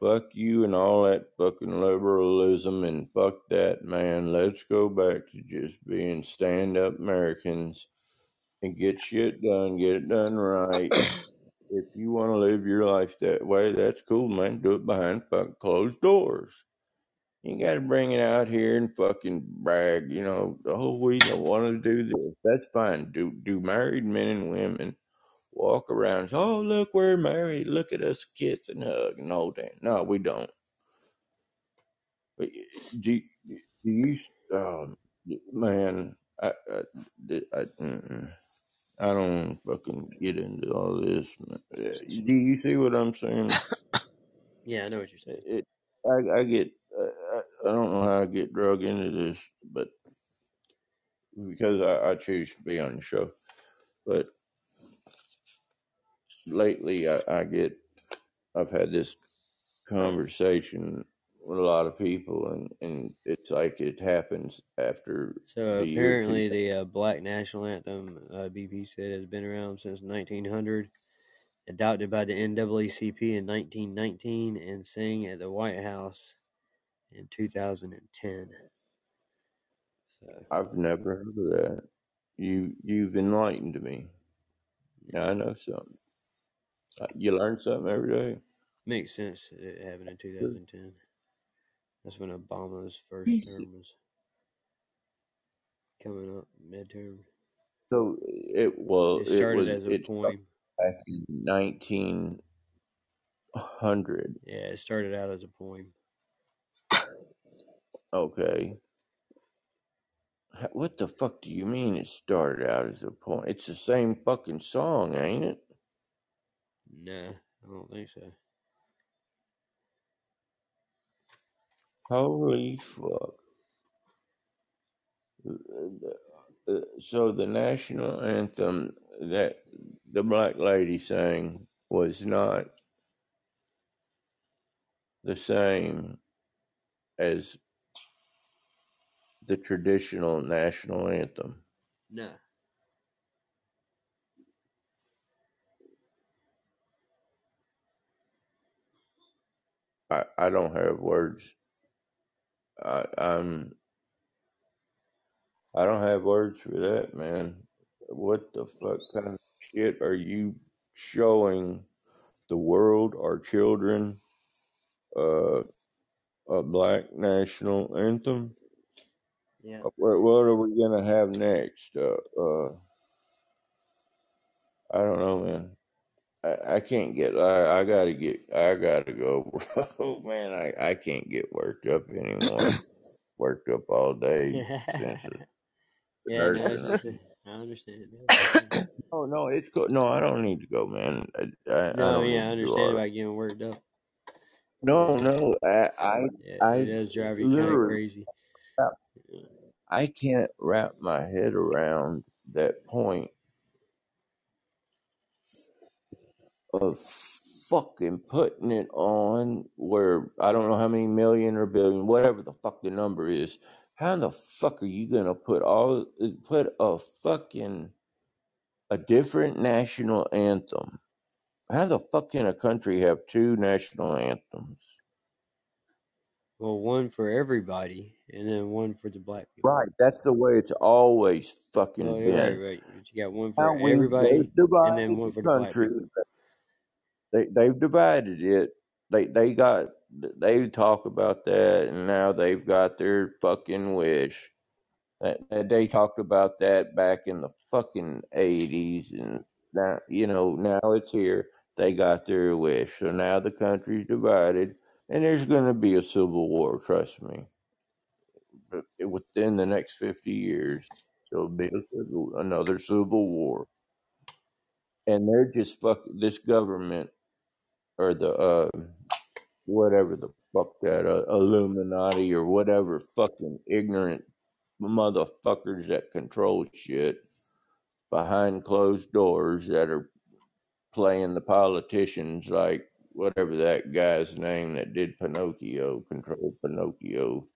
Fuck you and all that fucking liberalism and fuck that, man. Let's go back to just being stand up Americans and get shit done, get it done right. If you want to live your life that way, that's cool, man. Do it behind fucking closed doors. You got to bring it out here and fucking brag, you know. Oh, we don't want to do this. That's fine. Do do married men and women walk around? Oh, look, we're married. Look at us kiss and hug and all that. No, we don't. But do do you? Um, man, I I, I, mm-mm. I don't fucking get into all this. Do you see what I'm saying? (coughs)
Yeah, I know what you're saying.
It, I, I get. I, I don't know how I get drug into this, but because I, I choose to be on the show. But lately, I, I get. I've had this conversation with a lot of people, and and it's like it happens after
So
the
apparently,
2000.
the uh, black national anthem, uh, BP said, has been around since 1900, adopted by the NAACP in 1919, and sang at the White House in 2010. So
I've never heard of that. You you've enlightened me. Now I know something. Uh, You learn something every day.
makes sense. It happened in 2010. That's when Obama's first term was coming up, midterm.
So it well
It
it
started
was
as a
it
poem.
Back in nineteen hundred.
Yeah, it started out as a poem.
Okay. What the fuck do you mean it started out as a poem? It's the same fucking song, ain't it?
Nah, I don't think so.
Holy fuck. Uh, So the national anthem that the black lady sang was not the same as the traditional national anthem.
No.
I, I don't have words. I, I'm I don't have words for that, man. What the fuck kind of shit are you showing the world, our children, uh, a black national anthem?
Yeah.
What, what are we gonna have next? Uh, uh, I don't know, man. I, I can't get. I, I gotta get. I gotta go. (laughs) oh man, I, I can't get worked up anymore. (laughs) worked up all day the (laughs)
yeah, no, just a, I understand. Yeah.
Oh no, it's cool. No, I don't need to go, man. I, I, I
No,
don't
yeah, I
need to do
understand about getting worked up.
No,
Yeah,
no, I, I,
it,
I
does drive you kind of
literally,
crazy.
I can't wrap my head around that point of fucking putting it on where I don't know how many million or billion, whatever the fuck the number is. How in the fuck are you gonna put all put a fucking a different national anthem? How the fuck can a country have two national anthems?
Well, one for everybody, and then one for the black people.
Right, that's the way it's always fucking
Oh, you're right, right. You got one for everybody,
they've
and then
divided
one for the
country. They they've divided it. They they got they talk about that, and now they've got their fucking wish. That, that they talked about that back in the fucking eighties, and now you know now it's here. They got their wish, so now the country's divided, and there's going to be a civil war. Trust me. But within the next fifty years, there'll be civil, another civil war, and they're just fuck this government or the uh whatever the fuck that uh, Illuminati or whatever fucking ignorant motherfuckers that control shit behind closed doors that are playing the politicians like whatever that guy's name that did Pinocchio controlled Pinocchio.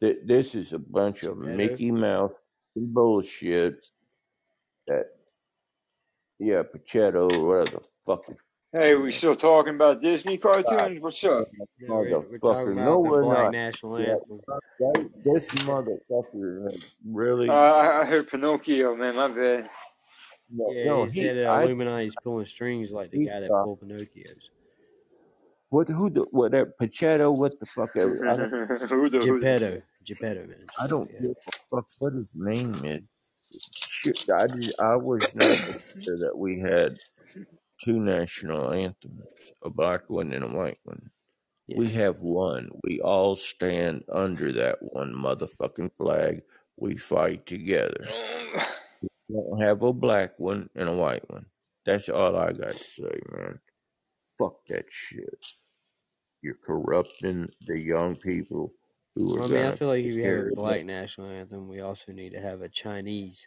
Th- This is a bunch of
Geppetto.
Mickey Mouse bullshit that yeah, Pachetto or whatever the fuck
Hey, we still talking about Disney cartoons? What's up?
No, we're, we're talking
motherfucker. No,
the
we're
black
not.
national
Yeah,
anthem.
they, this motherfucker has really
Uh, I I heard Pinocchio, man. My bad.
no,
Yeah,
no
he
he
said uh,
I
Illuminati's pulling strings like the
he
guy that
thought
pulled Pinocchio's.
what who the what that Pachetto what the fuck ever I don't (laughs)
who the who the
Geppetto. Geppetto, man.
I don't
Yeah.
give a fuck what his name is. Shit, I did, I was not aware (coughs) that we had two national anthems, a black one and a white one. We have one. We all stand under that one motherfucking flag. We fight together. (laughs) We don't have a black one and a white one. That's all I got to say, man. Fuck that shit. You're corrupting the young people who are
I mean, I feel like if you have a black national anthem, we also need to have a Chinese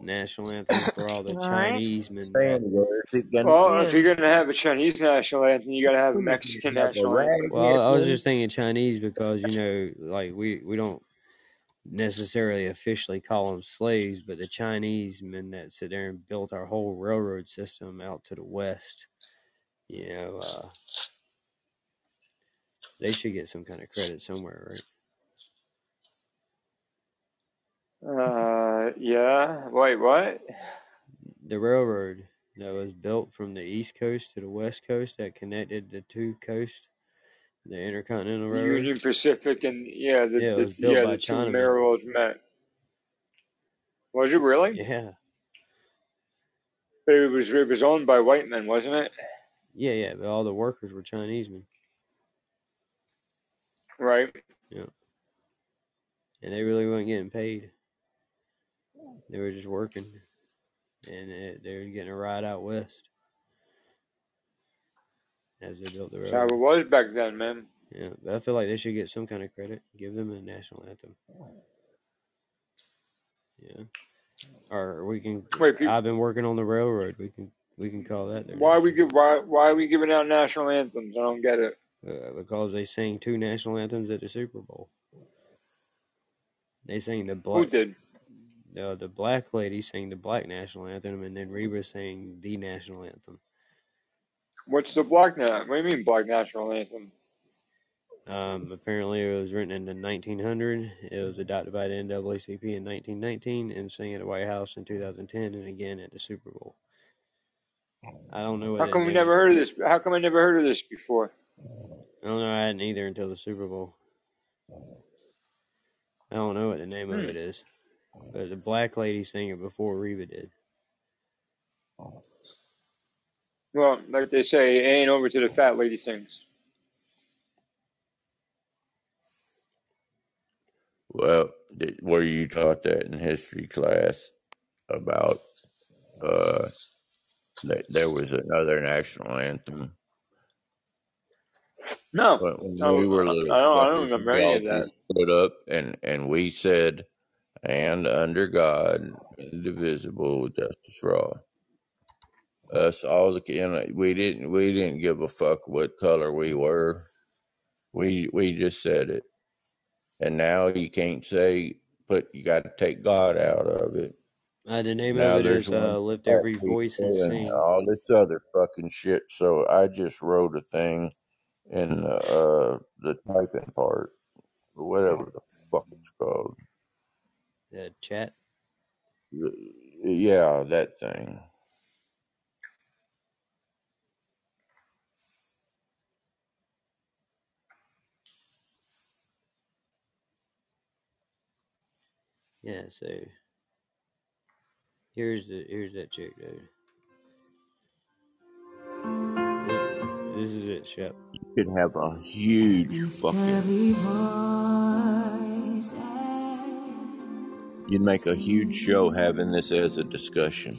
national anthem for all the
Right?
Chinese men that.
Saying where is it gonna
Well, if you're gonna have a Chinese national anthem, you gotta have a
We're not
Mexican
gonna have a
national anthem.
Well, I I was just thinking Chinese because you know, like we we don't necessarily officially call them slaves, but the Chinese men that sit there and built our whole railroad system out to the west, you know, uh, they should get some kind of credit somewhere, right?
Uh, yeah. Wait, what?
The railroad that was built from the east coast to the west coast that connected the two coasts, the Intercontinental
The
Railroad.
Union Pacific and yeah, the,
Yeah,
the yeah the two railroads met. Was it really?
Yeah,
But it was it was owned by white men, wasn't it?
yeah, yeah. But all the workers were Chinese men.
Right.
Yeah, and they really weren't getting paid. They were just working, and it, they were getting a ride out west as they built the
That's how it was back then, man.
Yeah, but I feel like they should get some kind of credit. Give them a national anthem. Yeah, or we can.
Wait,
I've been working on the railroad. We can we can call that
why we give why why are we giving out national anthems? I don't get it.
uh, because they sang two national anthems at the Super Bowl. They sang the
Who did?
Uh, the black lady sang the black national anthem, and then Reba sang the national anthem.
What's the black na? What do you mean black national anthem?
Um, apparently, it was written in the 1900. It was adopted by the NAACP in 1919 and sang at the White House in 2010 and again at the Super Bowl. I don't know what
How come we never heard of this? How come I never heard of this before?
I don't know. I hadn't either until the Super Bowl. I don't know what the name of
Hmm.
it is, but the black lady sang it before Reba did.
Well, like they say, it ain't over to the fat lady sings.
Well, did, were you taught that in history class about uh that there was another national anthem?
No,
But when
no,
we were
I
little
don't. I don't remember any of that.
just stood up and and we said, "And under God, indivisible, with justice for all." Us all the you know, we didn't we didn't give a fuck what color we were. We we just said it, and now you can't say, but you got to take God out of it.
Uh, the name
Now
of it is uh, Lift Every Voice and Sing.
all this other fucking shit. So I just wrote a thing in the, uh, the typing part, whatever the fuck it's called.
The chat.
Yeah, that thing.
Yeah, so here's the here's that chick, dude. This is it, Shep.
You could have a huge fucking. You'd make a huge show having this as a discussion.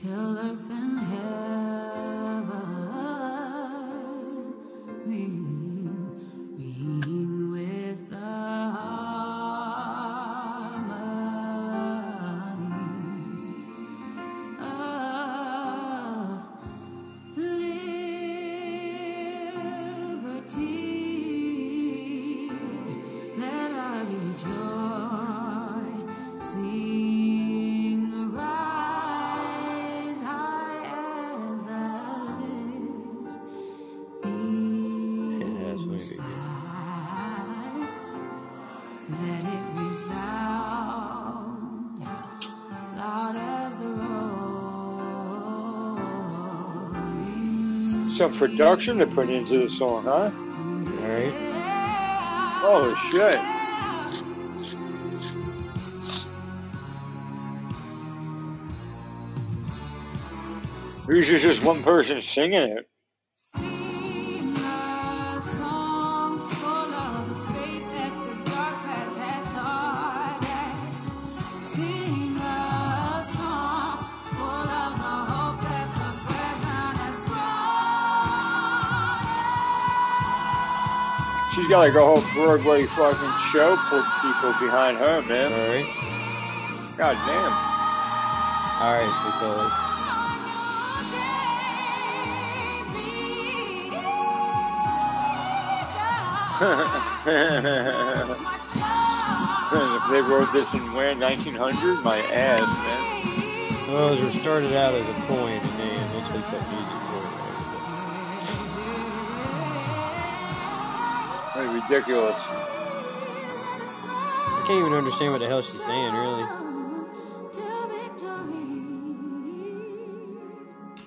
Some production to put into the song, huh?
All right.
Holy shit! Usually just one person singing it. She's got like a whole Broadway fucking show for people behind her, man.
right.
God damn.
All right, Sweet (laughs)
if they wrote this in when 1900, my ass, man.
Well, it started out as a poem,
ridiculous.
I can't even understand what the hell she's saying, really.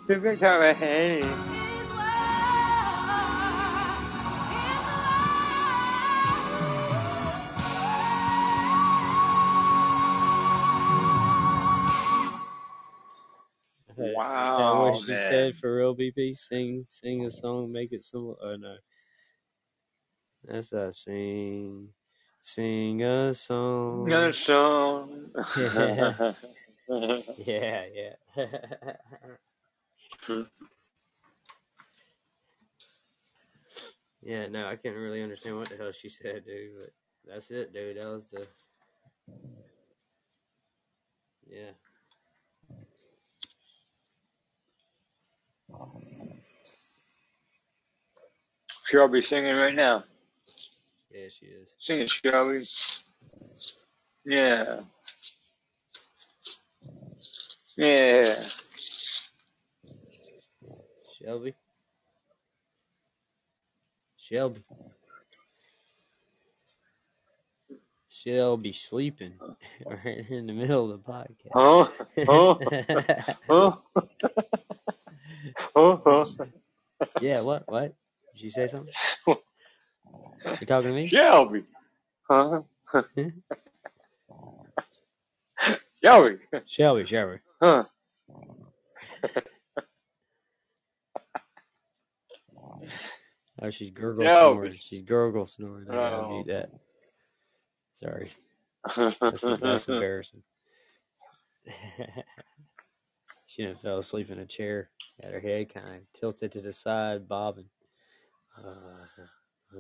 The Victoria Hay.
Is that
Wow,
what she
man.
said for real, BP? Sing, sing a song, make it simple. Oh no, that's a sing, sing a song.
Another song. (laughs) (laughs)
Yeah, yeah. (laughs) yeah, no, I can't really understand what the hell she said, dude. But that's it, dude. That was the. Yeah.
Sure, I'll be singing right now.
Yeah, she is.
Sing it, Shelby. Yeah. Yeah.
Shelby. Shelby. Shelby sleeping (laughs) right in the middle of the podcast.
Huh? (laughs) Huh? Huh? Huh?
yeah, what? What? Did she say something? (laughs) You talking to me?
Shelby. Huh? Shelby.
Shelby, Shelby.
Huh?
Oh, she's gurgle
Shelby.
snoring. She's gurgle snoring. I gotta
Oh.
mute that. Sorry. That's, that's (laughs) embarrassing. (laughs) she done fell asleep in a chair. Had her head kind of tilted to the side, bobbing. Uh, Uh,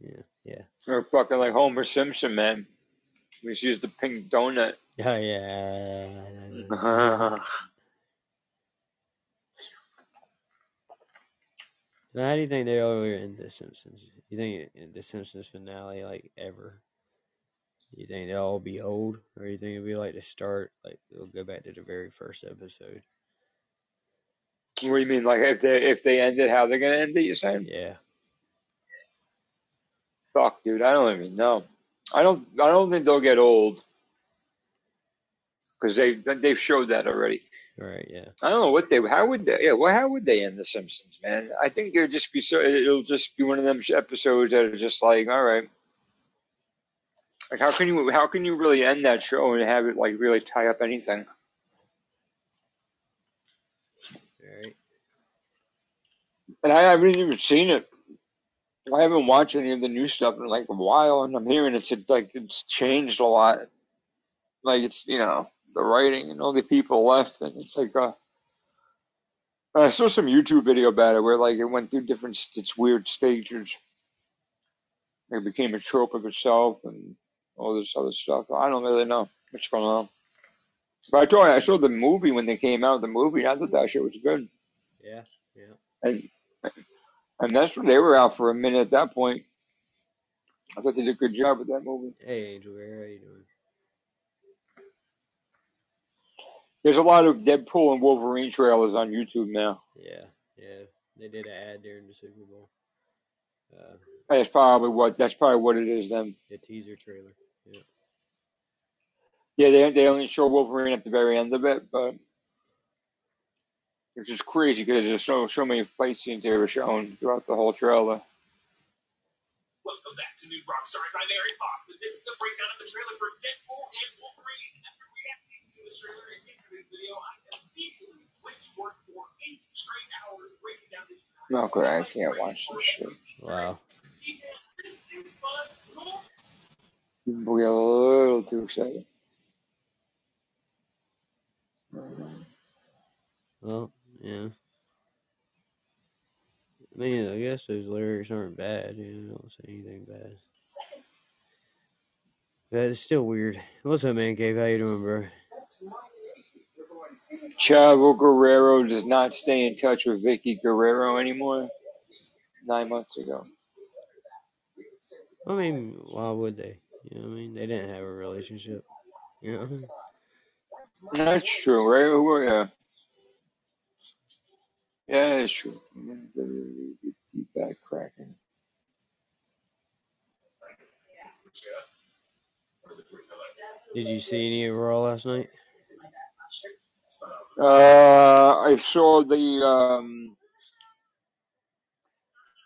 yeah, yeah.
Or fucking like Homer Simpson, man. We just used the pink donut. (laughs)
Oh yeah. Now, how do you think they are in The Simpsons? You think in the Simpsons finale, like ever? You think they'll all be old, or you think it'll be like the start, like they'll go back to the very first episode?
What do you mean? Like if they if they end it, how they're gonna end it? You saying?
Yeah,
Fuck, dude. I don't even know. I don't. I don't think they'll get old because they they've showed that already.
right. Yeah,
I don't know what they. How would they? Yeah. Well, how would they end the Simpsons, man? I think it'll just be so. It'll just be one of them episodes that are just like, all right. Like how can you how can you really end that show and have it like really tie up anything?
right.
And I haven't even seen it. I haven't watched any of the new stuff in like a while, and I'm hearing it's like it's changed a lot. Like it's you know the writing and all the people left, and it's like uh, I saw some YouTube video about it where like it went through different its weird stages. It became a trope of itself and all this other stuff. I don't really know what's going on. But I told you, I saw the movie when they came out. The movie, I thought that shit was good,
Yeah, yeah.
and and that's when they were out for a minute at that point. I thought they did a good job with that movie.
Hey, Angel, how you doing?
There's a lot of Deadpool and Wolverine trailers on YouTube now.
Yeah, yeah. They did an ad during the Super Bowl. Uh,
That's probably what that's probably what it is then.
the teaser trailer. Yeah,
Yeah, they they only show Wolverine at the very end of it, but it's just crazy because there's so so many fight scenes they were shown throughout the whole trailer.
Welcome back to New Rockstars. I'm Erik Voss, and this is a breakdown of the trailer for Deadpool and Wolverine. After reacting to the trailer in yesterday's video, I immediately went to work for eight straight hours breaking down this.
No, good, I can't watch this shit.
Wow.
This is fun, cool.
People get a little too excited.
Well, yeah. I mean, I guess those lyrics aren't bad. You know, don't say anything bad. But it's still weird. What's up, man, Gabe? How you doing, bro?
Chavo Guerrero does not stay in touch with Vickie Guerrero anymore. Nine months ago.
I mean, why would they? You know what I mean? They didn't have a relationship. You know?
That's true, right? Well, yeah. Yeah, true. Keep back cracking.
Did you see any of Raw last night?
Uh, I saw the um.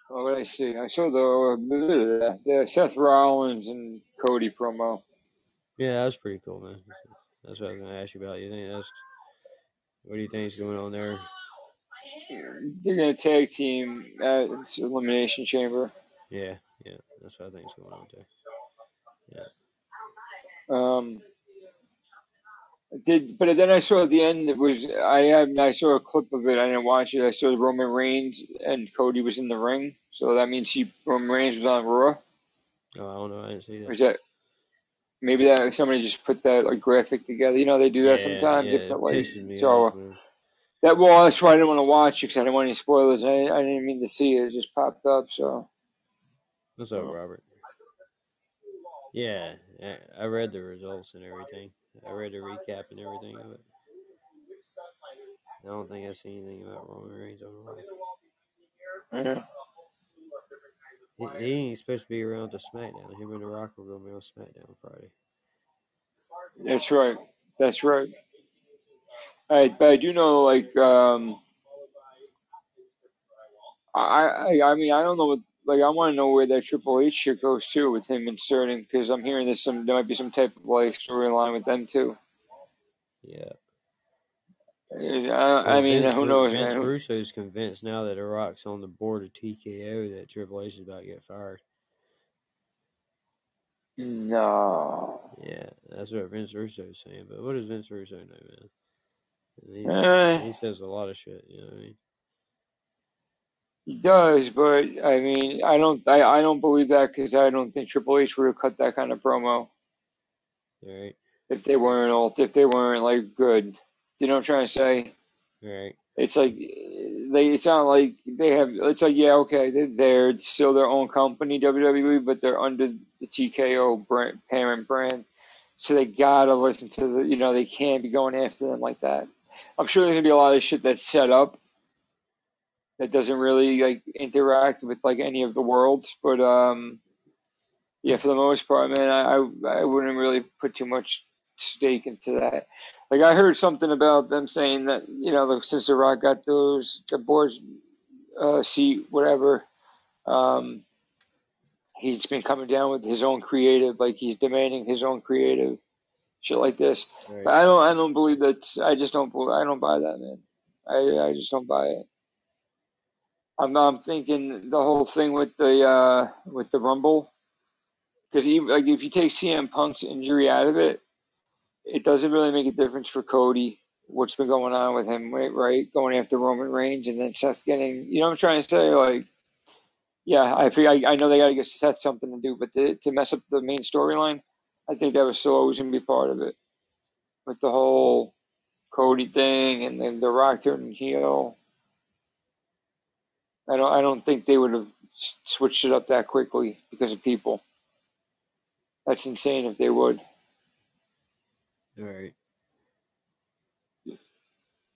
What did I see? I saw the the Seth Rollins and Cody promo.
Yeah, that was pretty cool, man. That's what I was gonna ask you about. You think that's what do you think is going on there?
They're gonna tag team at Elimination Chamber.
Yeah, yeah, that's what I think is going on too. Yeah.
Um, did but then I saw at the end it was I have I saw a clip of it. I didn't watch it. I saw Roman Reigns and Cody was in the ring, so that means he Roman Reigns was on Raw.
Oh, I don't know. I didn't see
Or
that.
is that maybe that somebody just put that like graphic together? You know they do that
Yeah,
sometimes.
yeah,
They
it
like, so
off.
That well, that's why I didn't want to watch it because I didn't want any spoilers. I, I didn't mean to see it. It just popped up. So
What's up, Robert? Yeah, I- read the results and everything. I read the recap and everything of it. I don't think I see anything about Roman Reigns on Raw.
yeah.
He, he ain't supposed to be around to SmackDown. Him and The Rock going to be on SmackDown Friday.
That's right. That's right. I but I do know like um I I I mean I don't know what like I want to know where that Triple H shit goes to with him inserting because I'm hearing there's some there might be some type of like storyline with them too.
Yeah.
I, I mean
Vince,
who knows?
Vince
man.
Russo's convinced now that The Rock's on the board of TKO that Triple H is about to get fired.
No.
Yeah, that's what Vince Russo's saying. But what does Vince Russo know, man? He,
Eh.
he says a lot of shit. You know what I mean?
He does, but I mean, I don't, I, I don't believe that because I don't think Triple H would have cut that kind of promo
Right,
if they weren't all, if they weren't like good. You know what I'm trying to say?
right,
It's like they, it's not like they have. It's like yeah, okay, they're, they're still their own company, WWE, but they're under the TKO brand, parent brand, so they gotta listen to the. You know, they can't be going after them like that. I'm sure there's gonna be a lot of shit that's set up that doesn't really like interact with like any of the worlds, but um, yeah, for the most part, man, I I, I wouldn't really put too much stake into that. Like I heard something about them saying that you know since The Rock got those the board's uh, seat whatever, um, he's been coming down with his own creative, like he's demanding his own creative shit like this. But. I don't I don't believe that. I just don't bel- I don't buy that, man. I I just don't buy it. I'm I'm thinking the whole thing with the uh with the Rumble because even like if you take CM Punk's injury out of it, it doesn't really make a difference for Cody. What's been going on with him, right? right? Going after Roman Reigns and then Seth getting, you know what I'm trying to say? Like, yeah, I I, I know they got to get Seth something to do, but to, to mess up the main storyline, I think that was still always going to be part of it. With the whole Cody thing and then The Rock turning heel. I don't, I don't think they would have switched it up that quickly because of people. That's insane if they would.
Right.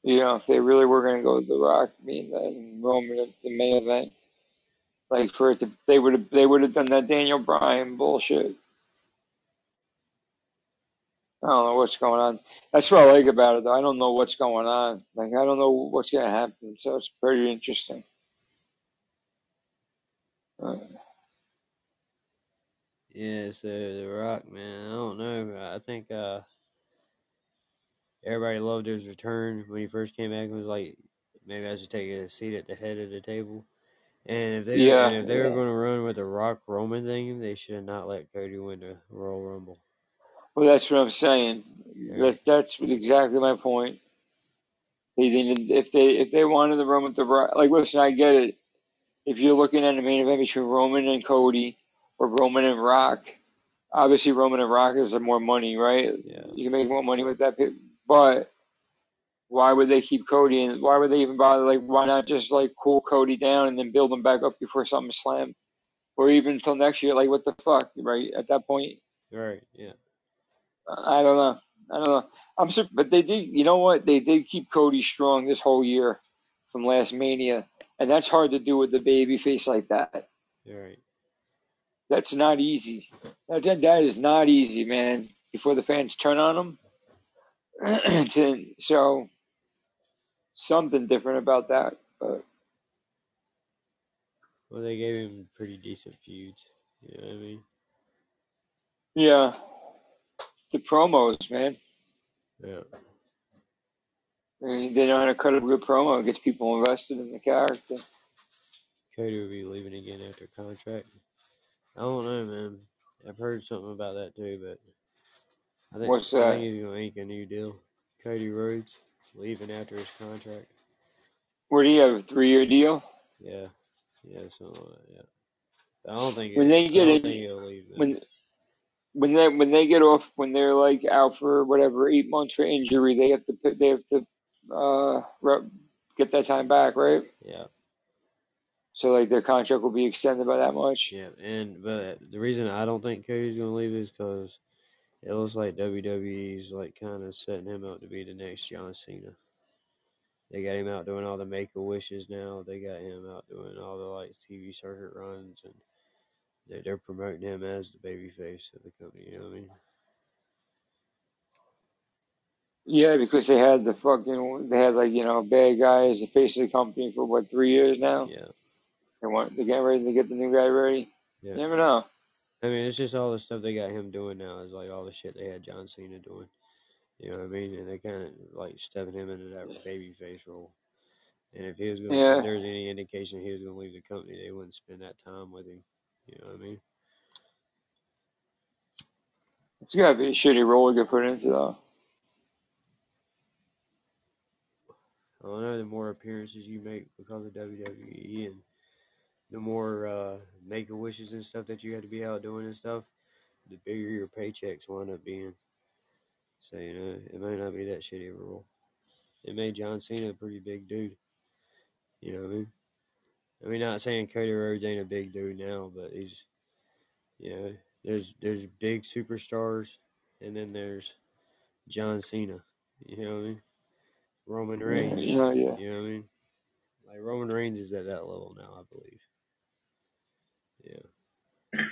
You know, if they really were going to go with The Rock, I mean, then Roman at the main event, like for it to, they would have, they would have done that Daniel Bryan bullshit. I don't know what's going on. That's what I like about it, though. I don't know what's going on. Like, I don't know what's going to happen, so it's pretty interesting. Uh,
Yeah, so The Rock, man, I don't know. I think uh, everybody loved his return when he first came back. It was like maybe I should take a seat at the head of the table. And if they
yeah,
if they were going to run with the Rock Roman thing, they should have not let Cody win the Royal Rumble.
Well, that's what I'm saying. That, that's exactly my point. They didn't, if they, if they wanted run with the like, listen, I get it. If you're looking at a main event between Roman and Cody or Roman and Rock, obviously Roman and Rock is more money, right?
Yeah.
You can make more money with that. But why would they keep Cody and why would they even bother? Like, why not just like cool Cody down and then build him back up before SummerSlam or even until next year? Like, what the fuck, right? At that point,
Right. Yeah.
I don't know. I don't know. I'm sur- but they did. You know what? They did keep Cody strong this whole year from last Mania, and that's hard to do with the baby face like that.
Right.
That's not easy. That that, that is not easy, man. Before the fans turn on him, (clears throat) so something different about that. But
Well, they gave him pretty decent feuds. You know what I mean?
yeah, the promos, man.
Yeah.
I mean, they know how to cut a good promo. It gets people invested in the character.
Cody will be leaving again after contract. I don't know, man. I've heard something about that too, but I think
What's
I think he's gonna ink a new deal. Cody Rhodes leaving after his contract.
Where do you have a three-year deal?
Yeah, yeah, so, like. Yeah, But I don't think
When
it,
they get
don't
in,
think he'll leave.
When when they when they get off when they're like out for whatever eight months for injury, they have to put they have to uh get that time back, right?
Yeah,
So like their contract will be extended by that much.
yeah, and but the reason I don't think Cody's gonna leave is because it looks like WWE's like kind of setting him up to be the next John Cena. They got him out doing all the Make a Wishes now. They got him out doing all the like TV circuit runs, and they they're promoting him as the baby face of the company. You know what I mean?
Yeah, because they had the fucking they had like you know bad guy as the face of the company for what three years now.
Yeah,
They want they're getting ready to get the new guy ready.
yeah.
You never know.
I mean, it's just all the stuff they got him doing now is like all the shit they had John Cena doing. You know what I mean? And they kind of like stepping him into that baby face role. And if he was going,
Yeah,
if there was any indication he was going to leave the company, they wouldn't spend that time with him. You know what I mean?
it's gotta be a shitty role to get put into though.
I don't know. The more appearances you make because of WWE, and the more uh, make a wishes and stuff that you had to be out doing and stuff, the bigger your paychecks wind up being. So you know, it may not be that shitty of a role. It made John Cena a pretty big dude. You know what I mean? I mean, not saying Cody Rhodes ain't a big dude now, but he's, you know, there's there's big superstars, and then there's John Cena. You know what I mean? Roman mm, Reigns.
Yeah, yeah.
You know what I mean? Like Roman Reigns is at that level now, I believe. Yeah.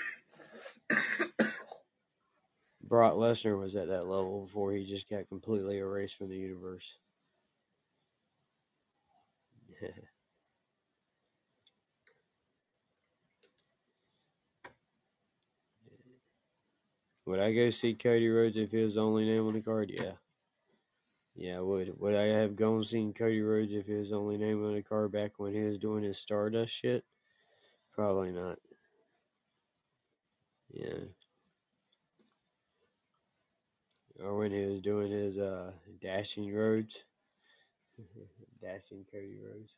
(coughs) Brock Lesnar was at that level before he just got completely erased from the universe. (laughs) would I go see Cody Rhodes if he was the only name on the card? Yeah. Yeah, I would. Would I have gone seen Cody Rhodes if he was the only name on the card back when he was doing his Stardust shit? Probably not. Yeah. Or when he was doing his uh, Dashing Rhodes. (laughs) Dashing Cody Rhodes.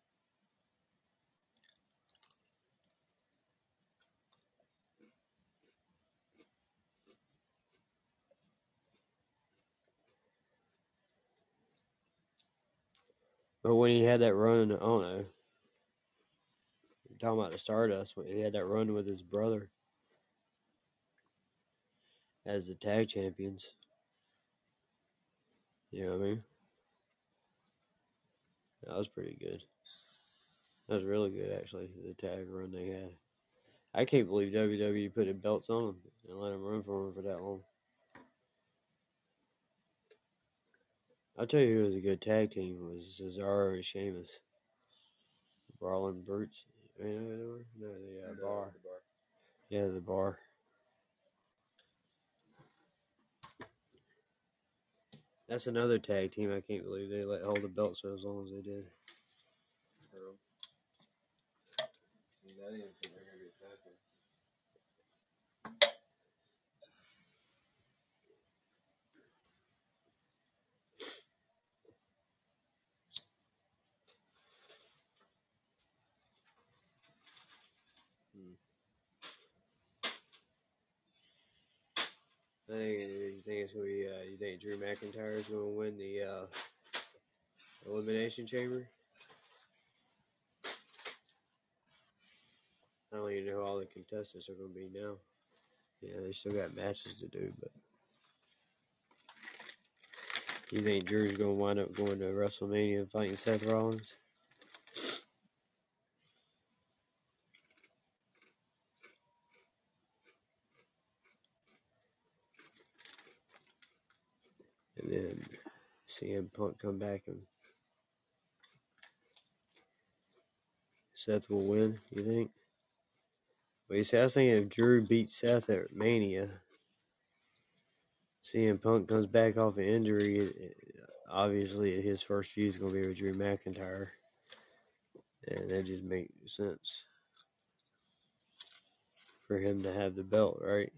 But when he had that run, I don't know. You're talking about the Stardust, when he had that run with his brother as the tag champions. You know what I mean? That was pretty good. That was really good, actually, the tag run they had. I can't believe WWE put the belts on them and let them run for them for that long. I'll tell you who was a good tag team was Cesaro and Sheamus. Brawling Brutes. They were? No, the uh,
No,
bar.
the bar.
Yeah, the bar. That's another tag team. I can't believe they let hold the belts for as long as they did.
I mean, that didn't seem like a good tag team.
I you think it's gonna be. Uh, you think Drew McIntyre is gonna win the uh, elimination chamber? I don't even know who all the contestants are gonna be now. Yeah, they still got matches to do, but you think Drew's gonna wind up going to WrestleMania and fighting Seth Rollins? and then CM Punk come back and Seth will win. You think? Well, you see, I was thinking if Drew beats Seth at Mania, CM Punk comes back off an injury. It, it- obviously, his first feud is going to be with Drew McIntyre, and that just makes sense for him to have the belt, right?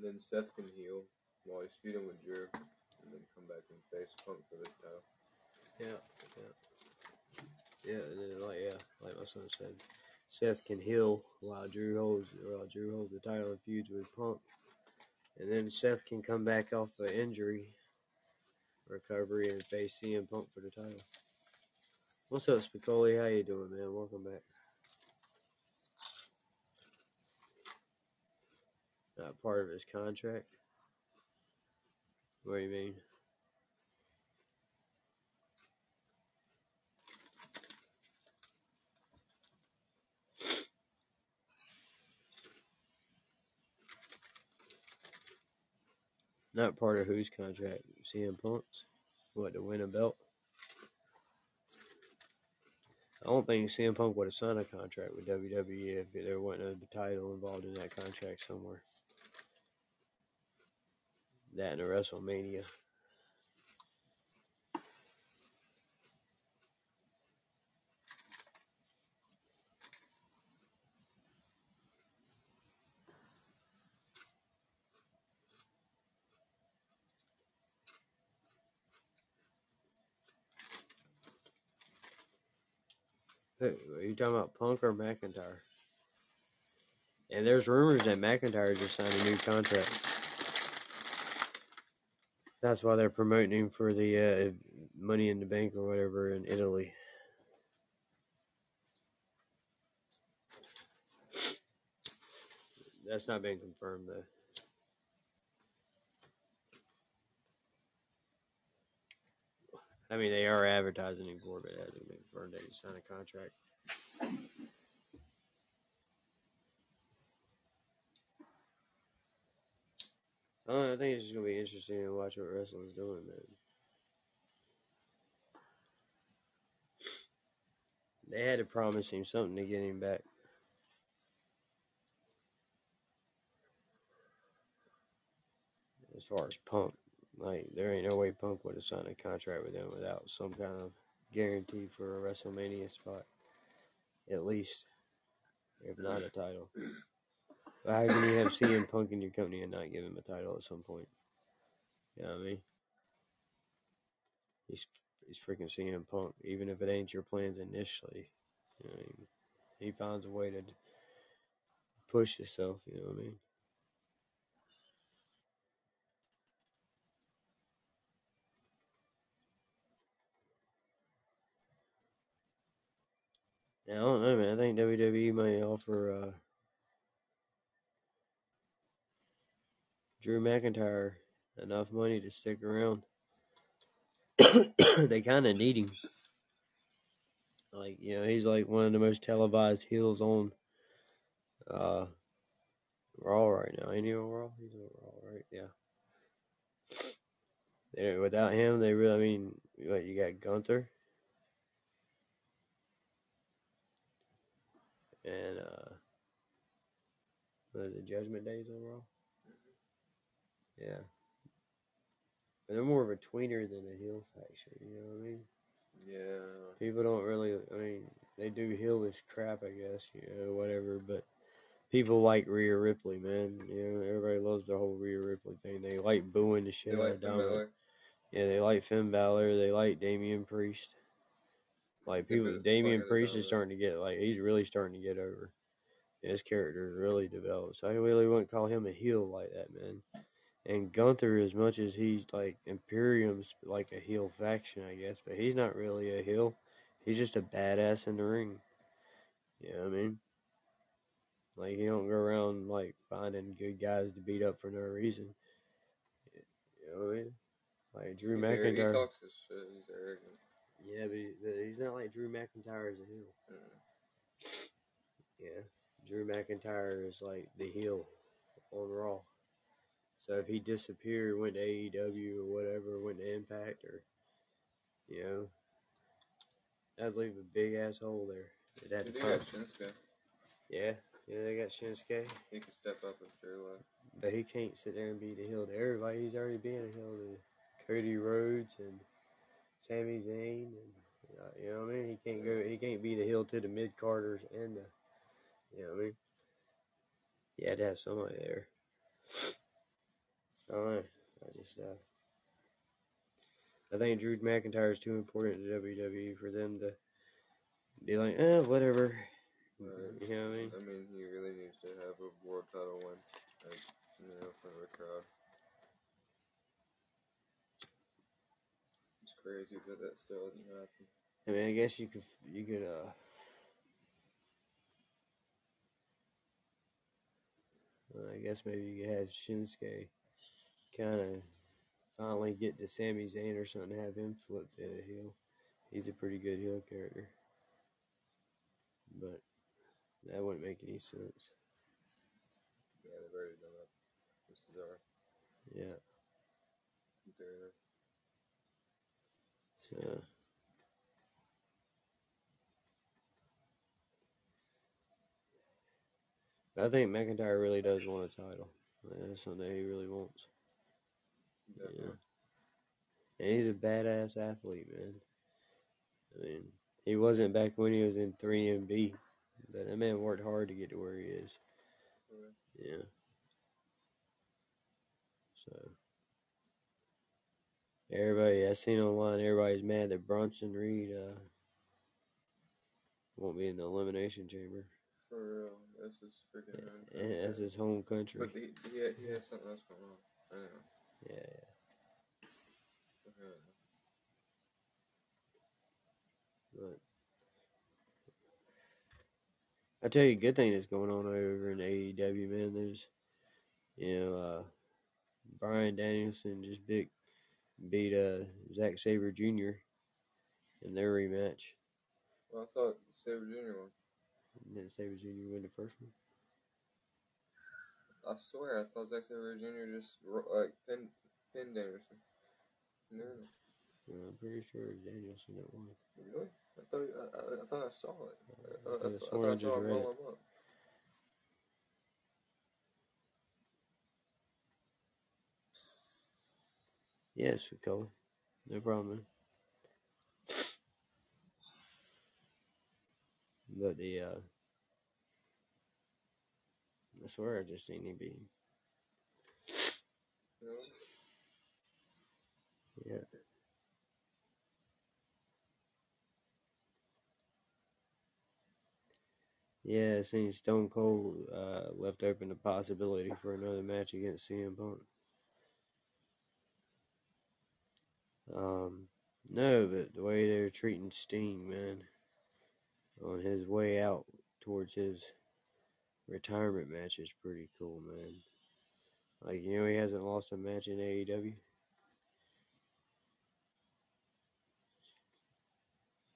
And then Seth can heal while he's feuding with Drew, and then come back and face Punk for the title.
Yeah, yeah, yeah. And then, like yeah, like my son said, Seth can heal while Drew holds while Drew holds the title and feuds with Punk, and then Seth can come back off an injury recovery and face CM Punk for the title. What's up, Spicoli? How you doing, man? Welcome back. Not part of his contract. What do you mean? Not part of whose contract? CM Punk's? What, to win a belt? I don't think CM Punk would have signed a contract with WWE if there wasn't a title involved in that contract somewhere that in WrestleMania. Are you talking about Punk or McIntyre? And there's rumors that McIntyre just signed a new contract. That's why they're promoting him for the uh, Money in the Bank or whatever in Italy. That's not been confirmed though. I mean, they are advertising him for, but it hasn't been confirmed that he signed a contract. I, don't know, I think it's just gonna be interesting to watch what wrestling's doing, man. They had to promise him something to get him back. As far as Punk, like there ain't no way Punk would have signed a contract with them without some kind of guarantee for a WrestleMania spot, at least, if not a title. How can you have CM Punk in your company and not give him a title at some point? You know what I mean? He's he's freaking CM Punk, even if it ain't your plans initially. You know, he, he finds a way to push himself. You know what I mean? Yeah, I don't know, man. I think WWE might offer uh, Drew McIntyre enough money to stick around. (coughs) they kind of need him. Like, you know, he's like one of the most televised heels on uh, Raw right now. Ain't he on Raw? He's on Raw, right? Yeah. They, without him, they really, I mean, what, you got Gunther and, uh, it, Judgment Days on Raw? Yeah. But they're more of a tweener than a heel faction, you know what I mean?
Yeah.
People don't really, I mean, they do heelish crap, I guess, you know, whatever, but people like Rhea Ripley, man. You know, everybody loves the whole Rhea Ripley thing. They like booing the shit out of Dominic. Yeah, they like Finn Balor. They like Damian Priest. Like people, Damian Priest is starting to get like he's really starting to get over. His character is really developed. So I really wouldn't call him a heel like that, man. And Gunther, as much as he's like Imperium's like a heel faction, I guess, but he's not really a heel. He's just a badass in the ring. You know what I mean? Like he don't go around like finding good guys to beat up for no reason. You know what I mean? Like Drew
He's arrogant.
McIntyre.
He talks his shit. He's arrogant.
Yeah, but, he, but he's not like Drew McIntyre as a heel.
Mm.
Yeah, Drew McIntyre is like the heel on Raw. So if he disappeared, went to AEW or whatever, went to Impact or, you know, that'd leave a big ass hole there. They'd have
They
to
do got Shinsuke.
Yeah, yeah, they got Shinsuke,
He can step up if they're left.
but he can't sit there and be the heel to everybody. He's already being a heel to Cody Rhodes and Sami Zayn, and uh, you know what I mean. He can't go. He can't be the heel to the mid carders and the, you know what I mean. He had to have somebody there. I don't know. I just uh, I think Drew McIntyre is too important to WWE for them to be like, eh, whatever.
Right.
You know what I mean?
I mean, he really needs to have a world title win, like, you know, in front of a crowd. It's crazy that that still hasn't happened.
I mean, I guess you could you could uh I guess maybe you could have Shinsuke kind of finally get to Sami Zayn or something, have him flip to a heel. He's a pretty good heel character, but that wouldn't make any sense.
Yeah, they've already done that. This is our
Yeah,
theory.
so. I think McIntyre really does want a title. That's something he really wants.
Definitely.
Yeah. And he's a badass athlete, man. I mean, he wasn't back when he was in 3MB, but that man worked hard to get to where he is.
Right.
Yeah. So, everybody, I seen online, everybody's mad that Bronson Reed uh, won't be in the elimination chamber.
For real, this is freaking.
Eh, That's his home country.
But he, he, he has something else going on. I know.
Yeah. But I tell you, a good thing that's going on over in AEW, man. There's, you know, uh, Bryan Danielson just big beat uh Zack Saber Jr. in their rematch.
Well, I thought Saber Jr. won.
Didn't Saber Jr. win the first one?
I swear, I thought Zack Saber Jr. just like pinned, pinned Danielson. No,
Well, I'm pretty sure Danielson that won.
really? I thought he, I, I, I thought I saw it. I thought I,
could've
saw, I, thought
I
I saw him roll
it.
him up.
Yes, Colin. No problem, man. But the uh I swear I just seen him
be. know?
Yeah. Yeah, it seems Stone Cold uh, left open the possibility for another match against CM Punk. Um, no, but the way they're treating Sting, man, on his way out towards his retirement match is pretty cool, man. Like, you know, he hasn't lost a match in AEW.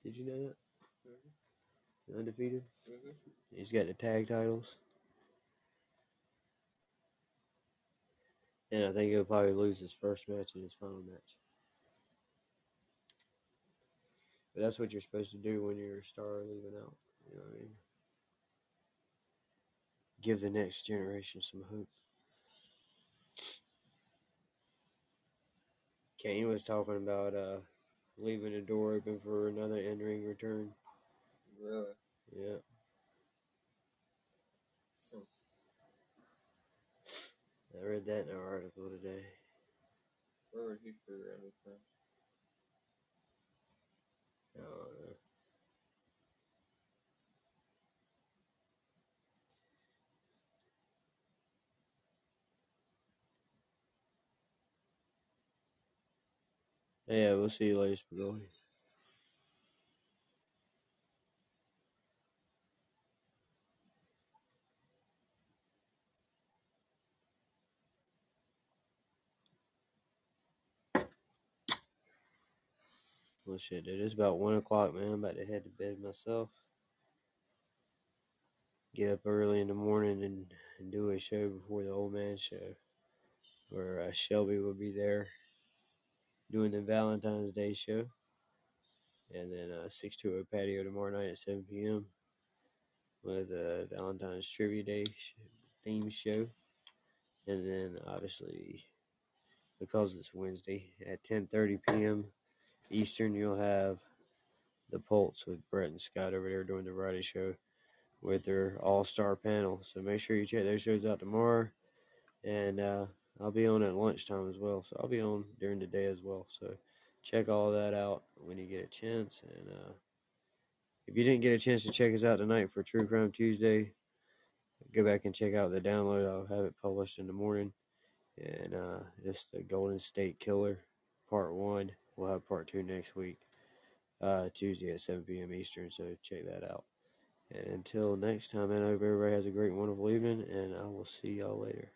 Did you know that?
Mhm.
Undefeated.
Mhm.
He's got the tag titles. And I think he'll probably lose his first match and his final match. But that's what you're supposed to do when you're a star leaving out. You know what I mean? Give the next generation some hope. Kane was talking about uh, leaving the door open for another in ring return.
Really?
Yeah.
Hmm.
I read that in an article today.
Where would he figure anything?
I don't know. Yeah, we'll see you later, Spagoli. Well, shit, dude, it's about one o'clock, man. I'm about to head to bed myself. Get up early in the morning and, and do a show before the old man show, where uh, Shelby will be there doing the Valentine's Day show, and then uh, zero patio tomorrow night at seven p.m. with a Valentine's Trivia Day theme show, and then obviously because it's Wednesday at ten thirty p.m. Eastern, you'll have the Pulse with Brett and Scott over there doing the variety show with their all star panel. So make sure you check those shows out tomorrow. And uh, I'll be on at lunchtime as well. So I'll be on during the day as well. So check all that out when you get a chance. And uh, if you didn't get a chance to check us out tonight for True Crime Tuesday, go back and check out the download. I'll have it published in the morning. And uh, it's the Golden State Killer, part one. We'll have part two next week, uh, Tuesday at 7 p.m. Eastern. So check that out. And until next time, I hope everybody has a great, wonderful evening, and I will see y'all later.